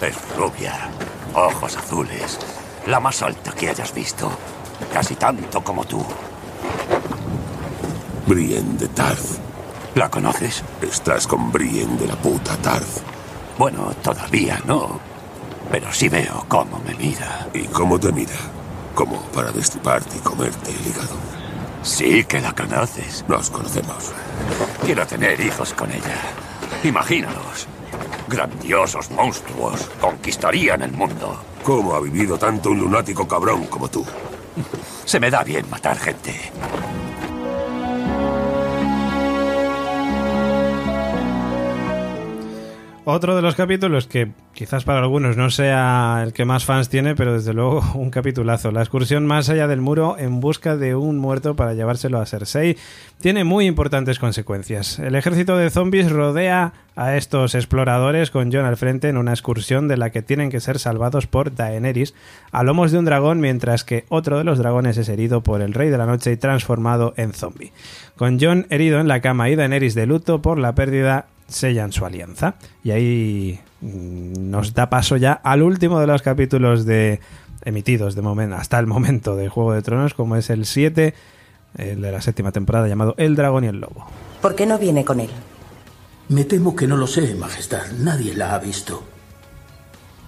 Es rubia, ojos azules, la más alta que hayas visto. Casi tanto como tú. Brienne de Tarth. ¿La conoces? Estás con Brienne de la puta Tarth. Bueno, todavía no. Pero sí veo cómo me mira. ¿Y cómo te mira? Como para destriparte y comerte el hígado. Sí que la conoces. Nos conocemos. Quiero tener hijos con ella. Imagínalos. Grandiosos monstruos. Conquistarían el mundo. ¿Cómo ha vivido tanto un lunático cabrón como tú? Se me da bien matar gente. Otro de los capítulos que quizás para algunos no sea el que más fans tiene, pero desde luego un capitulazo. La excursión más allá del muro en busca de un muerto para llevárselo a Cersei tiene muy importantes consecuencias. El ejército de zombies rodea a estos exploradores con Jon al frente en una excursión de la que tienen que ser salvados por Daenerys a lomos de un dragón mientras que otro de los dragones es herido por el Rey de la Noche y transformado en zombie. Con Jon herido en la cama y Daenerys de luto por la pérdida sellan su alianza. Y ahí mm, nos da paso ya al último de los capítulos de emitidos de momento, hasta el momento de Juego de Tronos, como es el 7, el de la séptima temporada llamado El Dragón y el Lobo. ¿Por qué no viene con él? Me temo que no lo sé, Majestad. Nadie la ha visto.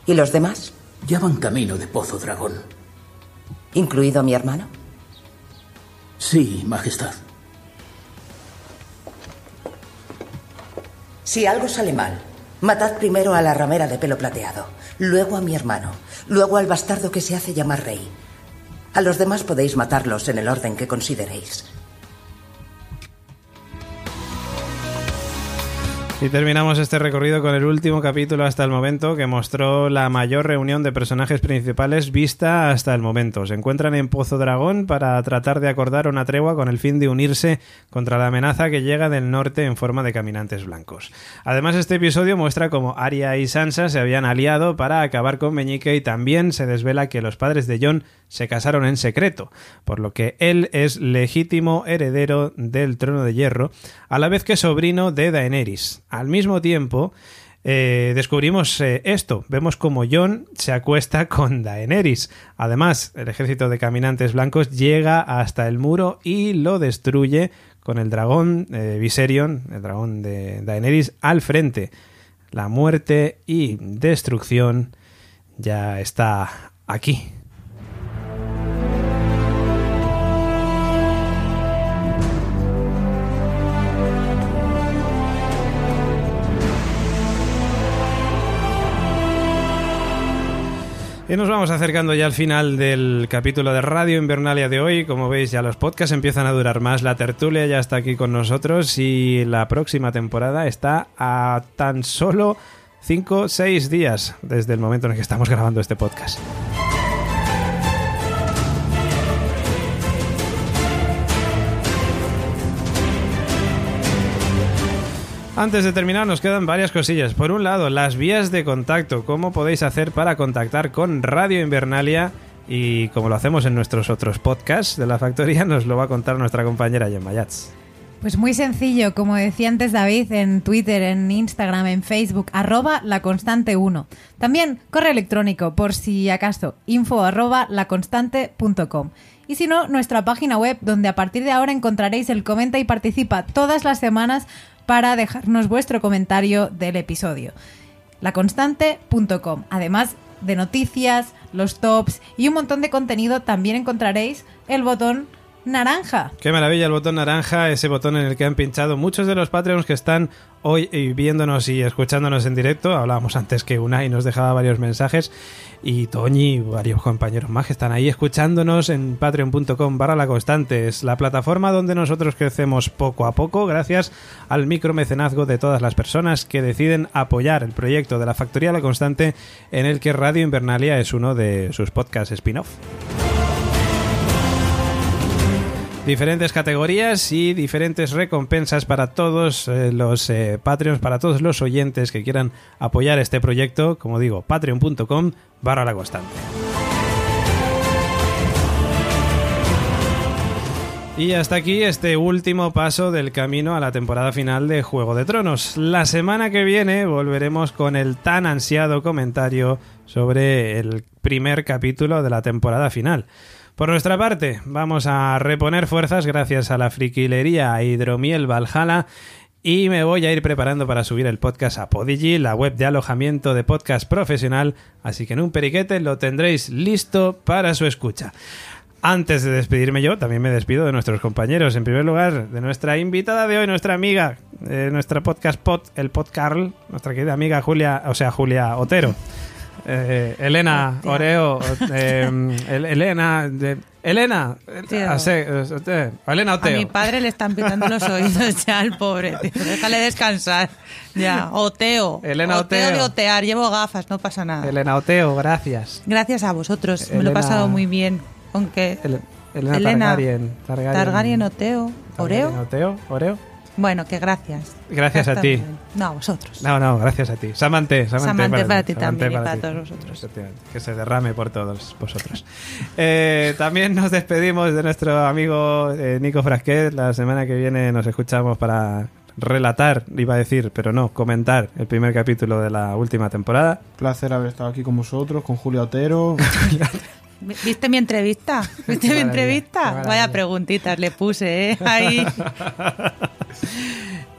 ¿Y los demás? Ya van camino de Pozo Dragón. ¿Incluido mi hermano? Sí, Majestad. Si algo sale mal, matad primero a la ramera de pelo plateado, luego a mi hermano, luego al bastardo que se hace llamar rey. A los demás podéis matarlos en el orden que consideréis. Y terminamos este recorrido con el último capítulo hasta el momento que mostró la mayor reunión de personajes principales vista hasta el momento. Se encuentran en Pozo Dragón para tratar de acordar una tregua con el fin de unirse contra la amenaza que llega del norte en forma de caminantes blancos. Además, este episodio muestra cómo Arya y Sansa se habían aliado para acabar con Meñique y también se desvela que los padres de Jon se casaron en secreto, por lo que él es legítimo heredero del trono de hierro, a la vez que sobrino de Daenerys. Al mismo tiempo, eh, descubrimos eh, esto. Vemos como Jon se acuesta con Daenerys. Además, el ejército de caminantes blancos llega hasta el muro y lo destruye con el dragón eh, Viserion, el dragón de Daenerys, al frente. La muerte y destrucción ya está aquí. Y nos vamos acercando ya al final del capítulo de Radio Invernalia de hoy. Como veis, ya los podcasts empiezan a durar más. La tertulia ya está aquí con nosotros y la próxima temporada está a tan solo 5 6 días desde el momento en el que estamos grabando este podcast. Antes de terminar nos quedan varias cosillas. Por un lado, las vías de contacto. ¿Cómo podéis hacer para contactar con Radio Invernalia? Y como lo hacemos en nuestros otros podcasts de la factoría, nos lo va a contar nuestra compañera Gemma Yats. Pues muy sencillo, como decía antes David, en Twitter, en Instagram, en Facebook, arroba laconstante1. También correo electrónico, por si acaso, info arroba laconstante.com. Y si no, nuestra página web, donde a partir de ahora encontraréis el comenta y participa todas las semanas para dejarnos vuestro comentario del episodio. Laconstante.com. Además de noticias, los tops y un montón de contenido, también encontraréis el botón naranja. Qué maravilla el botón naranja, ese botón en el que han pinchado muchos de los Patreons que están hoy viéndonos y escuchándonos en directo. Hablábamos antes que Unai nos dejaba varios mensajes y Toñi y varios compañeros más que están ahí escuchándonos en patreon.com barra la constante. Es la plataforma donde nosotros crecemos poco a poco gracias al micromecenazgo de todas las personas que deciden apoyar el proyecto de la Factoría La Constante en el que Radio Invernalia es uno de sus podcasts spin-off diferentes categorías y diferentes recompensas para todos eh, los eh, Patreons, para todos los oyentes que quieran apoyar este proyecto, como digo, patreon.com barra. Y hasta aquí este último paso del camino a la temporada final de Juego de Tronos. La semana que viene volveremos con el tan ansiado comentario sobre el primer capítulo de la temporada final. Por nuestra parte, vamos a reponer fuerzas gracias a la friquilería Hidromiel Valhalla y me voy a ir preparando para subir el podcast a Podigi, la web de alojamiento de podcast profesional, así que en un periquete lo tendréis listo para su escucha. Antes de despedirme yo, también me despido de nuestros compañeros. En primer lugar, de nuestra invitada de hoy, nuestra amiga, de nuestra podcast pod, el Podcarl, nuestra querida amiga Julia, o sea, Julia Otero. Eh, Elena Oreo, eh, Elena, de, Elena, eh, Elena Oteo. A mi padre le están pitando los oídos ya al pobre, déjale descansar. Ya, Oteo. Elena Oteo. de otear, llevo gafas, no pasa nada. Elena Oteo, gracias. Gracias a vosotros, me lo he pasado muy bien. Aunque Elena, Targaryen, Targaryen, Oteo, Oreo. Oteo, Oreo. Bueno, que gracias. Gracias a ti. No, a vosotros. No, no, gracias a ti. Samante, Samante, para, ti también y para todos vosotros. Que se derrame por todos vosotros. Eh, también nos despedimos de nuestro amigo eh, Nico Frasquet. La semana que viene nos escuchamos para relatar, iba a decir, pero no, comentar el primer capítulo de la última temporada. Placer haber estado aquí con vosotros, con Julio Otero. ¿Viste mi entrevista? ¿Viste mi entrevista? Vaya preguntitas le puse, ¿eh? Ahí.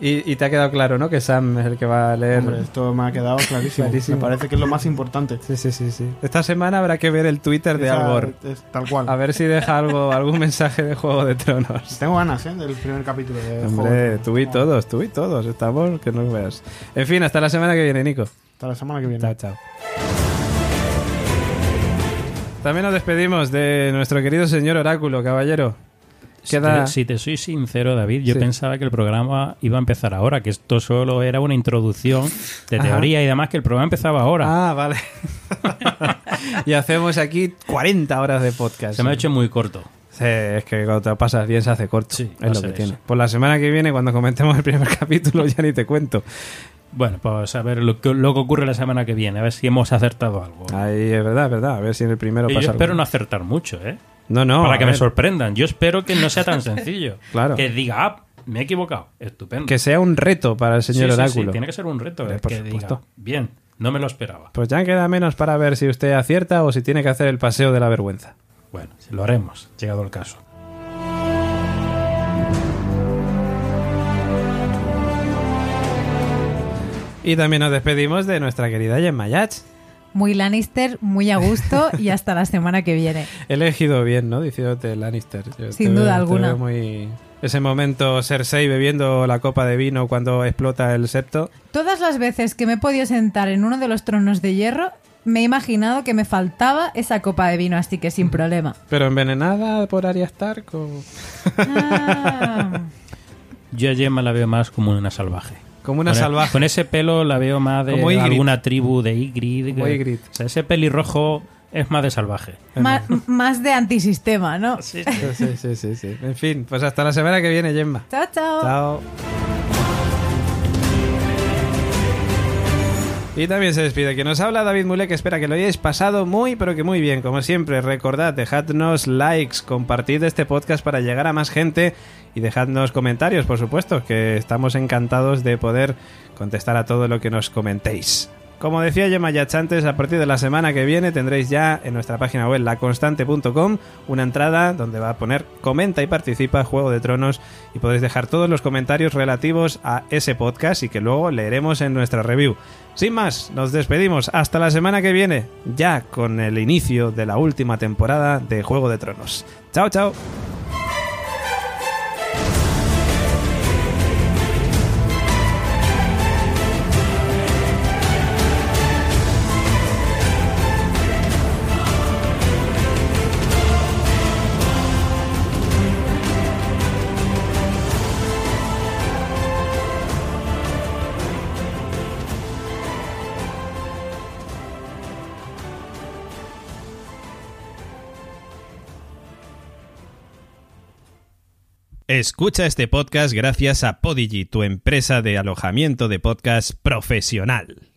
Y, te ha quedado claro, ¿no? Que Sam es el que va a leer. esto me ha quedado clarísimo. Me parece que es lo más importante. Sí, sí, sí, sí. Esta semana habrá que ver el Twitter de Albor. tal cual. A ver si deja algo, algún mensaje de Juego de Tronos. Tengo ganas, ¿eh? Del primer capítulo de Hombre, tú y todos, tú y todos. Estamos, que no veas. En fin, hasta la semana que viene, Nico. Hasta la semana que viene. Chao, chao. También nos despedimos de nuestro querido señor Oráculo, caballero. Si te, si te soy sincero, David, yo Sí. pensaba que el programa iba a empezar ahora, que esto solo era una introducción de Ajá. teoría y demás, que el programa empezaba ahora. Ah, vale. y hacemos aquí 40 horas de podcast. Se me ha hecho muy corto. Sí, es que cuando te pasas bien se hace corto. Sí, es lo que tiene. eso. Pues la semana que viene, cuando comentemos el primer capítulo, ya ni te cuento. Bueno, pues a ver lo que, lo que ocurre la semana que viene, a ver si hemos acertado algo. Ahí es verdad, es verdad. A ver si en el primero Y pasa yo algo. espero no acertar mucho, ¿eh? No, no. Para que me sorprendan. Yo espero que no sea tan sencillo. Claro. Que diga, ah, me he equivocado. Estupendo. Que sea un reto para el señor Sí, sí, sí, tiene que ser un reto. Eh, por que supuesto. diga, bien, no me lo esperaba. Pues ya queda menos para ver si usted acierta o si tiene que hacer el paseo de la vergüenza. Bueno, lo haremos, llegado el caso. Y también nos despedimos de nuestra querida Gemma Yach. Muy Lannister, muy a gusto y hasta la semana que viene. He elegido bien, ¿no? Diciéndote Lannister. Yo Sin duda veo- alguna. muy... Ese momento Cersei bebiendo la copa de vino cuando explota el septo. Todas las veces que me he podido sentar en uno de los tronos de hierro, me he imaginado que me faltaba esa copa de vino, así que sin problema. Pero envenenada por Arya Stark o... Ah. Yo a Gemma la veo más como una salvaje. Como una Con e- salvaje. Con ese pelo la veo más de alguna tribu de Ygritte. Como que- Ygritte. O sea, ese pelirrojo es más de salvaje. Ma- más de antisistema, ¿no? Sí, sí, sí, sí, sí. En fin, pues hasta la semana que viene, Gemma. Chao, chao. Chao. Y también se despide que nos habla David Mule, que espera que lo hayáis pasado muy, pero que muy bien. Como siempre, recordad, dejadnos likes, compartid este podcast para llegar a más gente y dejadnos comentarios, por supuesto, que estamos encantados de poder contestar a todo lo que nos comentéis. Como decía Gemma Yach antes, a partir de la semana que viene tendréis ya en nuestra página web laconstante.com una entrada donde va a poner comenta y participa Juego de Tronos y podéis dejar todos los comentarios relativos a ese podcast y que luego leeremos en nuestra review. Sin más, nos despedimos hasta la semana que viene, ya con el inicio de la última temporada de Juego de Tronos. Chao, chao. Escucha este podcast gracias a Podigy, tu empresa de alojamiento de podcast profesional.